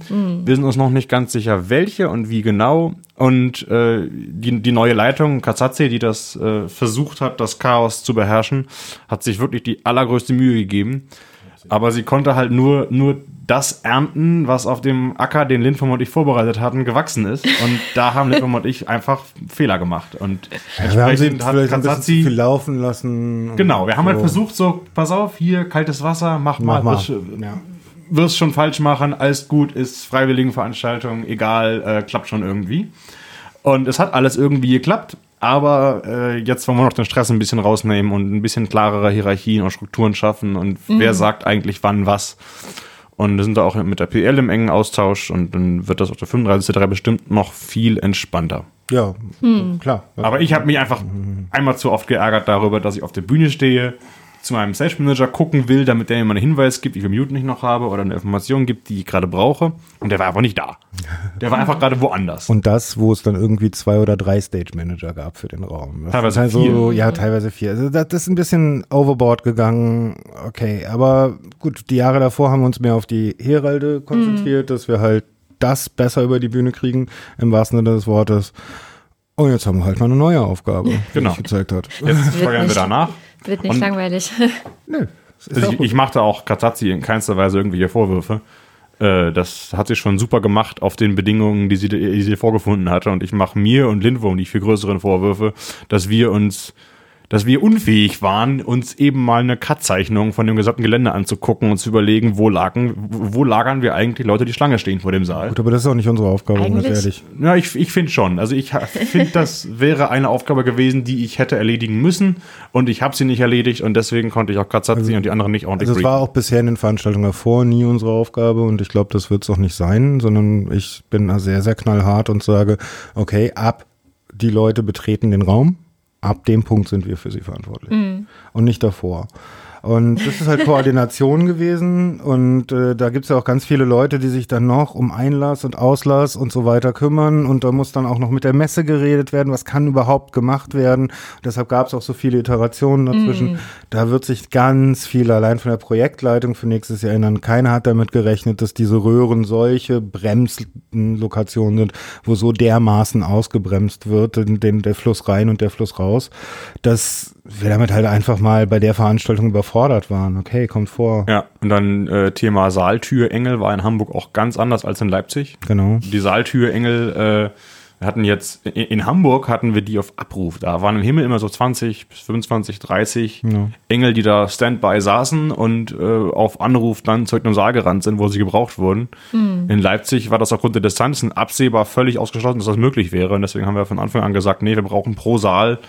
Wir sind uns noch nicht ganz sicher, welche und wie genau. Und äh, die, die neue Leitung, Katsatze, die das äh, versucht hat, das Chaos zu beherrschen, hat sich wirklich die allergrößte Mühe gegeben. Aber sie konnte halt nur, nur das ernten, was auf dem Acker, den Lindform und ich vorbereitet hatten, gewachsen ist. Und da haben Lindform und ich einfach Fehler gemacht. Und Ja, wir haben sie entsprechend hat bisschen zu Katsatzi- viel laufen lassen. Genau, wir haben halt so. versucht, so, pass auf, hier kaltes Wasser, mach, Mach mal, mal. wirst, Ja. wirst schon falsch machen, alles gut, ist Freiwilligenveranstaltung, egal, äh, klappt schon irgendwie. Und es hat alles irgendwie geklappt, aber äh, jetzt wollen wir noch den Stress ein bisschen rausnehmen und ein bisschen klarere Hierarchien und Strukturen schaffen und wer sagt eigentlich wann was. Und wir sind da auch mit der PL im engen Austausch und dann wird das auf der 35.3 bestimmt noch viel entspannter. Ja, klar. Aber ich habe mich einfach einmal zu oft geärgert darüber, dass ich auf der Bühne stehe, zu meinem Sales Manager gucken will, damit der mir mal einen Hinweis gibt, wie viel Minuten ich noch habe oder eine Information gibt, die ich gerade brauche. Und der war einfach nicht da. Der war einfach gerade woanders. Und das, wo es dann irgendwie zwei oder drei Stage Manager gab für den Raum. Das Teilweise ist halt so, vier. ja, teilweise vier. Also das ist ein bisschen overboard gegangen. Okay, aber gut, die Jahre davor haben wir uns mehr auf die Heralde konzentriert, dass wir halt das besser über die Bühne kriegen, im wahrsten Sinne des Wortes. Und jetzt haben wir halt mal eine neue Aufgabe, die Genau. sich gezeigt hat. Jetzt steuern wir nicht- danach. Wird nicht Und- langweilig. Nö. Also ich, ich machte auch Katsatzi in keinster Weise irgendwelche Vorwürfe. Äh, das hat sie schon super gemacht auf den Bedingungen, die sie, die sie vorgefunden hatte. Und ich mache mir und Lindwurm die viel größeren Vorwürfe, dass wir uns, dass wir unfähig waren, uns eben mal eine Cut-Zeichnung von dem gesamten Gelände anzugucken und zu überlegen, wo, lagen, wo lagern wir eigentlich Leute, die Schlange stehen vor dem Saal. Gut, aber das ist auch nicht unsere Aufgabe, ganz ehrlich. Ja, ich, ich finde schon. Also ich finde, das wäre eine Aufgabe gewesen, die ich hätte erledigen müssen. Und ich habe sie nicht erledigt und deswegen konnte ich auch Katsatzi und die anderen nicht ordentlich Also es war auch bisher in den Veranstaltungen davor nie unsere Aufgabe und ich glaube, das wird es auch nicht sein, sondern ich bin da sehr, sehr knallhart und sage, okay, ab die Leute betreten den Raum, ab dem Punkt sind wir für sie verantwortlich und nicht davor. Und das ist halt Koordination gewesen und äh, da gibt's ja auch ganz viele Leute, die sich dann noch um Einlass und Auslass und so weiter kümmern und da muss dann auch noch mit der Messe geredet werden, was kann überhaupt gemacht werden. deshalb gab's auch so viele Iterationen dazwischen. Da wird sich ganz viel allein von der Projektleitung für nächstes Jahr ändern. Keiner hat damit gerechnet, dass diese Röhren solche Bremslokationen sind, wo so dermaßen ausgebremst wird, den, den, der Fluss rein und der Fluss raus. Das wir damit halt einfach mal bei der Veranstaltung überfordert waren. Okay, kommt vor. Ja, und dann äh, Thema Saaltürengel war in Hamburg auch ganz anders als in Leipzig. Genau. Die Saaltürengel, äh, wir hatten jetzt, in, in Hamburg hatten wir die auf Abruf. Da waren im Himmel immer so 20 bis 25, 30 Ja. Engel, die da Standby saßen und äh, auf Anruf dann zurück im Saal gerannt sind, wo sie gebraucht wurden. In Leipzig war das aufgrund der Distanzen absehbar völlig ausgeschlossen, dass das möglich wäre. Und deswegen haben wir von Anfang an gesagt, nee, wir brauchen pro Saal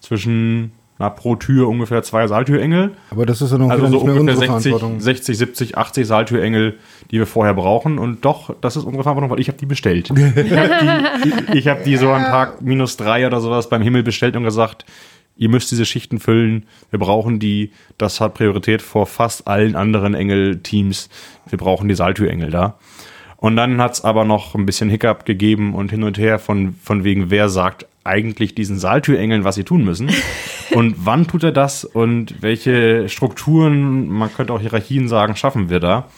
zwischen, na, pro Tür ungefähr zwei Saaltürengel. Aber das ist ja noch Also so ungefähr unsere 60, Verantwortung. 60, 70, 80 Saaltürengel, die wir vorher brauchen. Und doch, das ist unsere Verantwortung, weil ich habe die bestellt. ich habe die, hab die so am Tag minus drei oder sowas beim Himmel bestellt und gesagt, ihr müsst diese Schichten füllen, wir brauchen die, das hat Priorität vor fast allen anderen Engel-Teams. Wir brauchen die Saaltürengel da. Und dann hat's aber noch ein bisschen Hiccup gegeben und hin und her von, von wegen, wer sagt eigentlich diesen Saaltürengeln, was sie tun müssen. Und wann tut er das und welche Strukturen, man könnte auch Hierarchien sagen, schaffen wir da?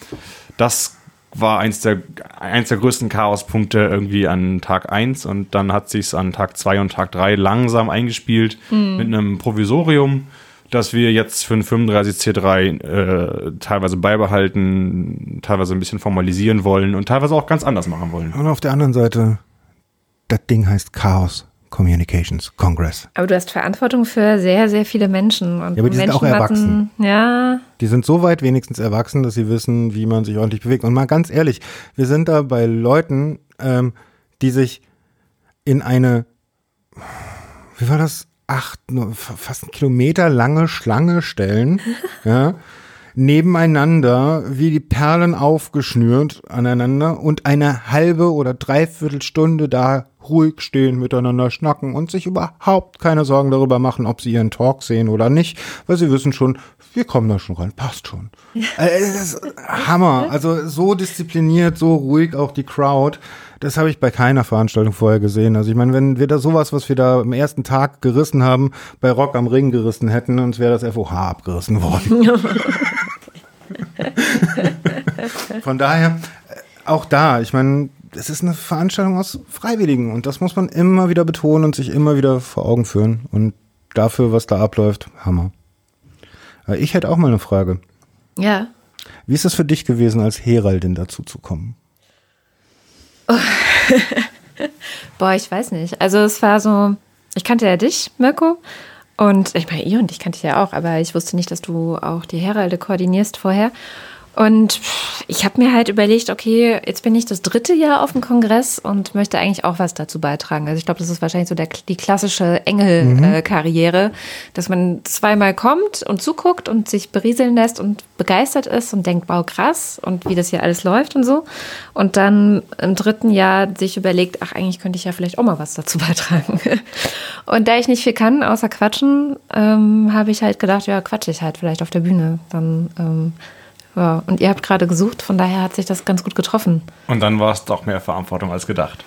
Das war eins der, eins der größten Chaospunkte irgendwie an Tag 1 und dann hat sich's an Tag 2 und Tag 3 langsam eingespielt mit einem Provisorium, das wir jetzt für ein 35C3 äh, teilweise beibehalten, teilweise ein bisschen formalisieren wollen und teilweise auch ganz anders machen wollen. Und auf der anderen Seite, das Ding heißt Chaos Communications Congress. Aber du hast Verantwortung für sehr, sehr viele Menschen. Und Ja, aber die sind auch Menschenmassen- Ja, Die sind so weit wenigstens erwachsen, dass sie wissen, wie man sich ordentlich bewegt. Und mal ganz ehrlich, wir sind da bei Leuten, ähm, die sich in eine, wie war das, acht, fast einen Kilometer lange Schlange stellen, ja, nebeneinander, wie die Perlen aufgeschnürt aneinander und eine halbe oder dreiviertel Stunde da ruhig stehen, miteinander schnacken und sich überhaupt keine Sorgen darüber machen, ob sie ihren Talk sehen oder nicht, weil sie wissen schon, wir kommen da schon rein, passt schon. Das ist Hammer. Also so diszipliniert, so ruhig auch die Crowd. Das habe ich bei keiner Veranstaltung vorher gesehen. Also ich meine, wenn wir da sowas, was wir da am ersten Tag gerissen haben, bei Rock am Ring gerissen hätten, uns wäre das FOH abgerissen worden. Von daher, äh, auch da, ich meine, es ist eine Veranstaltung aus Freiwilligen und das muss man immer wieder betonen und sich immer wieder vor Augen führen. Und dafür, was da abläuft, Hammer. Aber ich hätte auch mal eine Frage. ja. Wie ist es für dich gewesen, als Heraldin dazu zu kommen? Boah, ich weiß nicht. Also es war so, ich kannte ja dich, Mirko. Und ich meine, ihr und ich kannte ich ja auch, aber ich wusste nicht, dass du auch die Heralde koordinierst vorher. Und ich habe mir halt überlegt, okay, jetzt bin ich das dritte Jahr auf dem Kongress und möchte eigentlich auch was dazu beitragen. Also ich glaube, das ist wahrscheinlich so der, die klassische Engel-Karriere, dass man zweimal kommt und zuguckt und sich berieseln lässt und begeistert ist und denkt, wow, krass und wie das hier alles läuft und so. Und dann im dritten Jahr sich überlegt, ach, eigentlich könnte ich ja vielleicht auch mal was dazu beitragen. Und da ich nicht viel kann, außer quatschen, ähm, habe ich halt gedacht, ja, quatsche ich halt vielleicht auf der Bühne. Dann, ähm, ja. Und ihr habt gerade gesucht, von daher hat sich das ganz gut getroffen. Und dann war es doch mehr Verantwortung als gedacht.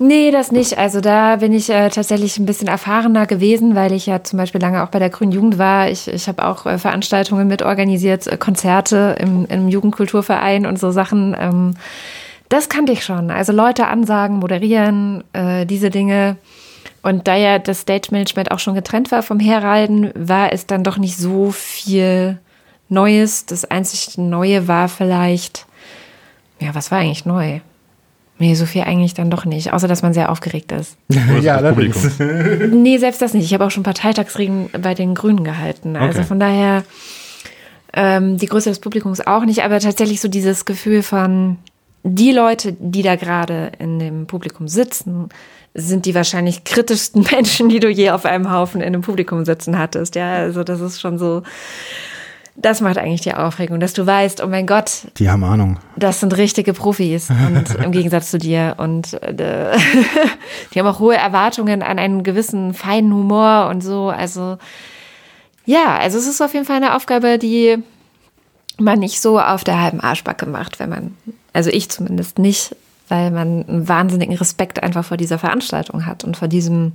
Nee, das nicht. Also da bin ich äh, tatsächlich ein bisschen erfahrener gewesen, weil ich ja zum Beispiel lange auch bei der Grünen Jugend war. Ich, ich habe auch äh, Veranstaltungen mit organisiert, äh, Konzerte im, im Jugendkulturverein und so Sachen. Ähm, das kannte ich schon. Also Leute ansagen, moderieren, äh, diese Dinge. Und da ja das Stage Management auch schon getrennt war vom Heralden, war es dann doch nicht so viel Neues. Das einzig Neue war vielleicht, ja, was war eigentlich neu? Nee, so viel eigentlich dann doch nicht, außer dass man sehr aufgeregt ist. ja, das allerdings. Nee, selbst das nicht. Ich habe auch schon Parteitagsreden bei den Grünen gehalten. Also Okay. von daher ähm, die Größe des Publikums auch nicht, aber tatsächlich so dieses Gefühl von die Leute, die da gerade in dem Publikum sitzen, sind die wahrscheinlich kritischsten Menschen, die du je auf einem Haufen in einem Publikum sitzen hattest. Ja, also das ist schon so. Das macht eigentlich die Aufregung, dass du weißt, oh mein Gott, Die haben Ahnung. das sind richtige Profis und im Gegensatz zu dir und äh, die haben auch hohe Erwartungen an einen gewissen feinen Humor und so. Also ja, also es ist auf jeden Fall eine Aufgabe, die man nicht so auf der halben Arschbacke macht, wenn man, also ich zumindest nicht, weil man einen wahnsinnigen Respekt einfach vor dieser Veranstaltung hat und vor diesem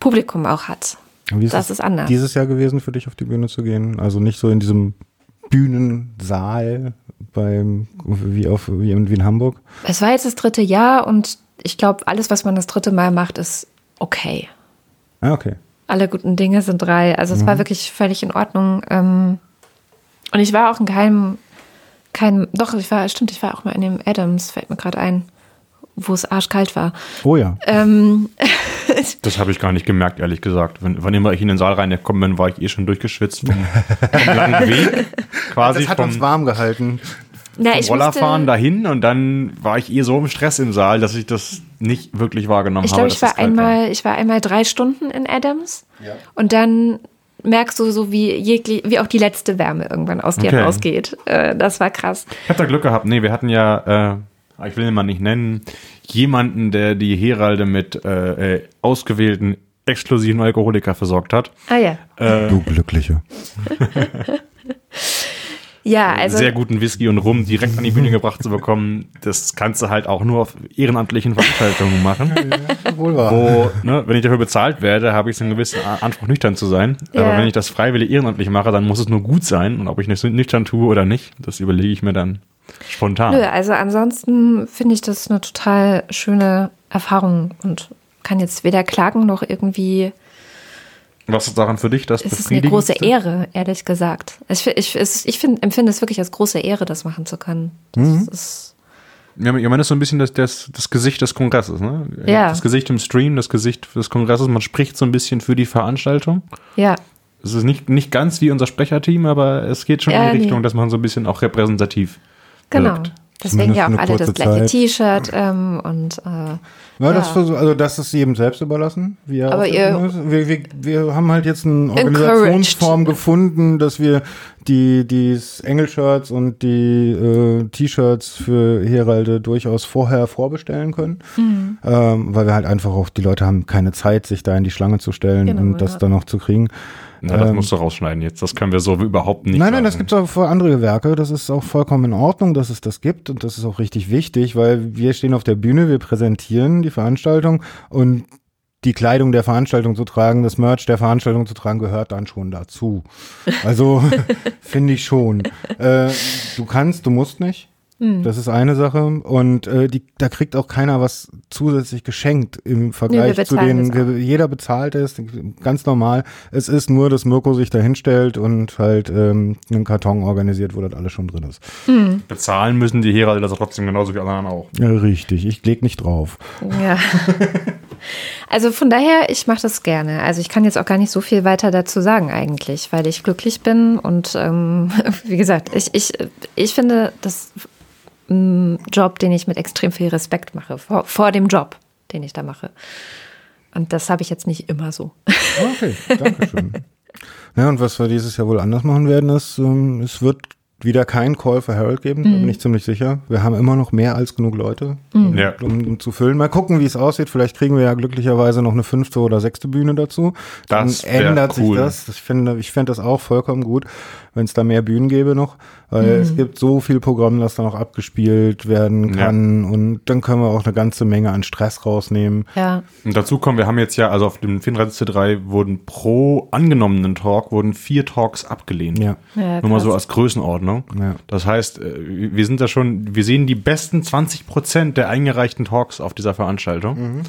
Publikum auch hat. Wie Das es ist anders. Dieses Jahr gewesen für dich auf die Bühne zu gehen? Also nicht so in diesem Bühnensaal beim, wie auf, wie in, wie in Hamburg? Es war jetzt das dritte Jahr und ich glaube, alles, was man das dritte Mal macht, ist okay. Ah, okay. alle guten Dinge sind drei. Also es Mhm. war wirklich völlig in Ordnung. Ähm, und ich war auch in keinem, keinem, doch, ich war, stimmt, ich war auch mal in dem Adams, fällt mir gerade ein, wo es arschkalt war. Oh ja. Ähm, Das habe ich gar nicht gemerkt, ehrlich gesagt. Wenn, wann immer ich in den Saal reingekommen bin, war ich eh schon durchgeschwitzt vom, vom langen Weg. Quasi Das hat vom, uns warm gehalten. na, vom ich Rollerfahren musste, dahin und dann war ich eh so im Stress im Saal, dass ich das nicht wirklich wahrgenommen ich habe. glaube, dass ich war einmal, ich war einmal drei Stunden in Adams und dann merkst du so, wie, jegli, wie auch die letzte Wärme irgendwann aus dir Okay. rausgeht. Äh, das war krass. Ich habe da Glück gehabt. Nee, wir hatten ja, äh, ich will ihn mal nicht nennen, jemanden, der die Heralde mit äh, äh, ausgewählten exklusiven Alkoholiker versorgt hat. Ah ja. Du Glückliche. Ja, also sehr guten Whisky und Rum direkt an die Bühne gebracht zu bekommen, das kannst du halt auch nur auf ehrenamtlichen Veranstaltungen machen. Wohl wahr. Wo, ne, wenn ich dafür bezahlt werde, habe ich so einen gewissen Anspruch, nüchtern zu sein. Ja. Aber wenn ich das freiwillig ehrenamtlich mache, dann muss es nur gut sein. Und ob ich das nüchtern tue oder nicht, das überlege ich mir dann spontan. Nö, also ansonsten finde ich das eine total schöne Erfahrung und kann jetzt weder klagen noch irgendwie. Was ist daran für dich das Es ist eine große? Ehre, ehrlich gesagt. Ich, ich, ich find, empfinde es wirklich als große Ehre, das machen zu können. Das Mhm. ist, Ja, ich meine, das ist so ein bisschen das, das, das Gesicht des Kongresses. Ne? Ja. Das Gesicht im Stream, das Gesicht des Kongresses. Man spricht so ein bisschen für die Veranstaltung. ja, Es ist nicht, nicht ganz wie unser Sprecherteam, aber es geht schon Ja, in die nee. Richtung, dass man so ein bisschen auch repräsentativ genau. wirkt. Deswegen ja auch alle das gleiche. T-Shirt ähm, und äh, Ja, das Ja. versuch, also das ist jedem selbst überlassen. Wie er Aber ihr- wir, wir, wir haben halt jetzt eine Encouraged. Organisationsform gefunden, dass wir die die Engelshirts und die äh, T-Shirts für Heralde durchaus vorher vorbestellen können, Mhm. ähm, weil wir halt einfach auch die Leute haben keine Zeit, sich da in die Schlange zu stellen Genau, und das ja. dann noch zu kriegen. Na, das Ähm, musst du rausschneiden jetzt. Das können wir so überhaupt nicht Nein, nein, das gibt es auch für andere Werke. Das ist auch vollkommen in Ordnung, dass es das gibt und das ist auch richtig wichtig, weil wir stehen auf der Bühne, wir präsentieren die Veranstaltung und die Kleidung der Veranstaltung zu tragen, das Merch der Veranstaltung zu tragen, gehört dann schon dazu. Also finde ich schon. Äh, du kannst, du musst nicht. Hm. Das ist eine Sache und äh, die, da kriegt auch keiner was zusätzlich geschenkt im Vergleich zu bezahlen den, das auch. wir, jeder bezahlt es, ganz normal. Es ist nur, dass Mirko sich da hinstellt und halt ähm, einen Karton organisiert, wo das alles schon drin ist. Bezahlen müssen die Heralde das trotzdem genauso wie alle anderen auch. Ja, richtig, ich leg nicht drauf. Ja. Also von daher, ich mache das gerne. Also ich kann jetzt auch gar nicht so viel weiter dazu sagen eigentlich, weil ich glücklich bin und ähm, wie gesagt, ich, ich, ich finde das ein Job, den ich mit extrem viel Respekt mache, vor, vor dem Job, den ich da mache. Und das habe ich jetzt nicht immer so. Okay, danke schön. Ja, und was wir dieses Jahr wohl anders machen werden, ist, ähm, es wird wieder kein Call for Harold geben, da bin ich ziemlich sicher. Wir haben immer noch mehr als genug Leute, Ja. um, um zu füllen. Mal gucken, wie es aussieht. Vielleicht kriegen wir ja glücklicherweise noch eine fünfte oder sechste Bühne dazu. Das Dann ändert cool. sich das. Ich finde, ich fände das auch vollkommen gut, wenn es da mehr Bühnen gäbe noch. Weil es gibt so viel Programm, das da noch abgespielt werden Ja. kann. Und dann können wir auch eine ganze Menge an Stress rausnehmen. Ja. Und dazu kommen, wir haben jetzt ja, also auf dem 34C3 wurden pro angenommenen Talk wurden vier Talks abgelehnt. Ja. Ja, Nur mal so als Größenordnung. Ja. Das heißt, äh, wir sind da schon, wir sehen die besten 20 Prozent der eingereichten Talks auf dieser Veranstaltung.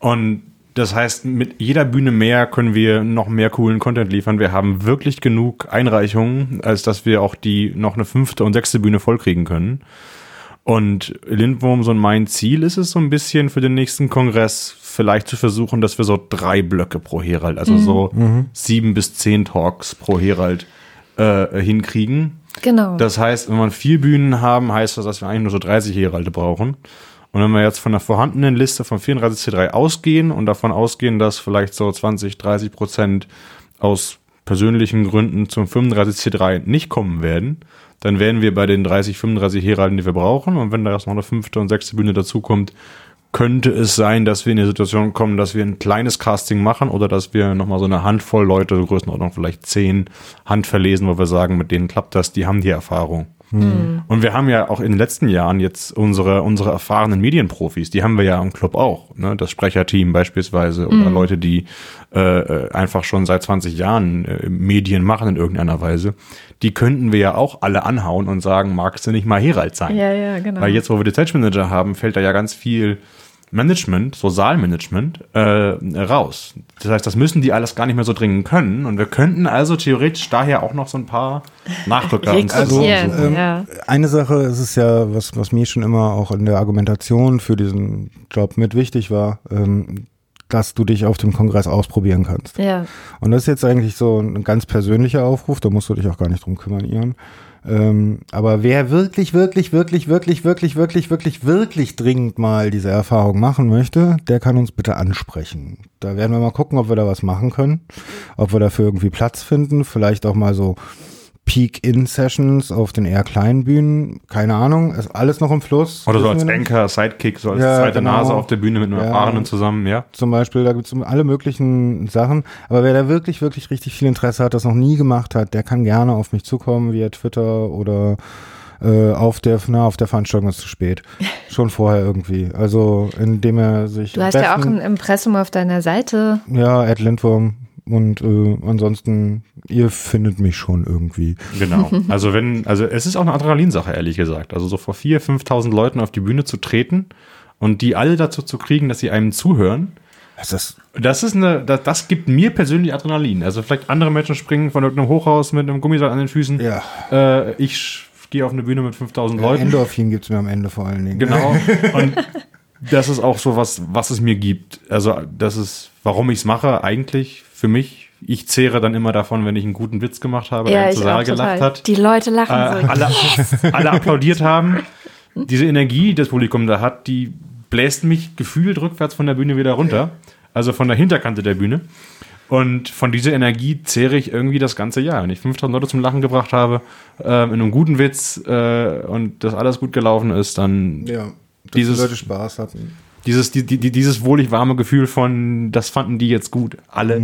Und das heißt, mit jeder Bühne mehr können wir noch mehr coolen Content liefern. Wir haben wirklich genug Einreichungen, als dass wir auch die noch eine fünfte und sechste Bühne vollkriegen können. Und Lindwurm, so ein mein Ziel ist es so ein bisschen für den nächsten Kongress vielleicht zu versuchen, dass wir so drei Blöcke pro Herald, also so sieben bis zehn Talks pro Herald äh, hinkriegen. Genau. Das heißt, wenn wir vier Bühnen haben, heißt das, dass wir eigentlich nur so 30 Heralde brauchen. Und wenn wir jetzt von der vorhandenen Liste von 34C3 ausgehen und davon ausgehen, dass vielleicht so 20, 30 Prozent aus persönlichen Gründen zum 35C3 nicht kommen werden, dann wären wir bei den 30, 35 Heralden, die wir brauchen. Und wenn da jetzt noch eine fünfte und sechste Bühne dazukommt, könnte es sein, dass wir in die Situation kommen, dass wir ein kleines Casting machen oder dass wir nochmal so eine Handvoll Leute, Größenordnung vielleicht zehn, handverlesen, wo wir sagen, mit denen klappt das, die haben die Erfahrung. Und wir haben ja auch in den letzten Jahren jetzt unsere, unsere erfahrenen Medienprofis, die haben wir ja im Club auch. Ne? Das Sprecherteam beispielsweise oder Leute, die äh, einfach schon seit 20 Jahren äh, Medien machen in irgendeiner Weise. Die könnten wir ja auch alle anhauen und sagen, magst du nicht mal Herald sein? ja, ja, genau. Weil jetzt, wo wir die Stage Manager haben, fällt da ja ganz viel Management, so Saalmanagement, äh, raus. Das heißt, das müssen die alles gar nicht mehr so dringend können. Und wir könnten also theoretisch daher auch noch so ein paar Nachrücker uns Also, ähm, ja. Eine Sache ist es ja, was, was mir schon immer auch in der Argumentation für diesen Job mit wichtig war, ähm, dass du dich auf dem Kongress ausprobieren kannst. Ja. Und das ist jetzt eigentlich so ein ganz persönlicher Aufruf, da musst du dich auch gar nicht drum kümmern, Ian. Ähm, aber wer wirklich, wirklich, wirklich, wirklich, wirklich, wirklich, wirklich, wirklich dringend mal diese Erfahrung machen möchte, der kann uns bitte ansprechen. Da werden wir mal gucken, ob wir da was machen können, ob wir dafür irgendwie Platz finden, vielleicht auch mal so Peak-In-Sessions auf den eher kleinen Bühnen, keine Ahnung, ist alles noch im Fluss. Oder so als. Anchor, Sidekick, so als Ja, zweite genau. Nase auf der Bühne mit einem Ja. Erfahrenen zusammen, ja. zum Beispiel, da gibt's alle möglichen Sachen. Aber wer da wirklich, wirklich richtig viel Interesse hat, das noch nie gemacht hat, der kann gerne auf mich zukommen via Twitter oder äh, auf der, na, auf der Veranstaltung ist zu spät. Schon vorher irgendwie. Also indem er sich. Du hast ja auch besten- ein Impressum auf deiner Seite. Ja, Ed Lindworm. Und äh, ansonsten, ihr findet mich schon irgendwie. Genau. Also wenn, also es ist auch eine Adrenalinsache, ehrlich gesagt. Also so vor 4.000, 5.000 Leuten auf die Bühne zu treten und die alle dazu zu kriegen, dass sie einem zuhören, Es ist das ist eine, das, das gibt mir persönlich Adrenalin. Also vielleicht andere Menschen springen von irgendeinem Hochhaus mit einem Gummiseil an den Füßen. Ja. Äh, ich gehe auf eine Bühne mit 5.000 Leuten. Endorphin gibt's mir am Ende vor allen Dingen. Genau. Und das ist auch so was, was es mir gibt. Also das ist, warum ich es mache, eigentlich für mich. Ich zehre dann immer davon, wenn ich einen guten Witz gemacht habe, der Ja, ich Saal gelacht hat. Die Leute lachen äh, so. alle, alle applaudiert haben. Diese Energie, die das Publikum da hat, die bläst mich gefühlt rückwärts von der Bühne wieder runter. Also von der Hinterkante der Bühne. Und von dieser Energie zehre ich irgendwie das ganze Jahr. Wenn ich 5000 Leute zum Lachen gebracht habe, äh, in einem guten Witz äh, und das alles gut gelaufen ist, dann Ja. Dass Dieses- die Leute Spaß hatten. dieses, die, die, dieses wohlig warme Gefühl von, das fanden die jetzt gut, alle.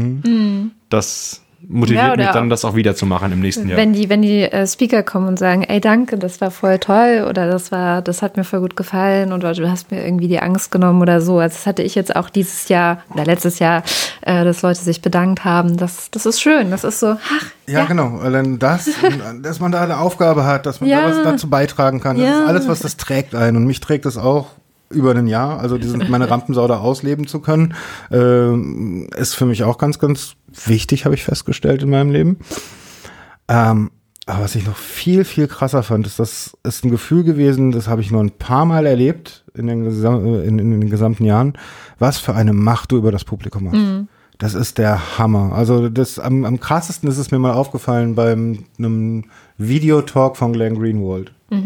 Das motiviert Ja, mich dann, das auch wieder zu machen im nächsten Jahr. Wenn die, wenn die äh, Speaker kommen und sagen, ey, danke, das war voll toll oder das war, das hat mir voll gut gefallen oder du hast mir irgendwie die Angst genommen oder so. Also das hatte ich jetzt auch dieses Jahr oder letztes Jahr, äh, dass Leute sich bedankt haben. Das, das ist schön. Das ist so, ach, Ja, genau. Allein das, und, dass man da eine Aufgabe hat, dass man Ja. da was dazu beitragen kann. Das Ja. ist alles, was das trägt ein. Und mich trägt es auch über ein Jahr. Also diese, meine Rampensau da ausleben zu können, ähm, ist für mich auch ganz, ganz wichtig, habe ich festgestellt in meinem Leben. Ähm, aber was ich noch viel, viel krasser fand, ist, das ist ein Gefühl gewesen, das habe ich nur ein paar Mal erlebt in den, in, in den gesamten Jahren, was für eine Macht du über das Publikum hast. Das ist der Hammer. Also das am, am krassesten ist es mir mal aufgefallen beim einem Videotalk von Glenn Greenwald. Äh,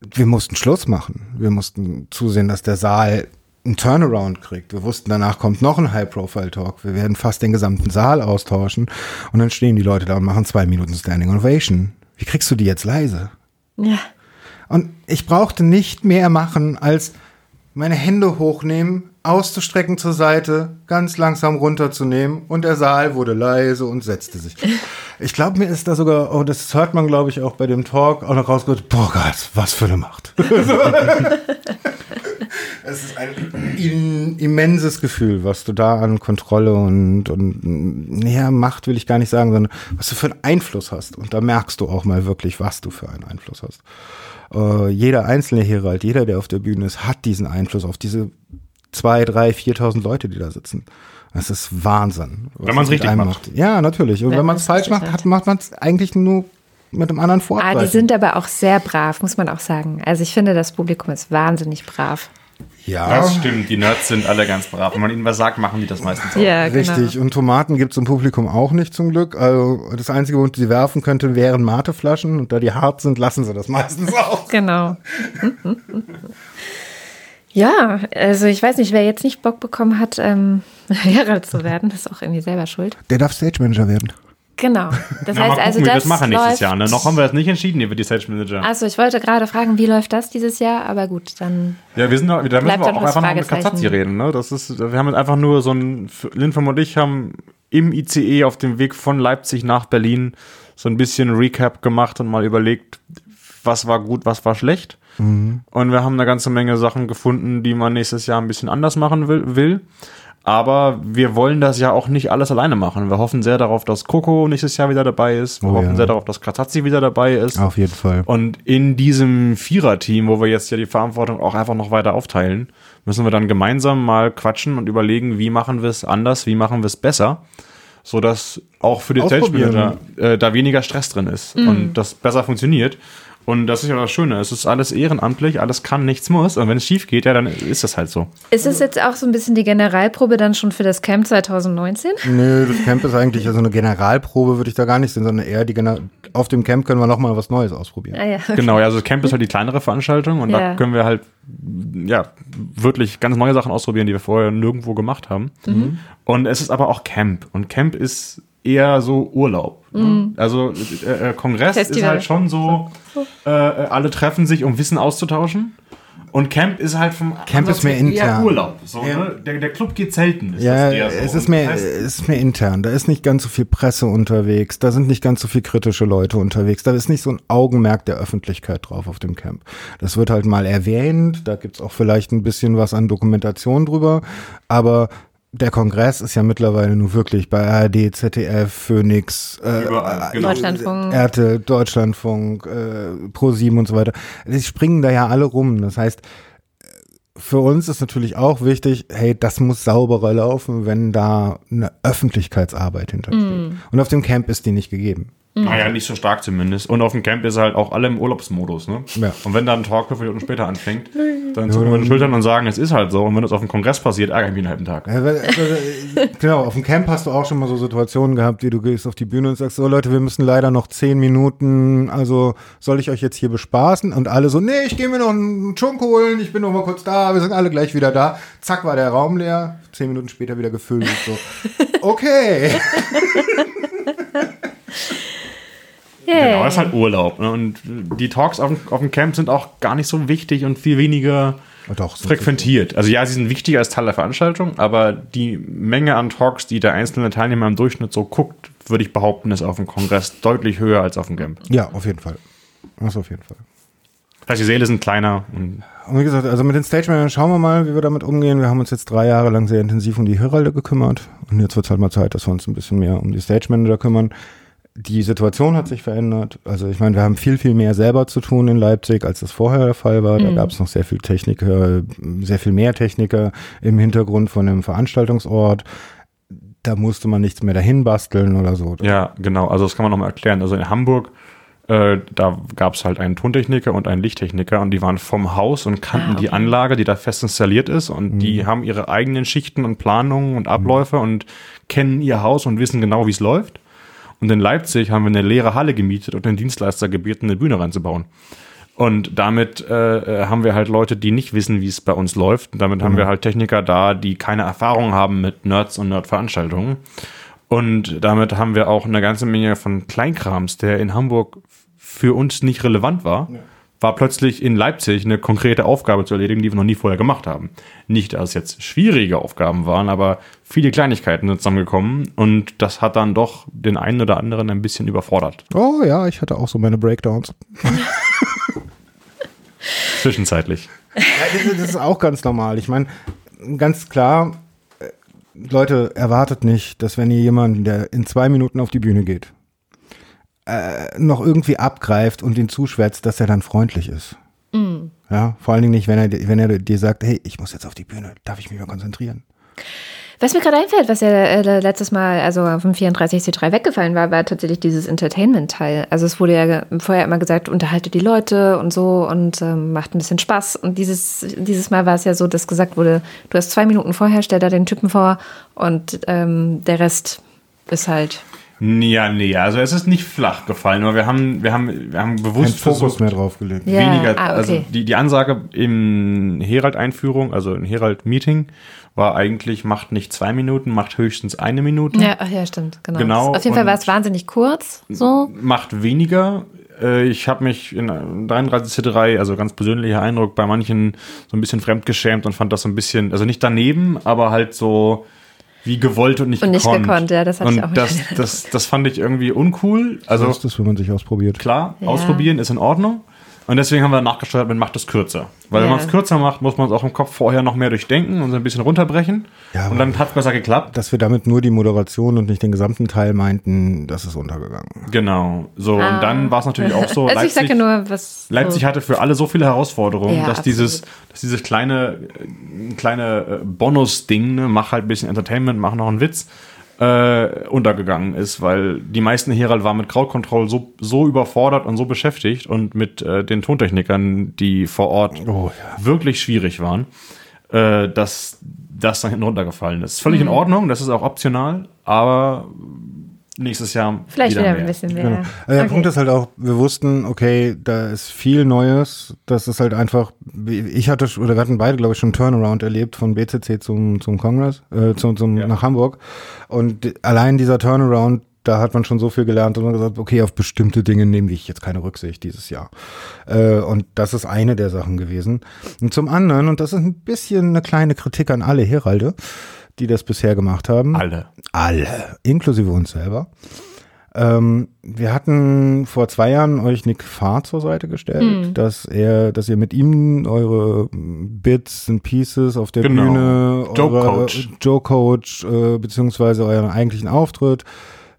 Wir mussten Schluss machen. Wir mussten zusehen, dass der Saal einen Turnaround kriegt. Wir wussten, danach kommt noch ein High-Profile-Talk. Wir werden fast den gesamten Saal austauschen. Und dann stehen die Leute da und machen zwei Minuten Standing Ovation. Wie kriegst du die jetzt leise? ja. Und ich brauchte nicht mehr machen, als meine Hände hochnehmen, auszustrecken zur Seite, ganz langsam runterzunehmen und der Saal wurde leise und setzte sich. Ich glaube, mir ist da sogar, oh, das hört man, glaube ich, auch bei dem Talk auch noch rausgehört, boah Gott, was für eine Macht. Es ist ein im- immenses Gefühl, was du da an Kontrolle und, und naja, Macht will ich gar nicht sagen, sondern was du für einen Einfluss hast. Und da merkst du auch mal wirklich, was du für einen Einfluss hast. Äh, jeder einzelne Herald, jeder, der auf der Bühne ist, hat diesen Einfluss auf diese zwei, drei, viertausend Leute, die da sitzen. Das ist Wahnsinn. Wenn das mit richtig macht. Ja, natürlich. Und Wenn wenn man es falsch macht, macht. hat, macht man es eigentlich nur mit einem anderen Ah, Vorteil. die sind aber auch sehr brav, muss man auch sagen. Also ich finde, das Publikum ist wahnsinnig brav. ja, Das stimmt, die Nerds sind alle ganz brav. Wenn man ihnen was sagt, machen die das meistens auch. Ja, Richtig, und Tomaten gibt's im Publikum auch nicht zum Glück. Also das Einzige, womit sie werfen könnten, wären Mateflaschen. Und da die hart sind, lassen sie das meistens auch. Genau. Ja, also ich weiß nicht, wer jetzt nicht Bock bekommen hat, ähm, Herald zu werden, ist auch irgendwie selber schuld. Der darf Stage Manager werden. Genau. Das Na, heißt mal gucken, also, das das machen nächstes läuft- Jahr. Ne? Noch haben wir das nicht entschieden hier für die Stage Manager. Also ich wollte gerade fragen, wie läuft das dieses Jahr? Aber gut, dann Ja, wir sind da, da müssen Bleibt wir auch einfach noch mit. Kazazi reden. Ne? Das ist, wir haben jetzt einfach nur so ein, Linfam und ich haben im ICE auf dem Weg von Leipzig nach Berlin so ein bisschen Recap gemacht und mal überlegt, was war gut, was war schlecht. Und wir haben eine ganze Menge Sachen gefunden, die man nächstes Jahr ein bisschen anders machen will. will. Aber wir wollen das ja auch nicht alles alleine machen. Wir hoffen sehr darauf, dass Coco nächstes Jahr wieder dabei ist. Wir Oh hoffen ja. sehr darauf, dass Kratazzi wieder dabei ist. Auf jeden Fall. Und in diesem Vierer-Team, wo wir jetzt ja die Verantwortung auch einfach noch weiter aufteilen, müssen wir dann gemeinsam mal quatschen und überlegen, wie machen wir es anders, wie machen wir es besser, sodass auch für die. Manager äh, da weniger Stress drin ist und das besser funktioniert. Und das ist ja das Schöne. Es ist alles ehrenamtlich, alles kann, nichts muss. Und wenn es schief geht, ja, dann ist das halt so. Ist es jetzt auch so ein bisschen die Generalprobe dann schon für das Camp 2019? Nö, das Camp ist eigentlich also eine Generalprobe, würde ich da gar nicht sehen, sondern eher die Gener auf dem Camp können wir noch mal was Neues ausprobieren. Ah ja. Genau, ja, also das Camp ist halt die kleinere Veranstaltung und Ja. da können wir halt ja wirklich ganz neue Sachen ausprobieren, die wir vorher nirgendwo gemacht haben. Mhm. Und es ist aber auch Camp und Camp ist eher so Urlaub. Ne? Also äh, äh, Kongress ist Mhm. Festival. halt schon so, äh, äh, alle treffen sich, um Wissen auszutauschen. Und Camp ist halt vom Camp Ansatz ist mehr intern. eher Urlaub. So, Ja. ne? der, der Club geht selten. Ist Ja, das eher so. es ist mehr, es ist mehr intern. Da ist nicht ganz so viel Presse unterwegs. Da sind nicht ganz so viel kritische Leute unterwegs. Da ist nicht so ein Augenmerk der Öffentlichkeit drauf auf dem Camp. Das wird halt mal erwähnt. Da gibt's auch vielleicht ein bisschen was an Dokumentation drüber. Aber der Kongress ist ja mittlerweile nur wirklich bei ARD, ZDF, Phoenix, äh, Überall, genau. Deutschlandfunk. RTL, Deutschlandfunk, äh, Pro7 und so weiter. Die springen da ja alle rum. Das heißt, für uns ist natürlich auch wichtig, hey, das muss sauberer laufen, wenn da eine Öffentlichkeitsarbeit hintersteht. Und auf dem Camp ist die nicht gegeben. Naja, nicht so stark zumindest. Und auf dem Camp ist halt auch alle im Urlaubsmodus, ne? Ja. Und wenn dann ein Talk fünf Minuten später anfängt, dann zucken wir den Schultern und sagen, es ist halt so. Und wenn das auf dem Kongress passiert, ärgern wir einen halben Tag. Ja, weil- äh, genau, auf dem Camp hast du auch schon mal so Situationen gehabt, wie du gehst auf die Bühne und sagst, so Leute, wir müssen leider noch zehn Minuten, also soll ich euch jetzt hier bespaßen? Und alle so, nee, ich gehe mir noch einen Chunk holen, ich bin noch mal kurz da, wir sind alle gleich wieder da. Zack, war der Raum leer, zehn Minuten später wieder gefüllt. Und so, okay. Genau, das ist halt Urlaub. Ne? Und die Talks auf dem, auf dem Camp sind auch gar nicht so wichtig und viel weniger doch, frequentiert. Also ja, sie sind wichtiger als Teil der Veranstaltung, aber die Menge an Talks, die der einzelne Teilnehmer im Durchschnitt so guckt, würde ich behaupten, ist auf dem Kongress deutlich höher als auf dem Camp. Ja, auf jeden Fall. Das auf jeden Fall. Das heißt, die Säle sind kleiner und Und wie gesagt, also mit den Stage Managern schauen wir mal, wie wir damit umgehen. Wir haben uns jetzt drei Jahre lang sehr intensiv um die Heralde gekümmert. Und jetzt wird es halt mal Zeit, dass wir uns ein bisschen mehr um die Stage Manager kümmern. Die Situation hat sich verändert. Also ich meine, wir haben viel, viel mehr selber zu tun in Leipzig, als das vorher der Fall war. Da gab es noch sehr viel Techniker, sehr viel mehr Techniker im Hintergrund von dem Veranstaltungsort. Da musste man nichts mehr dahin basteln oder so. Ja, genau. Also das kann man nochmal erklären. Also in Hamburg, äh, da gab es halt einen Tontechniker und einen Lichttechniker und die waren vom Haus und kannten die Anlage, die da fest installiert ist und die haben ihre eigenen Schichten und Planungen und Abläufe und kennen ihr Haus und wissen genau, wie es läuft. Und in Leipzig haben wir eine leere Halle gemietet und den Dienstleister gebeten, eine Bühne reinzubauen. Und damit äh, äh, haben wir halt Leute, die nicht wissen, wie es bei uns läuft. Und damit haben wir halt Techniker da, die keine Erfahrung haben mit Nerds und Nerd-Veranstaltungen. Und damit haben wir auch eine ganze Menge von Kleinkrams, der in Hamburg für uns nicht relevant war, war plötzlich in Leipzig eine konkrete Aufgabe zu erledigen, die wir noch nie vorher gemacht haben. Nicht, dass es jetzt schwierige Aufgaben waren, aber viele Kleinigkeiten sind zusammengekommen und das hat dann doch den einen oder anderen ein bisschen überfordert. Oh ja, ich hatte auch so meine Breakdowns. Zwischenzeitlich. Ja, das, ist auch ganz normal. Ich meine, ganz klar, äh, Leute, erwartet nicht, dass wenn ihr jemanden, der in zwei Minuten auf die Bühne geht, äh, noch irgendwie abgreift und ihn zuschwätzt, dass er dann freundlich ist. Ja, vor allen Dingen nicht, wenn er, wenn er dir sagt, hey, ich muss jetzt auf die Bühne, darf ich mich mal konzentrieren? Was mir gerade einfällt, was ja äh, letztes Mal, also vom 34C3 weggefallen war, war tatsächlich dieses Entertainment-Teil. Also es wurde ja vorher immer gesagt, unterhalte die Leute und so und ähm, macht ein bisschen Spaß. Und dieses, dieses Mal war es ja so, dass gesagt wurde, du hast zwei Minuten vorher, stell da den Typen vor und ähm, der Rest ist halt. Ja, nee, also es ist nicht flach gefallen, aber wir haben, wir haben, wir haben Kein bewusst Fokus versucht, mehr drauf gelegt. Ja, weniger, ah, okay. also die, die Ansage im Herald-Einführung, also im Herald-Meeting, war eigentlich, macht nicht zwei Minuten, macht höchstens eine Minute. Ja, ach ja, stimmt, genau. Genau, Auf jeden Fall war es wahnsinnig kurz, so. Macht weniger. Äh, Ich habe mich in 33C3, also ganz persönlicher Eindruck, bei manchen so ein bisschen fremdgeschämt und fand das so ein bisschen, also nicht daneben, aber halt so wie gewollt und nicht Und nicht gekonnt. gekonnt, ja, das hatte ich und auch das, nicht. das, das fand ich irgendwie uncool. Also So ist das, wenn man sich ausprobiert. klar, Ja. ausprobieren ist in Ordnung. Und deswegen haben wir nachgesteuert, man macht es kürzer. Weil wenn Ja. man es kürzer macht, muss man es auch im Kopf vorher noch mehr durchdenken und so ein bisschen runterbrechen. Ja, und dann hat es besser geklappt. Dass wir damit nur die Moderation und nicht den gesamten Teil meinten, das ist untergegangen. Genau. So, und dann war es natürlich auch so. Also ich sage nur, was. Leipzig so. hatte für alle so viele Herausforderungen, Ja, dass dieses, dass dieses kleine, äh, kleine äh, Bonus-Ding, ne, mach halt ein bisschen Entertainment, mach noch einen Witz, äh, untergegangen ist, weil die meisten Herald waren mit Crowd Control so, so überfordert und so beschäftigt und mit äh, den Tontechnikern, die vor Ort Oh, wirklich schwierig waren, äh, dass das dann hinten runtergefallen ist. Völlig Mhm. in Ordnung, das ist auch optional, aber nächstes Jahr Vielleicht wieder, mehr. ein bisschen mehr. Genau. Äh, Der Okay. Punkt ist halt auch, wir wussten, okay, da ist viel Neues. Das ist halt einfach, ich hatte, oder wir hatten beide, glaube ich, schon einen Turnaround erlebt von BCC zum, zum Kongress, äh, zum, zum, nach Hamburg. Und allein dieser Turnaround, da hat man schon so viel gelernt und man gesagt, okay, auf bestimmte Dinge nehme ich jetzt keine Rücksicht dieses Jahr. Äh, und das ist eine der Sachen gewesen. Und zum anderen, und das ist ein bisschen eine kleine Kritik an alle Heralde, die das bisher gemacht haben. Alle. Alle, inklusive uns selber. Ähm, wir hatten vor zwei Jahren euch Nick Farr zur Seite gestellt, dass er, dass ihr mit ihm eure Bits and Pieces auf der Genau. Bühne, Joke eure Coach. Joe Coach, äh, beziehungsweise euren eigentlichen Auftritt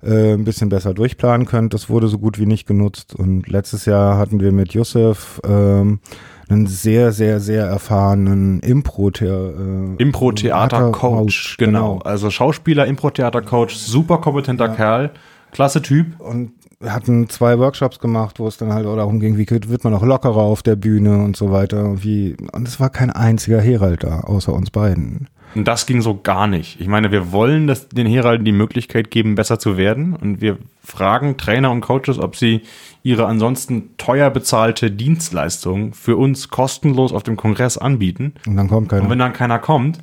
äh, ein bisschen besser durchplanen könnt. Das wurde so gut wie nicht genutzt. Und letztes Jahr hatten wir mit Yusuf ähm, einen sehr, sehr, sehr erfahrenen Impro äh, Impro-Theater-Coach, genau. Also Schauspieler, Impro-Theater-Coach, super kompetenter Kerl, klasse Typ. und wir hatten zwei Workshops gemacht, wo es dann halt auch darum ging, wie wird man auch lockerer auf der Bühne und so weiter. Und wie, und es war kein einziger Herald da, außer uns beiden. Und das ging so gar nicht. Ich meine, wir wollen das, den Heralden die Möglichkeit geben, besser zu werden. Und wir fragen Trainer und Coaches, ob sie ihre ansonsten teuer bezahlte Dienstleistung für uns kostenlos auf dem Kongress anbieten. Und dann kommt keiner. Und wenn dann keiner kommt,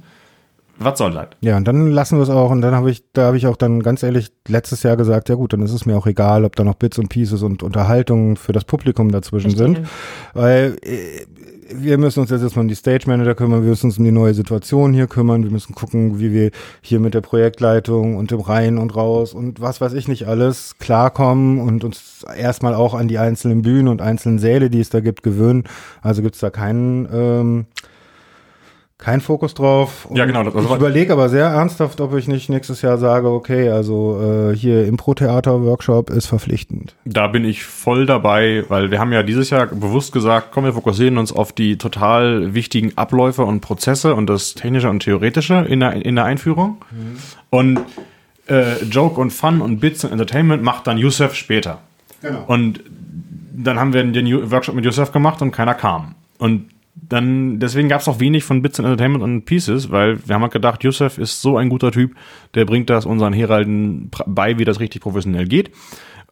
was soll das? Ja, und dann lassen wir es auch. Und dann habe ich, da habe ich auch dann ganz ehrlich letztes Jahr gesagt, ja gut, dann ist es mir auch egal, ob da noch Bits und Pieces und Unterhaltungen für das Publikum dazwischen sind. Weil äh, wir müssen uns jetzt erstmal um die Stage Manager kümmern, wir müssen uns um die neue Situation hier kümmern, wir müssen gucken, wie wir hier mit der Projektleitung und dem Rein und Raus und was weiß ich nicht alles klarkommen und uns erstmal auch an die einzelnen Bühnen und einzelnen Säle, die es da gibt, gewöhnen. Also gibt's da keinen ähm, kein Fokus drauf. Und Ja, genau, das- also ich überlege aber sehr ernsthaft, ob ich nicht nächstes Jahr sage, okay, also äh, hier Impro-Theater-Workshop ist verpflichtend. Da bin ich voll dabei, weil wir haben ja dieses Jahr bewusst gesagt, komm, wir fokussieren uns auf die total wichtigen Abläufe und Prozesse und das Technische und Theoretische in der, in der Einführung. Und äh, Joke und Fun und Bits und Entertainment macht dann Yusuf später. Genau. Und dann haben wir den Workshop mit Yusuf gemacht und keiner kam. Und dann, deswegen gab es auch wenig von Bits and Entertainment und Pieces, weil wir haben halt gedacht, Yusuf ist so ein guter Typ, der bringt das unseren Heralden bei, wie das richtig professionell geht.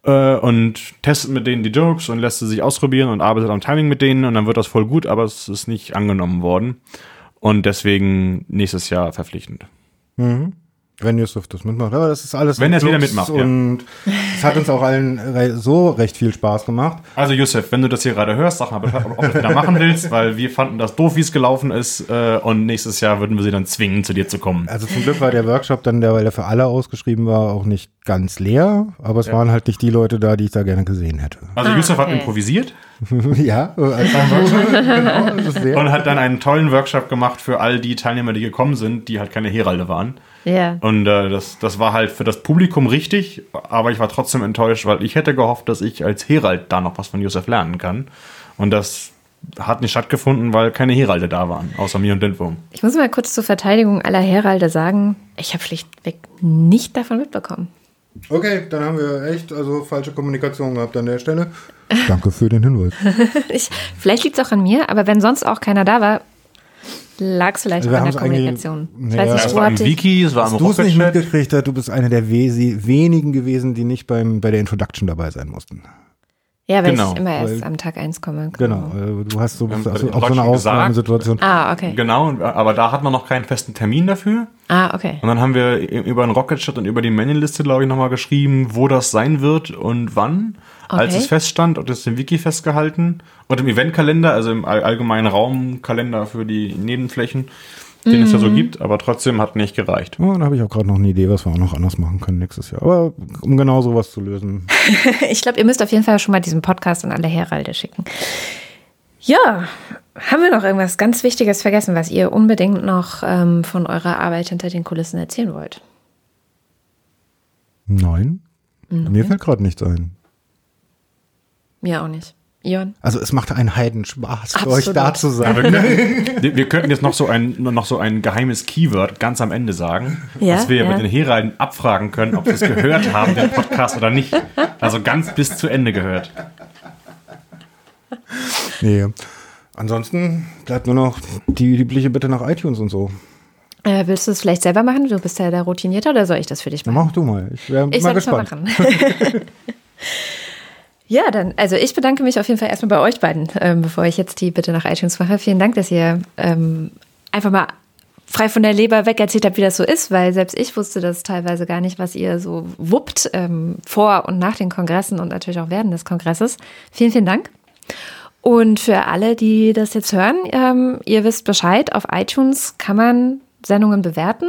Äh, und testet mit denen die Jokes und lässt sie sich ausprobieren und arbeitet am Timing mit denen und dann wird das voll gut, aber es ist nicht angenommen worden. Und deswegen nächstes Jahr verpflichtend. Wenn Yusuf das mitmacht. Aber das ist alles. Wenn er es wieder mitmacht, ja. Und es hat uns auch allen re so recht viel Spaß gemacht. Also Yusuf, wenn du das hier gerade hörst, sag mal ob du das wieder machen willst, weil wir fanden das doof, wie es gelaufen ist äh, und nächstes Jahr würden wir sie dann zwingen, zu dir zu kommen. Also zum Glück war der Workshop dann, der, weil er für alle ausgeschrieben war, auch nicht ganz leer. Aber es waren halt nicht die Leute da, die ich da gerne gesehen hätte. Also Yusuf hat okay. improvisiert ja, als ein Workshop. genau, und hat dann einen tollen Workshop gemacht für all die Teilnehmer, die gekommen sind, die halt keine Heralde waren. Ja. Und äh, das, das war halt für das Publikum richtig, aber ich war trotzdem enttäuscht, weil ich hätte gehofft, dass ich als Herald da noch was von Yusuf lernen kann. Und das hat nicht stattgefunden, weil keine Heralde da waren, außer mir und Denfo. Ich muss mal kurz zur Verteidigung aller Heralde sagen, ich habe schlichtweg nicht davon mitbekommen. Okay, dann haben wir echt also falsche Kommunikation gehabt an der Stelle. Danke für den Hinweis. Ich, vielleicht liegt es auch an mir, aber wenn sonst auch keiner da war, lag es vielleicht Also an der Kommunikation. Ich weiß nicht, Es war ich, Wiki, es war im Hast du es nicht mitgekriegt hast, du bist einer der we wenigen gewesen, die nicht beim, bei der Introduction dabei sein mussten. Ja, weil Genau, ich immer erst weil- am Tag 1 komme. Genau, äh, du hast so, bei also der auch so eine. Ausnahmesituation. Ah, okay. Genau, aber da hat man noch keinen festen Termin dafür. Ah, okay. Und dann haben wir über einen Rocket-Chat und über die Mailingliste, glaube ich, nochmal geschrieben, wo das sein wird und wann. Als Okay. es feststand und das im Wiki festgehalten. Und im Eventkalender, also im all- allgemeinen Raumkalender für die Nebenflächen, den es ja so Mhm. gibt, aber trotzdem hat nicht gereicht. Ja, da habe ich auch gerade noch eine Idee, was wir auch noch anders machen können nächstes Jahr. Aber um genau sowas zu lösen. Ich glaube, ihr müsst auf jeden Fall schon mal diesen Podcast an alle Heralde schicken. Ja, haben wir noch irgendwas ganz Wichtiges vergessen, was ihr unbedingt noch ähm, von eurer Arbeit hinter den Kulissen erzählen wollt? Nein. Mir fällt gerade nichts ein. Mir auch nicht. Ion? Also es macht einen Heidenspaß, für euch da zu sein. Wir wir könnten jetzt noch so ein, noch so ein geheimes Keyword ganz am Ende sagen, Ja, dass wir ja. mit den Heralden abfragen können, ob sie es gehört haben, den Podcast oder nicht. Also ganz bis zu Ende gehört. Nee. Ansonsten bleibt nur noch die übliche Bitte nach iTunes und so. Äh, willst du es vielleicht selber machen? Du bist ja der Routinierte oder soll ich das für dich machen? Mach du mal. Ich wäre mal es mal gespannt. machen. ja, dann, also ich bedanke mich auf jeden Fall erstmal bei euch beiden, ähm, bevor ich jetzt die Bitte nach iTunes mache. Vielen Dank, dass ihr ähm, einfach mal frei von der Leber weg erzählt habt, wie das so ist, weil selbst ich wusste das teilweise gar nicht, was ihr so wuppt ähm, vor und nach den Kongressen und natürlich auch während des Kongresses. Vielen, vielen Dank. Und für alle, die das jetzt hören, ähm, ihr wisst Bescheid, auf iTunes kann man Sendungen bewerten.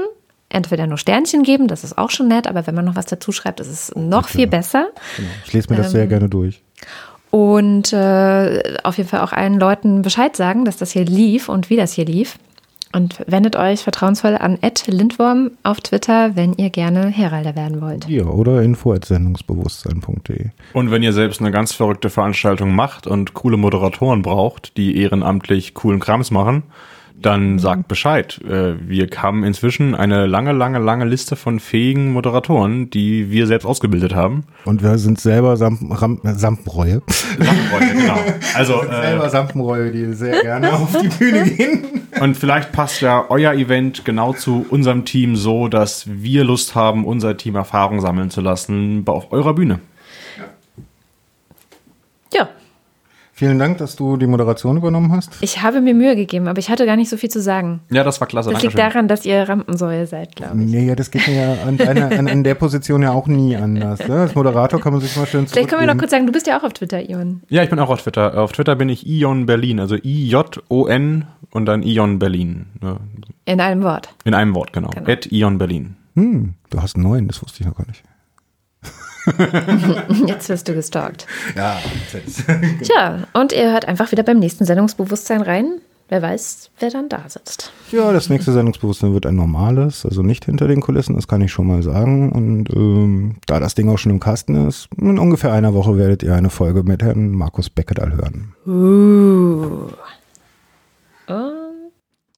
Entweder nur Sternchen geben, das ist auch schon nett, aber wenn man noch was dazu schreibt, ist es noch viel besser. Ich lese mir das Ähm, sehr gerne durch. Und äh, auf jeden Fall auch allen Leuten Bescheid sagen, dass das hier lief und wie das hier lief. Und wendet euch vertrauensvoll an Ed Lindworm auf Twitter, wenn ihr gerne Heralder werden wollt. Ja, oder info.sendungsbewusstsein.de. Und wenn ihr selbst eine ganz verrückte Veranstaltung macht und coole Moderatoren braucht, die ehrenamtlich coolen Krams machen, dann sagt Bescheid. Äh, Wir haben inzwischen eine lange, lange, lange Liste von fähigen Moderatoren, die wir selbst ausgebildet haben. Und wir sind selber Samp Ram Sampenreue. Sammelfreunde, genau. Also, äh, selber Sampenreue, die sehr gerne auf die Bühne gehen. und vielleicht passt ja euer Event genau zu unserem Team so, dass wir Lust haben, unser Team Erfahrung sammeln zu lassen auf eurer Bühne. Ja, Vielen Dank, dass du die Moderation übernommen hast. ich habe mir Mühe gegeben, aber ich hatte gar nicht so viel zu sagen. Ja, das war klasse. Das liegt Dankeschön. daran, dass ihr Rampensäue seid, glaube ich. Nee, ja, das geht mir ja an, deiner, an, an der Position ja auch nie anders. Ne? Als Moderator kann man sich mal schön Vielleicht können wir noch kurz sagen, du bist ja auch auf Twitter, Ion. Ja, ich bin auch auf Twitter. Auf Twitter bin ich Ion Berlin, also I-J-O-N und dann Ion Berlin. Ne? In einem Wort. In einem Wort, genau. Genau. At Ion Berlin. Hm, du hast einen neuen, das wusste ich noch gar nicht. Jetzt wirst du gestalkt. Ja, Tja, und ihr hört einfach wieder beim nächsten Sendungsbewusstsein rein. Wer weiß, wer dann da sitzt. ja, das nächste Sendungsbewusstsein wird ein normales, also nicht hinter den Kulissen, das kann ich schon mal sagen. Und ähm, da das Ding auch schon im Kasten ist, in ungefähr einer Woche werdet ihr eine Folge mit Herrn Markus Beckedahl hören. Uh.